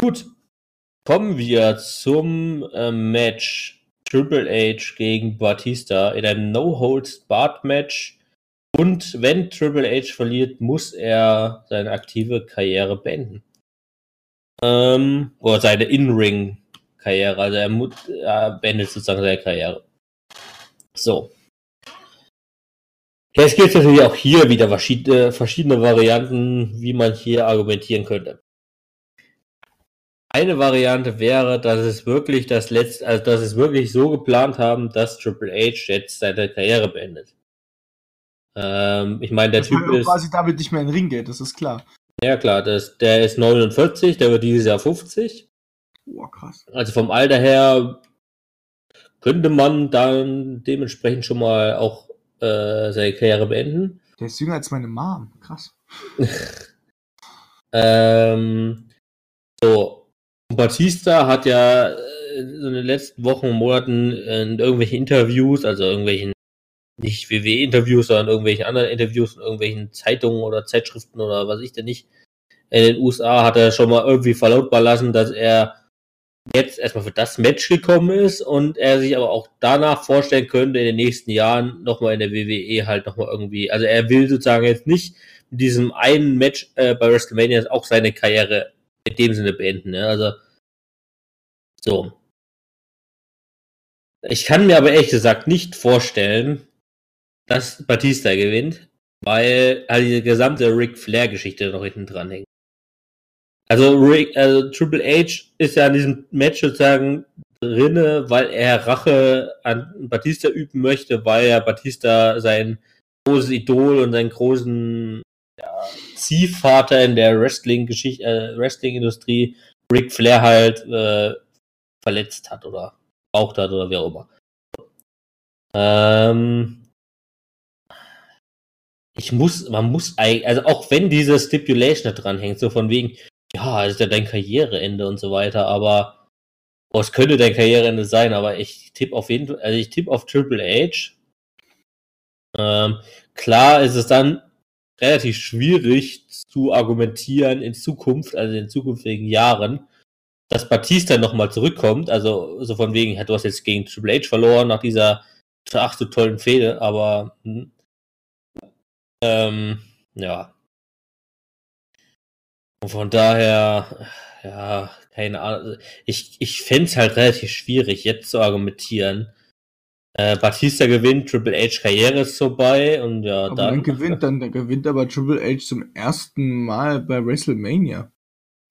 Gut. Kommen wir zum äh, Match Triple H gegen Batista in einem No-Holds-Barred-Match. Und wenn Triple H verliert, muss er seine aktive Karriere beenden. Ähm, oder seine In-Ring-Karriere. Also er, er beendet sozusagen seine Karriere. So. Jetzt gibt es natürlich auch hier wieder verschiedene, verschiedene Varianten, wie man hier argumentieren könnte. Eine Variante wäre, dass es wirklich das letzte, also dass es wirklich so geplant haben, dass Triple H jetzt seine Karriere beendet. Ähm, ich meine, der das Typ ist quasi damit nicht mehr in den Ring geht, das ist klar. Ja klar, das, der ist 49, der wird dieses Jahr 50. Boah, krass. Also vom Alter her könnte man dann dementsprechend schon mal auch äh, seine Karriere beenden. Der ist jünger als meine Mom, krass. <laughs> ähm, so, Batista hat ja äh, in den letzten Wochen und Monaten in irgendwelchen Interviews, also irgendwelchen, nicht WWE-Interviews, sondern irgendwelchen anderen Interviews in irgendwelchen Zeitungen oder Zeitschriften oder was ich denn nicht, in den USA hat er schon mal irgendwie verlautbar lassen, dass er jetzt erstmal für das Match gekommen ist und er sich aber auch danach vorstellen könnte, in den nächsten Jahren nochmal in der WWE halt nochmal irgendwie, also er will sozusagen jetzt nicht mit diesem einen Match äh, bei WrestleMania auch seine Karriere in dem Sinne beenden. Ne? Also so. Ich kann mir aber ehrlich gesagt nicht vorstellen, dass Batista gewinnt, weil halt diese gesamte Ric Flair-Geschichte noch hinten dran hängt. Also, Rick, also Triple H ist ja in diesem Match sozusagen drinne, weil er Rache an Batista üben möchte, weil er Batista sein großes Idol und seinen großen ja, Ziehvater in der Wrestling-Geschichte, äh, Wrestling-Industrie, Ric Flair halt äh, verletzt hat oder braucht hat oder wie auch immer. Ähm, ich muss, man muss eigentlich, also auch wenn diese Stipulation da dran hängt, so von wegen, ja, das ist ja dein Karriereende und so weiter, aber oh, es könnte dein Karriereende sein, aber ich tippe auf jeden Fall, also ich tippe auf Triple H. Ähm, klar ist es dann relativ schwierig zu argumentieren in Zukunft, also in zukünftigen Jahren, dass Batista nochmal zurückkommt. Also so von wegen, du hast jetzt gegen Triple H verloren nach dieser ach so tollen Fehde, aber hm, ähm, ja. Und von daher, ja, keine Ahnung. Ich, ich fände es halt relativ schwierig, jetzt zu argumentieren, äh, Batista gewinnt, Triple H Karriere ist vorbei und ja, aber dann. dann gewinnt dann, dann gewinnt aber Triple H zum ersten Mal bei WrestleMania.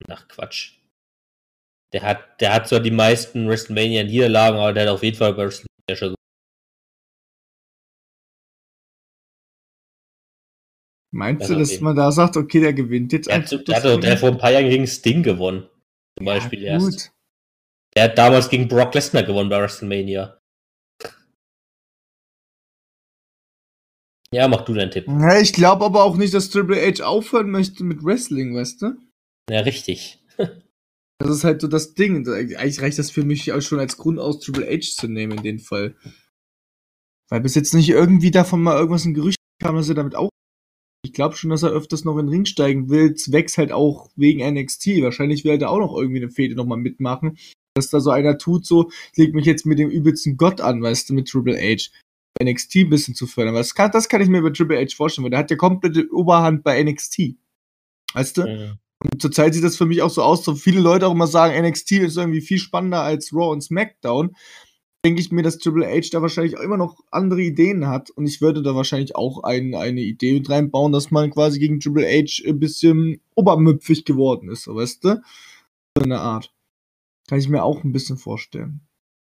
Ach Quatsch. Der hat, der hat zwar die meisten WrestleMania-Niederlagen, aber der hat auf jeden Fall bei WrestleMania schon Meinst ja, du, dass okay. man da sagt, okay, der gewinnt jetzt der einfach? Hat, der, der hat vor ein paar Jahren gegen Sting gewonnen. Zum ja, Beispiel gut. erst. Der hat damals gegen Brock Lesnar gewonnen bei WrestleMania. Ja, mach du deinen Tipp. Ja, ich glaube aber auch nicht, dass Triple H aufhören möchte mit Wrestling, weißt du? Ja, richtig. <laughs> das ist halt so das Ding. Eigentlich reicht das für mich auch schon als Grund aus, Triple H zu nehmen in dem Fall. Weil bis jetzt nicht irgendwie davon mal irgendwas ein Gerücht kam, dass er damit auch ich glaube schon, dass er öfters noch in den Ring steigen will. Zwecks halt auch wegen NXT. Wahrscheinlich will er da auch noch irgendwie eine Fehde nochmal mitmachen. Dass da so einer tut, so, ich leg mich jetzt mit dem übelsten Gott an, weißt du, mit Triple H. NXT ein bisschen zu fördern. Das kann, das kann ich mir bei Triple H vorstellen, weil der hat ja komplette Oberhand bei NXT. Weißt du? Mhm. Und zurzeit sieht das für mich auch so aus, so viele Leute auch immer sagen, NXT ist irgendwie viel spannender als Raw und SmackDown. Denke ich mir, dass Triple H da wahrscheinlich auch immer noch andere Ideen hat. Und ich würde da wahrscheinlich auch ein, eine Idee mit reinbauen, dass man quasi gegen Triple H ein bisschen obermüpfig geworden ist, so weißt du? So eine Art. Kann ich mir auch ein bisschen vorstellen.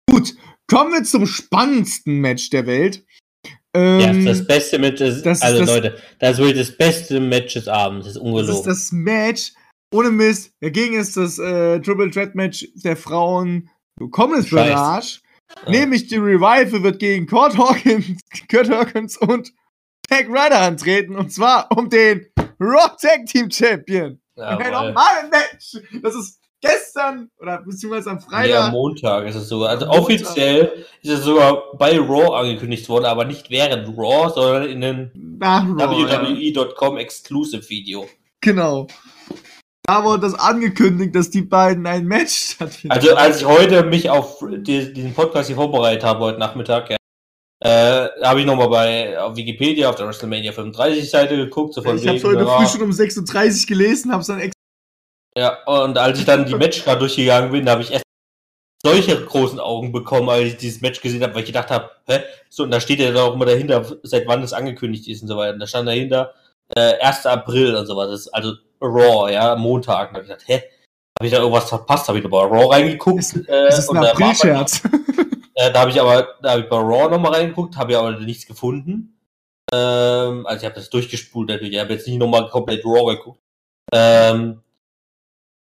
Gut, kommen wir zum spannendsten Match der Welt. Ja, Ähm, das beste Match ist, das ist also das- Leute, das ist wirklich das beste Match des Abends, das ist Das ungelogen. ist das Match. Ohne Mist. Dagegen ist das äh, Triple Threat Match der Frauen. Du kommst für. Arsch. Ja. Nämlich die Revival wird gegen Kurt Hawkins, <laughs> Kurt Hawkins und Zack Ryder antreten. Und zwar um den Raw Tag Team Champion. Ja, Ein normales Match. Das ist gestern oder beziehungsweise am Freitag. Montag ist es sogar. Also Montag. offiziell ist es sogar bei Raw angekündigt worden, aber nicht während Raw, sondern in einem Raw. Ja. WWE.com Exclusive Video. Genau. Da wurde das angekündigt, dass die beiden ein Match stattfinden. Also als ich heute mich auf die, diesen Podcast hier vorbereitet habe, heute Nachmittag, ja, äh, habe ich nochmal bei auf Wikipedia auf der WrestleMania 35 Seite geguckt, so von ich habe es heute früh schon um 36 gelesen, hab's dann extra. Ja, und als ich dann die Matchcard durchgegangen bin, habe ich erst solche großen Augen bekommen, als ich dieses Match gesehen habe, weil ich gedacht habe, hä? So, und da steht ja dann auch immer dahinter, seit wann es angekündigt ist und so weiter. Und da stand dahinter, äh, 1. April und so was. Das ist also Raw, ja, Montag. Da hab ich gedacht, hä? Habe ich da irgendwas verpasst? Habe ich da bei Raw reingeguckt? Es- äh, Das ist ein Aprilscherz. äh, da habe ich aber, da habe ich bei Raw nochmal reingeguckt, habe ja aber nichts gefunden. Ähm, also ich habe das durchgespult natürlich, ich habe jetzt nicht nochmal komplett Raw geguckt. Ähm,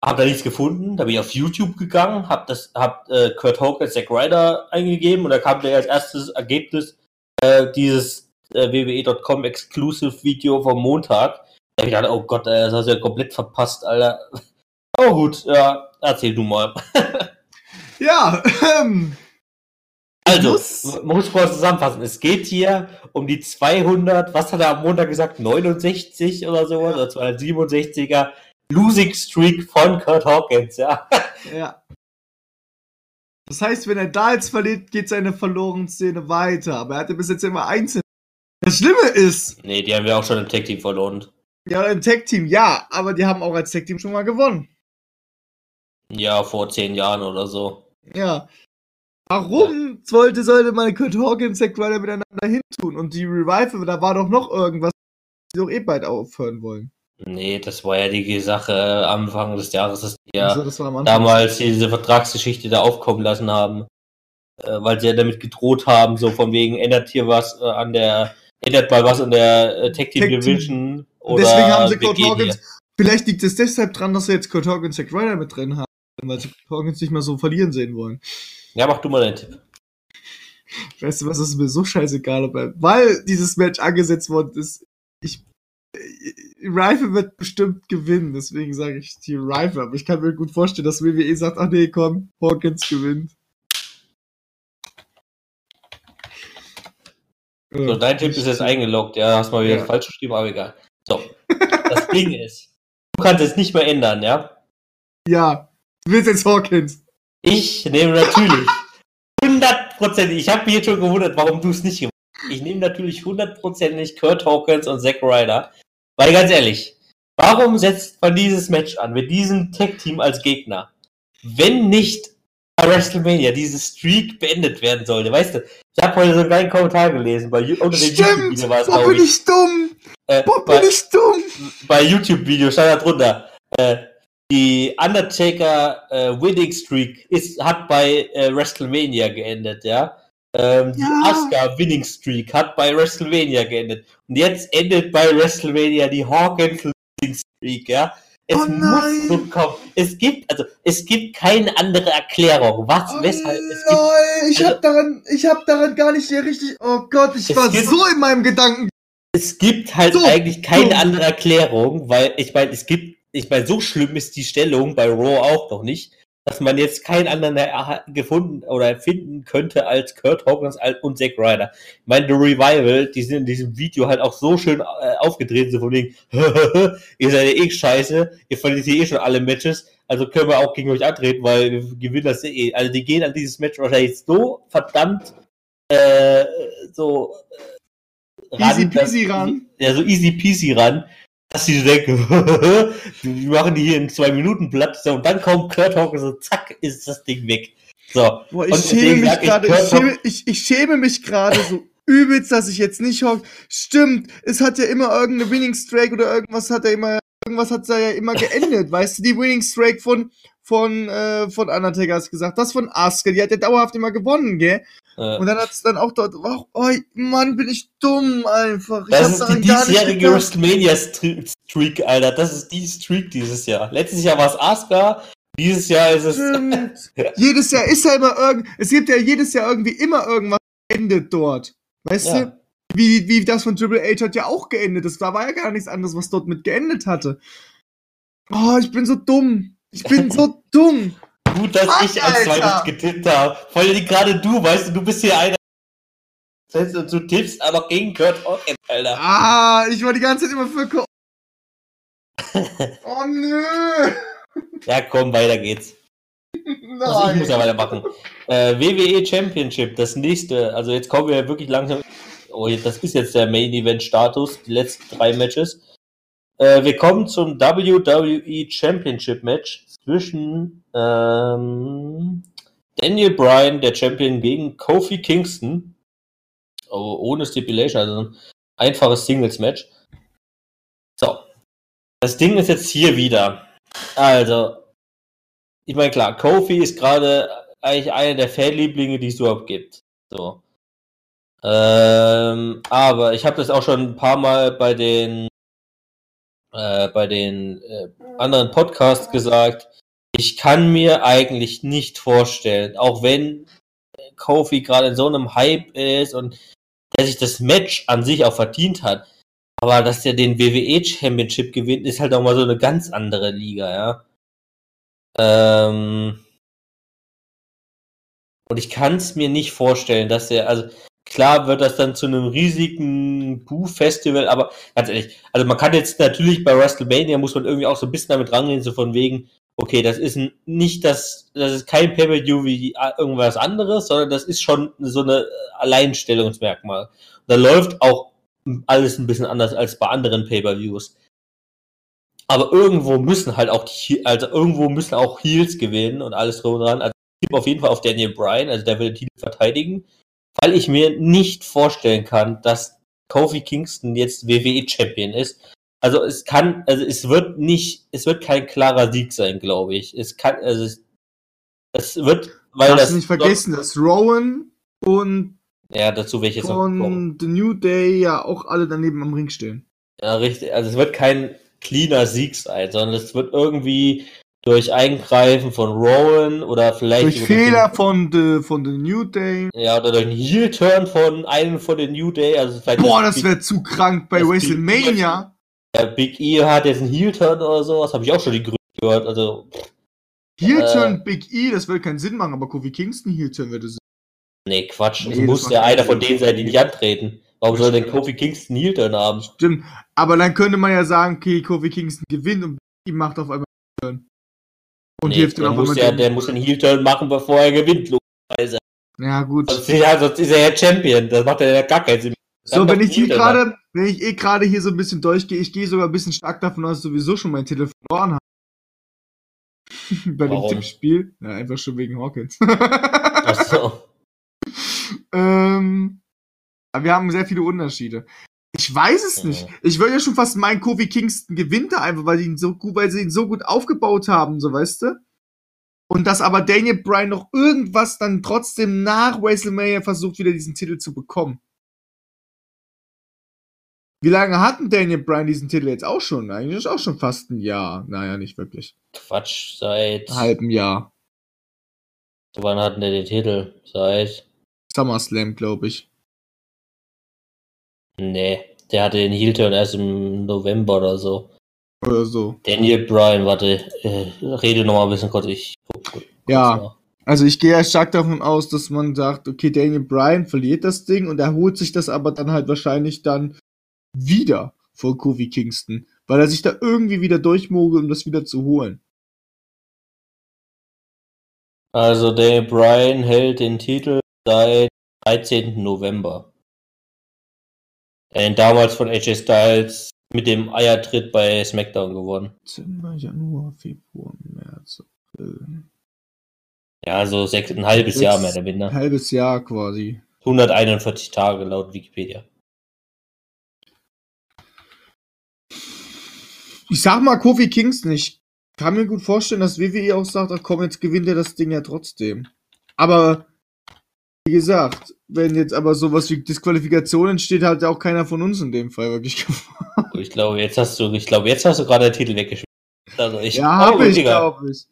habe da nichts gefunden, da bin ich auf YouTube gegangen, habe das, hab äh, Kurt Hawkins, Zack Ryder eingegeben und da kam der als erstes Ergebnis äh, dieses äh, WWE.com Exclusive Video vom Montag. Da hab ich gedacht, oh Gott, das hast du ja komplett verpasst, Alter. <laughs> Aber gut, ja, erzähl du mal. <laughs> Ja, ähm, Also, muss- man muss kurz zusammenfassen. Es geht hier um die 200, was hat er am Montag gesagt? 69 oder sowas? Oder 267er Losing Streak von Kurt Hawkins, ja. <laughs> ja. Das heißt, wenn er da jetzt verliert, geht seine verlorene Szene weiter. Aber er hatte bis jetzt immer einzeln. Das Schlimme ist, Nee, die haben wir auch schon im Tag Team verloren. Ja, im Tag-Team, ja, aber die haben auch als Tag-Team schon mal gewonnen. Ja, vor zehn Jahren oder so. Ja. Warum sollte, sollte man Kurt Hawkins und Zack Ryder miteinander hintun? Und die Revival, da war doch noch irgendwas, die doch eh bald aufhören wollen. Nee, das war ja die Sache äh, Anfang des Jahres, dass die ja Also, damals diese Vertragsgeschichte da aufkommen lassen haben. Äh, weil sie ja damit gedroht haben, so von wegen, ändert hier was äh, an der, ändert mal was an der Tag Team. Division. Oder deswegen haben sie Kurt Hawkins. Vielleicht liegt es deshalb dran, dass sie jetzt Kurt Hawkins und Zack Ryder mit drin haben, weil sie Kurt Hawkins nicht mehr so verlieren sehen wollen. Ja, mach du mal deinen Tipp. Weißt du was, ist mir so scheißegal, aber weil dieses Match angesetzt worden ist, ich. äh, Rifle wird bestimmt gewinnen, deswegen sage ich die Rifle, aber ich kann mir gut vorstellen, dass WWE sagt, ach nee, komm, Hawkins gewinnt. So, dein Tipp ist jetzt eingeloggt, ja, hast mal wieder Ja. falsch geschrieben, aber egal. So, das Ding ist, du kannst es nicht mehr ändern, ja? Ja, du willst jetzt Hawkins. Ich nehme natürlich hundertprozentig, ich habe mich jetzt schon gewundert, warum du es nicht gemacht hast. Ich nehme natürlich hundertprozentig Kurt Hawkins und Zack Ryder, weil ganz ehrlich, warum setzt man dieses Match an mit diesem Tag-Team als Gegner, wenn nicht WrestleMania diese Streak beendet werden sollte, weißt du? Ich habe heute so einen kleinen Kommentar gelesen, bei unter dem Stimmt! YouTube-Video war es, Boah, bin ich. dumm! Äh, Boah, bei- bin ich dumm! bei YouTube-Video stand da drunter, äh, die Undertaker äh, Winning Streak ist, hat bei äh, WrestleMania geendet, ja. Ähm, Die Ja. Asuka Winning Streak hat bei WrestleMania geendet. Und jetzt endet bei WrestleMania die Hawkins Losing Streak, ja. Es Oh muss so kommen. Es gibt, also, es gibt keine andere Erklärung. Was, weshalb, es gibt Lol, ich also- hab daran, ich hab daran gar nicht mehr richtig, oh Gott, ich war gibt- so in meinem Gedanken. es gibt halt So eigentlich keine dumm. andere Erklärung, weil ich meine, es gibt, ich meine, so schlimm ist die Stellung bei Raw auch noch nicht, dass man jetzt keinen anderen gefunden oder finden könnte als Kurt Hawkins und Zack Ryder. Ich meine, The Revival, die sind in diesem Video halt auch so schön äh, aufgedreht, so von wegen, <laughs> ihr seid ja eh scheiße, ihr verliert hier eh schon alle Matches, also können wir auch gegen euch antreten, weil wir gewinnen das eh. Also die gehen an dieses Match wahrscheinlich so verdammt äh, so äh, Easy dass- peasy ran. Ja, so easy peasy ran, dass die denken, <laughs> die machen die hier in zwei Minuten platt, so, und dann kommt Kurt Hawkins und zack, ist das Ding weg. So. Boah, ich schäme mich sag ich, gerade, ich schäme, ich, ich schäme mich gerade so <laughs> übelst, dass ich jetzt nicht hock. Stimmt, es hat ja immer irgendeine Winning Streak oder irgendwas hat ja immer, irgendwas hat da ja immer geendet, weißt du, die Winning Streak von, von, äh, von Undertaker hast gesagt, das von Asuka, die hat ja dauerhaft immer gewonnen, gell? Äh, Und dann hat es dann auch dort, oh, oh Mann, bin ich dumm einfach. Ich das ist die diesjährige. WrestleMania-Streak, Alter. Das ist die Streak dieses Jahr. Letztes Jahr war es Asuka, dieses Jahr ist es. <laughs> Jedes Jahr ist ja immer irgend, es gibt ja jedes Jahr irgendwie immer irgendwas endet dort. Weißt Ja. du? Wie, wie das von Triple H hat ja auch geendet. Das da war ja gar nichts anderes, was dort mit geendet hatte. Oh, ich bin so dumm. Ich bin so dumm. Gut, dass Fuck, ich als zweites getippt habe. Vor allem gerade du, weißt du, du bist hier einer. Und du tippst aber gegen Kurt Hawkins, Alter. Ah, ich war die ganze Zeit immer für Ko <laughs> Oh nö. Ja, komm, weiter geht's. Also ich muss ja weitermachen. Äh, WWE Championship, das nächste. Also jetzt kommen wir wirklich langsam. Oh, das ist jetzt der Main Event Status, die letzten drei Matches. Äh, wir kommen zum WWE Championship Match zwischen ähm, Daniel Bryan, der Champion, gegen Kofi Kingston. Oh, ohne Stipulation, also ein einfaches Singles Match. So. Das Ding ist jetzt hier wieder. Also, ich meine, klar, Kofi ist gerade eigentlich einer der Fanlieblinge, die es überhaupt gibt. So. Ähm, aber ich habe das auch schon ein paar Mal bei den äh, bei den äh, anderen Podcasts gesagt. Ich kann mir eigentlich nicht vorstellen, auch wenn Kofi gerade in so einem Hype ist und der sich das Match an sich auch verdient hat, aber dass der den WWE Championship gewinnt, ist halt auch mal so eine ganz andere Liga, ja. Ähm, und ich kann es mir nicht vorstellen, dass er, also klar wird das dann zu einem riesigen Boo-Festival, aber ganz ehrlich, also man kann jetzt natürlich bei WrestleMania muss man irgendwie auch so ein bisschen damit rangehen, so von wegen, okay, das ist ein, nicht das, das ist kein Pay-Per-View wie irgendwas anderes, sondern das ist schon so eine Alleinstellungsmerkmal. Da läuft auch alles ein bisschen anders als bei anderen Pay-Per-Views. Aber irgendwo müssen halt auch die, also irgendwo müssen auch Heels gewinnen und alles drum und dran. Also ich tippe auf jeden Fall auf Daniel Bryan, also der will den Titel verteidigen, weil ich mir nicht vorstellen kann, dass Kofi Kingston jetzt WWE Champion ist. Also es kann, also es wird nicht, es wird kein klarer Sieg sein, glaube ich. Es kann, also es, es wird, weil Darfst das nicht vergessen, dass Rowan und ja dazu welches noch kommen. von The New Day ja auch alle daneben am Ring stehen. Ja, richtig. Also es wird kein cleaner Sieg sein, sondern es wird irgendwie durch Eingreifen von Rowan oder vielleicht Durch Fehler von The, von The New Day. den, ja oder durch einen Heel-Turn von einem von den New Day. Also vielleicht Boah, das das wäre zu krank bei WrestleMania. der Big E hat jetzt einen Heel-Turn oder so. Das habe ich auch schon die Gründe gehört. Also Heel Äh. Turn Big E, das würde keinen Sinn machen, aber Kofi Kingston Heel Turn würde Sinn. nee, Quatsch. Nee, das muss ja einer von denen sein, die nicht antreten. Warum soll denn Kofi Kingston Heel-Turn haben? Stimmt. Aber dann könnte man ja sagen, okay, Kofi Kingston gewinnt und Big E macht auf einmal Heel Turn. Und nee, hilft der auf muss ja, der muss den Heel-Turn machen, bevor er gewinnt. logischerweise. ja, gut. Sonst, ja, sonst ist er ja Champion. Das macht ja gar keinen Sinn. So, wenn ich hier gerade, wenn ich eh gerade hier so ein bisschen durchgehe, ich gehe sogar ein bisschen stark davon aus, dass ich sowieso schon mein Telefon verloren habe. <laughs> Bei Warum? dem Tippspiel. Ja, einfach schon wegen Hawkins. Ach so. <laughs> ähm, aber wir haben sehr viele Unterschiede. Ich weiß es nicht. Ich würde ja schon fast meinen, Kofi Kingston gewinnt da einfach, weil, ihn so gut, weil sie ihn so gut aufgebaut haben, so weißt du? Und dass aber Daniel Bryan noch irgendwas dann trotzdem nach WrestleMania versucht, wieder diesen Titel zu bekommen. Wie lange hat denn Daniel Bryan diesen Titel jetzt auch schon? Eigentlich ist auch schon fast ein Jahr. Naja, nicht wirklich. Quatsch, seit. Halben Jahr. Wann hatten der den Titel? Seit. SummerSlam, glaube ich. Nee. Der hatte den Heel-Turn erst im November oder so. Oder so. Daniel Bryan, warte, äh, rede noch mal ein bisschen kurz. Ich guck, ja, also ich gehe ja stark davon aus, dass man sagt, okay, Daniel Bryan verliert das Ding und er holt sich das aber dann halt wahrscheinlich dann wieder vor Kofi Kingston, weil er sich da irgendwie wieder durchmogelt, um das wieder zu holen. Also Daniel Bryan hält den Titel seit 13. November. Hat damals von AJ Styles mit dem Eiertritt bei SmackDown gewonnen. Dezember, Januar, Februar, März, April. Ja, so sechs, ein halbes Sechs- Jahr mehr oder minder. Ein halbes Jahr quasi. 141 Tage laut Wikipedia. Ich sag mal Kofi Kingston, ich kann mir gut vorstellen, dass WWE auch sagt, ach komm, jetzt gewinnt er das Ding ja trotzdem. Aber, wie gesagt, wenn jetzt aber sowas wie Disqualifikation entsteht, hat ja auch keiner von uns in dem Fall wirklich <laughs> gewonnen. Ich glaube, jetzt hast du, ich glaube, jetzt hast du gerade den Titel weggeschmissen. Also ich, Ja, habe ich, glaube ich.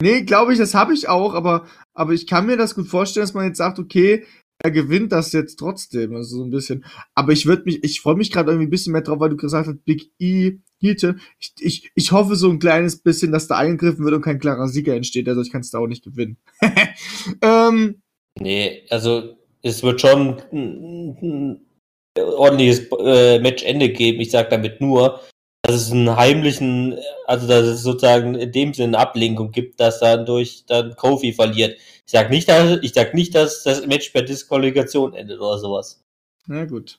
Nee, glaube ich, das habe ich auch, aber, aber ich kann mir das gut vorstellen, dass man jetzt sagt, okay, er gewinnt das jetzt trotzdem, also so ein bisschen. Aber ich würde mich, ich freue mich gerade irgendwie ein bisschen mehr drauf, weil du gesagt hast, Big E, Hilton. Ich, ich, ich hoffe so ein kleines bisschen, dass da eingegriffen wird und kein klarer Sieger entsteht, also ich kann es da auch nicht gewinnen. <laughs> ähm, Nee, also es wird schon ein, ordentliches äh, Matchende geben. Ich sage damit nur, dass es einen heimlichen, also dass es sozusagen in dem Sinne eine Ablenkung gibt, dass dann durch dann Kofi verliert. Ich sag nicht, dass, ich sag nicht, dass das Match per Disqualifikation endet oder sowas. na gut.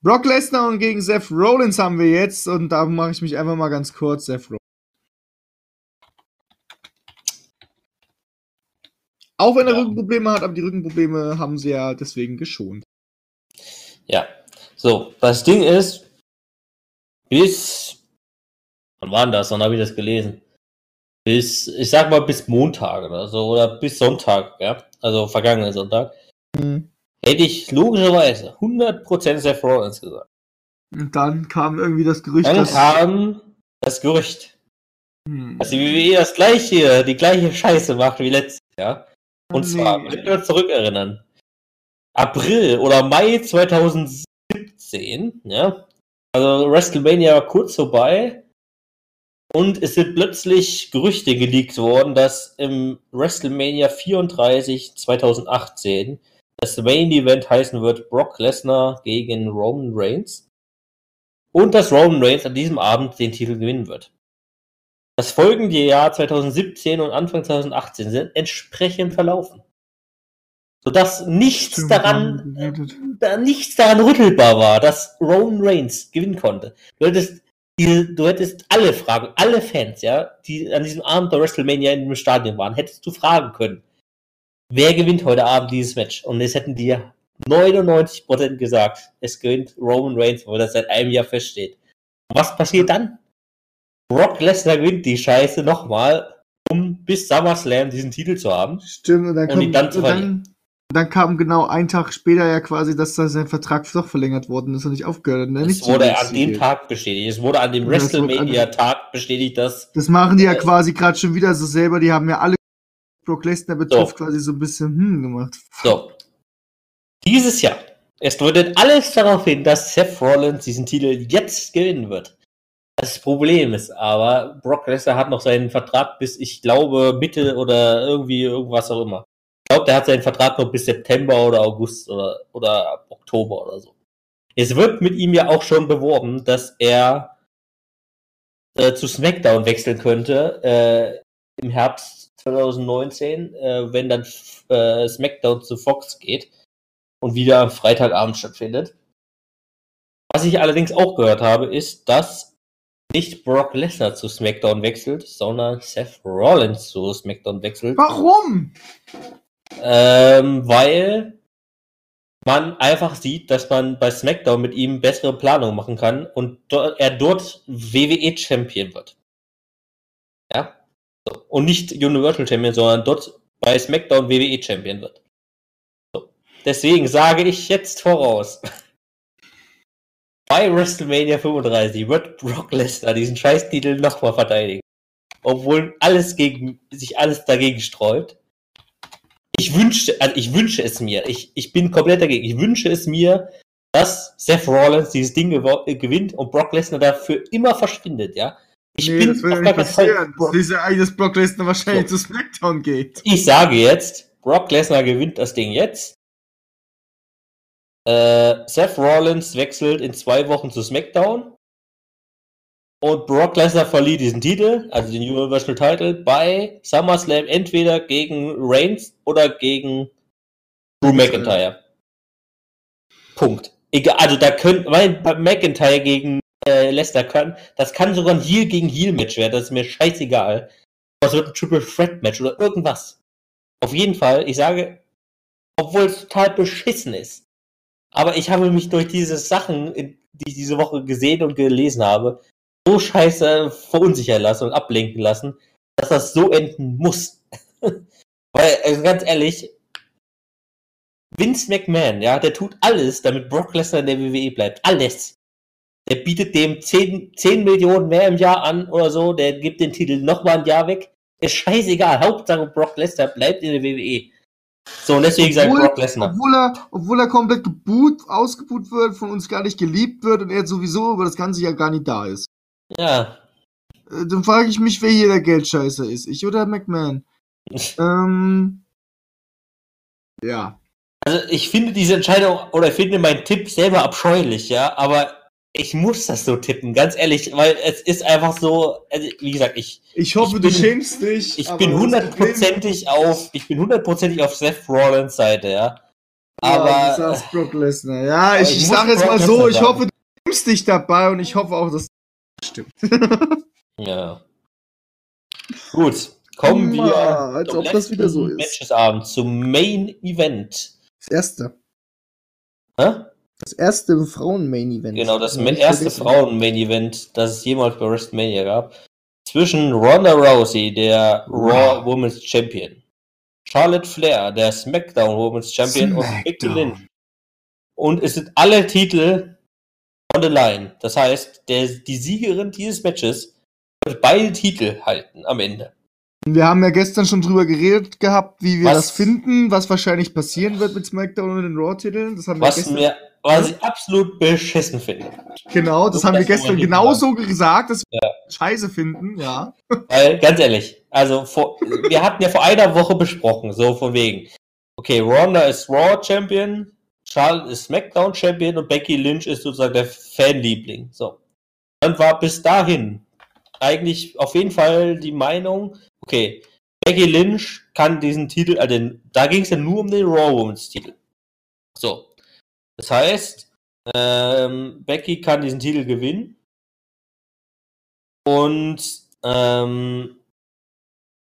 Brock Lesnar und gegen Seth Rollins haben wir jetzt und da mache ich mich einfach mal ganz kurz, Seth Rollins. Auch wenn er Ja. Rückenprobleme hat, aber die Rückenprobleme haben sie ja deswegen geschont. Ja. So, das Ding ist, bis, wann war denn das? Wann habe ich das gelesen? Bis, ich sag mal bis Montag oder so, oder bis Sonntag, ja, also vergangenen Sonntag, hätte ich logischerweise 100% Seth Rollins gesagt. Und dann kam irgendwie das Gerücht, Dann dass. kam das Gerücht, Hm. dass die WWE das gleiche, die gleiche Scheiße macht wie letztes Jahr. Und zwar, Nee. wenn wir uns zurückerinnern, April oder Mai 2017, ja, also WrestleMania war kurz vorbei und es sind plötzlich Gerüchte geleakt worden, dass im WrestleMania 34 2018 das Main Event heißen wird Brock Lesnar gegen Roman Reigns und dass Roman Reigns an diesem Abend den Titel gewinnen wird. Das folgende Jahr 2017 und Anfang 2018 sind entsprechend verlaufen. Sodass nichts Stimmt, daran, da nichts daran rüttelbar war, dass Roman Reigns gewinnen konnte. Du hättest, du hättest alle fragen, alle Fans, ja, die an diesem Abend der WrestleMania in dem Stadion waren, hättest du fragen können, wer gewinnt heute Abend dieses Match? Und es hätten dir 99% gesagt, es gewinnt Roman Reigns, weil das seit einem Jahr feststeht. Was passiert dann? Brock Lesnar gewinnt die Scheiße nochmal, um bis SummerSlam diesen Titel zu haben. Stimmt, und dann, Und kam, dann zu und dann, dann kam genau ein Tag später ja quasi, dass da sein Vertrag doch verlängert worden ist und nicht aufgehört hat. Ne? Es wurde an dem. Tag bestätigt. Es wurde an dem WrestleMania-Tag bestätigt, dass Das machen die ja Äh, quasi gerade schon wieder so selber. Die haben ja alle Brock Lesnar betrifft quasi so ein bisschen hm gemacht. so. Dieses Jahr. Es deutet alles darauf hin, dass Seth Rollins diesen Titel jetzt gewinnen wird. Das Problem ist aber, Brock Lesnar hat noch seinen Vertrag bis, ich glaube, Mitte oder irgendwie irgendwas auch immer. Ich glaube, der hat seinen Vertrag noch bis September oder August oder, oder Oktober oder so. Es wird mit ihm ja auch schon beworben, dass er äh, zu SmackDown wechseln könnte äh, im Herbst 2019, äh, wenn dann äh, SmackDown zu Fox geht und wieder am Freitagabend stattfindet. Was ich allerdings auch gehört habe, ist, dass nicht Brock Lesnar zu SmackDown wechselt, sondern Seth Rollins zu SmackDown wechselt. Warum? Ähm, weil man einfach sieht, dass man bei SmackDown mit ihm bessere Planungen machen kann und do er dort WWE Champion wird. Ja? So. Und nicht Universal Champion, sondern dort bei SmackDown WWE Champion wird. So. Deswegen sage ich jetzt voraus. <laughs> Bei WrestleMania 35 wird Brock Lesnar diesen Scheißtitel nochmal verteidigen. Obwohl alles gegen, sich alles dagegen sträubt. Ich wünschte, also ich wünsche es mir. Ich, ich bin komplett dagegen. Ich wünsche es mir, dass Seth Rollins dieses Ding gewinnt und Brock Lesnar dafür immer verschwindet, ja. Ich nee, bin das wird nicht passieren. Das ist ja eigentlich, dass Brock Lesnar wahrscheinlich so. zu SmackDown geht. Ich sage jetzt, Brock Lesnar gewinnt das Ding jetzt. Äh, Seth Rollins wechselt in zwei Wochen zu SmackDown. Und Brock Lesnar verlieh diesen Titel, also den Universal Title, bei SummerSlam entweder gegen Reigns oder gegen Drew McIntyre. Punkt. Egal, also da könnte, weil McIntyre gegen äh, Lesnar kann, das kann sogar ein Heel gegen Heel Match werden, das ist mir scheißegal. Das wird ein Triple Threat Match oder irgendwas. Auf jeden Fall, ich sage, obwohl es total beschissen ist. Aber ich habe mich durch diese Sachen, die ich diese Woche gesehen und gelesen habe, so scheiße verunsichern lassen und ablenken lassen, dass das so enden muss. <laughs> Weil, also ganz ehrlich, Vince McMahon, ja, der tut alles, damit Brock Lesnar in der WWE bleibt. Alles. Der bietet dem 10, 10 Millionen mehr im Jahr an oder so, der gibt den Titel nochmal ein Jahr weg. Ist scheißegal. Hauptsache Brock Lesnar bleibt in der WWE. So, und deswegen sagt Brock Lesnar. Obwohl er, obwohl er komplett geboot, ausgebuht wird, von uns gar nicht geliebt wird und er sowieso über das Ganze ja gar nicht da ist. Ja. Äh, dann frage ich mich, wer hier der Geldscheißer ist. Ich oder McMahon? <laughs> ähm. Ja. Also ich finde diese Entscheidung oder ich finde meinen Tipp selber abscheulich, ja, aber ich muss das so tippen, ganz ehrlich, weil es ist einfach so, also wie gesagt, ich. Ich hoffe, ich bin, du schämst dich. Ich bin hundertprozentig auf, ich bin hundertprozentig auf Seth Rollins Seite, ja. Aber. Ja, du sagst Brock Lesnar. Ja, ich, ich sag jetzt mal so, ich hoffe, du schämst dich dabei und ich hoffe auch, dass das stimmt. <laughs> ja. Gut. Kommen wir als ob das wieder so ist. Matchesabend zum Main Event. Das erste. Hä? Das erste Frauen-Main-Event. Genau, das erste Frauen-Main-Event, das es jemals bei WrestleMania gab. Zwischen Ronda Rousey, der Raw Women's Champion, Charlotte Flair, der SmackDown Women's Champion Smackdown. und Becky Lynch. Und es sind alle Titel on the line. Das heißt, der, die Siegerin dieses Matches wird beide Titel halten am Ende. Wir haben ja gestern schon drüber geredet gehabt, wie wir was, das finden, was wahrscheinlich passieren wird mit SmackDown und den Raw-Titeln. Das haben wir was gestern. Mir, was ich absolut beschissen finde. Genau, das und haben wir gestern genauso gesagt, dass wir ja. Scheiße finden, ja. Weil, ganz ehrlich, also vor, wir hatten ja vor einer Woche besprochen, so von wegen. Okay, Ronda ist Raw Champion, Charlotte ist SmackDown Champion und Becky Lynch ist sozusagen der Fanliebling. So. Dann war bis dahin eigentlich auf jeden Fall die Meinung, Okay, Becky Lynch kann diesen Titel, also da ging es ja nur um den Raw Women's Titel. So. Das heißt, ähm, Becky kann diesen Titel gewinnen. Und ähm,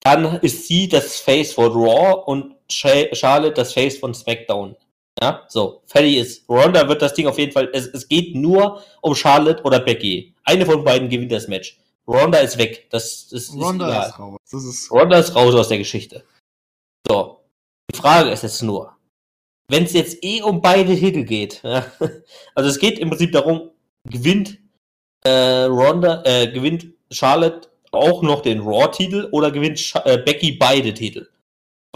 dann ist sie das Face von Raw und Charlotte das Face von SmackDown. Ja, so, fertig ist. Ronda wird das Ding auf jeden Fall, es, es geht nur um Charlotte oder Becky. Eine von beiden gewinnt das Match. Ronda ist weg. Das, das Ronda ist, ist raus. Das ist Ronda ist raus aus der Geschichte. So. Die Frage ist jetzt nur, wenn es jetzt eh um beide Titel geht, ja, <laughs> also es geht im Prinzip darum, gewinnt äh, Ronda, äh, gewinnt Charlotte auch noch den Raw-Titel oder gewinnt Sch äh, Becky beide Titel?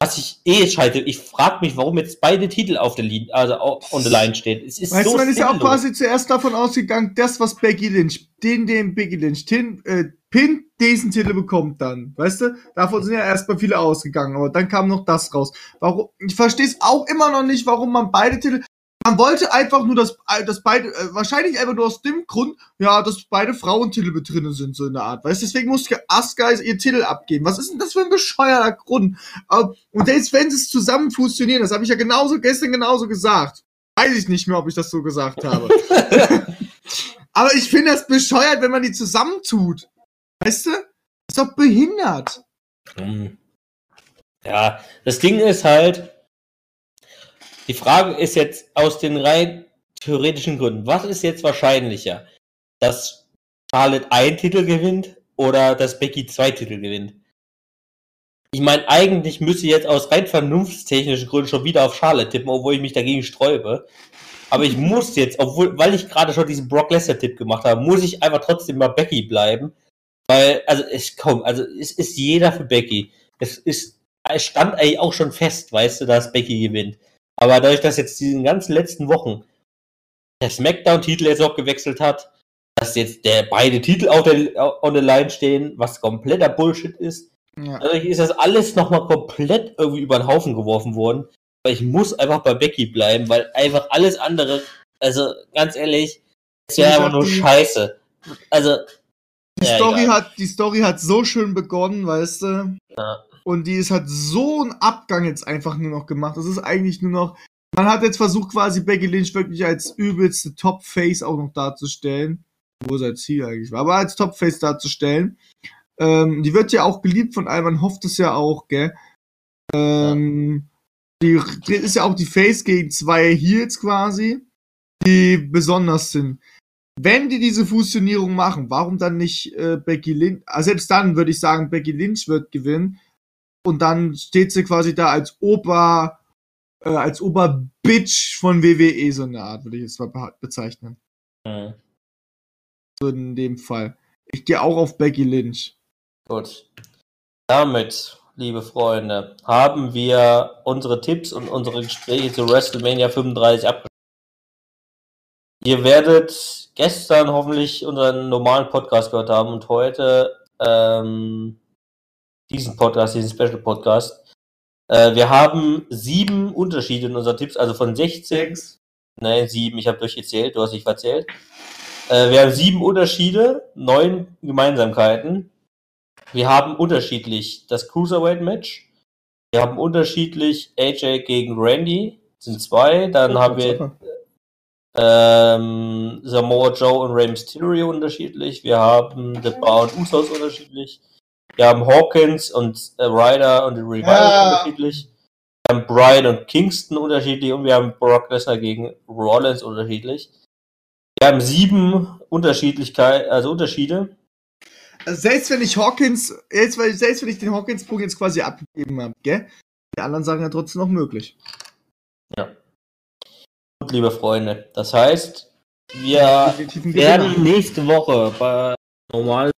was ich eh schalte, ich frage mich, warum jetzt beide Titel auf der Linie, also on the line stehen. Es ist weißt so du, man ist ja auch quasi zuerst davon ausgegangen, das, was Becky Lynch, den, den Becky Lynch, den, äh, Pin diesen Titel bekommt dann, weißt du? Davon sind ja erstmal viele ausgegangen, aber dann kam noch das raus. Warum? Ich verstehe es auch immer noch nicht, warum man beide Titel man wollte einfach nur, dass, äh, dass beide, äh, wahrscheinlich einfach nur aus dem Grund, ja, dass beide Frauentitel mit drinnen sind, so in der Art. Weißt deswegen musste Asuka ihr Titel abgeben. Was ist denn das für ein bescheuerter Grund? Äh, und selbst wenn sie es zusammen fusionieren, das habe ich ja genauso, gestern genauso gesagt. Weiß ich nicht mehr, ob ich das so gesagt habe. <laughs> Aber ich finde das bescheuert, wenn man die zusammentut. Weißt du? Ist doch behindert. Hm. Ja, das Ding ist halt, die Frage ist jetzt aus den rein theoretischen Gründen, was ist jetzt wahrscheinlicher? Dass Charlotte einen Titel gewinnt oder dass Becky zwei Titel gewinnt? Ich meine, eigentlich müsste ich jetzt aus rein vernunftstechnischen Gründen schon wieder auf Charlotte tippen, obwohl ich mich dagegen sträube. Aber ich muss jetzt, obwohl, weil ich gerade schon diesen Brock Lesnar-Tipp gemacht habe, muss ich einfach trotzdem mal Becky bleiben. Weil, also, es kommt, also, es ist jeder für Becky. Es ist, es stand eigentlich auch schon fest, weißt du, dass Becky gewinnt. Aber dadurch, dass jetzt diese ganzen letzten Wochen der SmackDown-Titel jetzt auch gewechselt hat, dass jetzt der beide Titel auf der on the line stehen, was kompletter Bullshit ist. Ja. Dadurch ist das alles nochmal komplett irgendwie über den Haufen geworfen worden. Aber ich muss einfach bei Becky bleiben, weil einfach alles andere, also ganz ehrlich, es wäre einfach nur Scheiße. Also. Die, ja, Story hat, die Story hat so schön begonnen, weißt du? Ja. Und die ist hat so einen Abgang jetzt einfach nur noch gemacht. Das ist eigentlich nur noch. Man hat jetzt versucht, quasi Becky Lynch wirklich als übelste Top-Face auch noch darzustellen. Wo sein Ziel eigentlich war. Aber als Top-Face darzustellen. Ähm, die wird ja auch geliebt von allen, man hofft es ja auch, gell? Ähm, die, die ist ja auch die Face gegen zwei Heels quasi, die besonders sind. Wenn die diese Fusionierung machen, warum dann nicht äh, Becky Lynch? Also selbst dann würde ich sagen, Becky Lynch wird gewinnen. Und dann steht sie quasi da als Ober, äh, als Oberbitch von WWE, so eine Art, würde ich jetzt mal bezeichnen. Mhm. So in dem Fall. Ich gehe auch auf Becky Lynch. Gut. Damit, liebe Freunde, haben wir unsere Tipps und unsere Gespräche zu WrestleMania 35 abgeschlossen. Ihr werdet gestern hoffentlich unseren normalen Podcast gehört haben und heute ähm, diesen Podcast, diesen Special Podcast. Äh, wir haben sieben Unterschiede in unseren Tipps, also von 16. Nein, sieben, ich habe durchgezählt, du hast nicht verzählt. Äh, wir haben sieben Unterschiede, neun Gemeinsamkeiten. Wir haben unterschiedlich das Cruiserweight-Match. Wir haben unterschiedlich AJ gegen Randy, sind zwei. Dann oh, haben wir ähm, Samoa Joe und Rey Mysterio unterschiedlich. Wir haben The Bar und Usos unterschiedlich. Wir haben Hawkins und äh, Ryder und The Revival ja. unterschiedlich. Wir haben Brian und Kingston unterschiedlich und wir haben Brock Lesnar gegen Rollins unterschiedlich. Wir haben sieben Unterschiedlichkeit, also Unterschiede. Also selbst wenn ich Hawkins, selbst, selbst wenn ich den Hawkins-Punkt jetzt quasi abgegeben habe, gell? Die anderen sagen ja trotzdem noch möglich. Ja. Gut, liebe Freunde. Das heißt, wir werden nächste Woche bei normal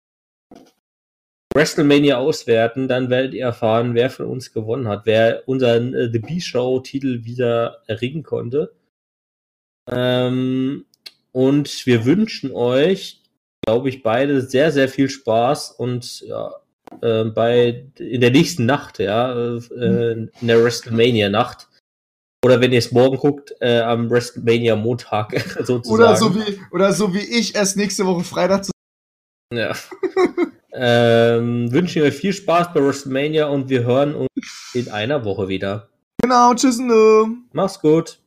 WrestleMania auswerten, dann werdet ihr erfahren, wer von uns gewonnen hat, wer unseren äh, The B-Show-Titel wieder erringen konnte. Ähm, und wir wünschen euch glaube ich, beide sehr, sehr viel Spaß und ja, äh, bei in der nächsten Nacht, ja, äh, in der WrestleMania-Nacht. Oder wenn ihr es morgen guckt, äh, am WrestleMania Montag <laughs> sozusagen. Oder so wie, oder so wie ich erst nächste Woche Freitag zu. Ja. ähm, wünschen euch viel Spaß bei WrestleMania und wir hören uns in einer Woche wieder. Genau, tschüss. Mach's gut.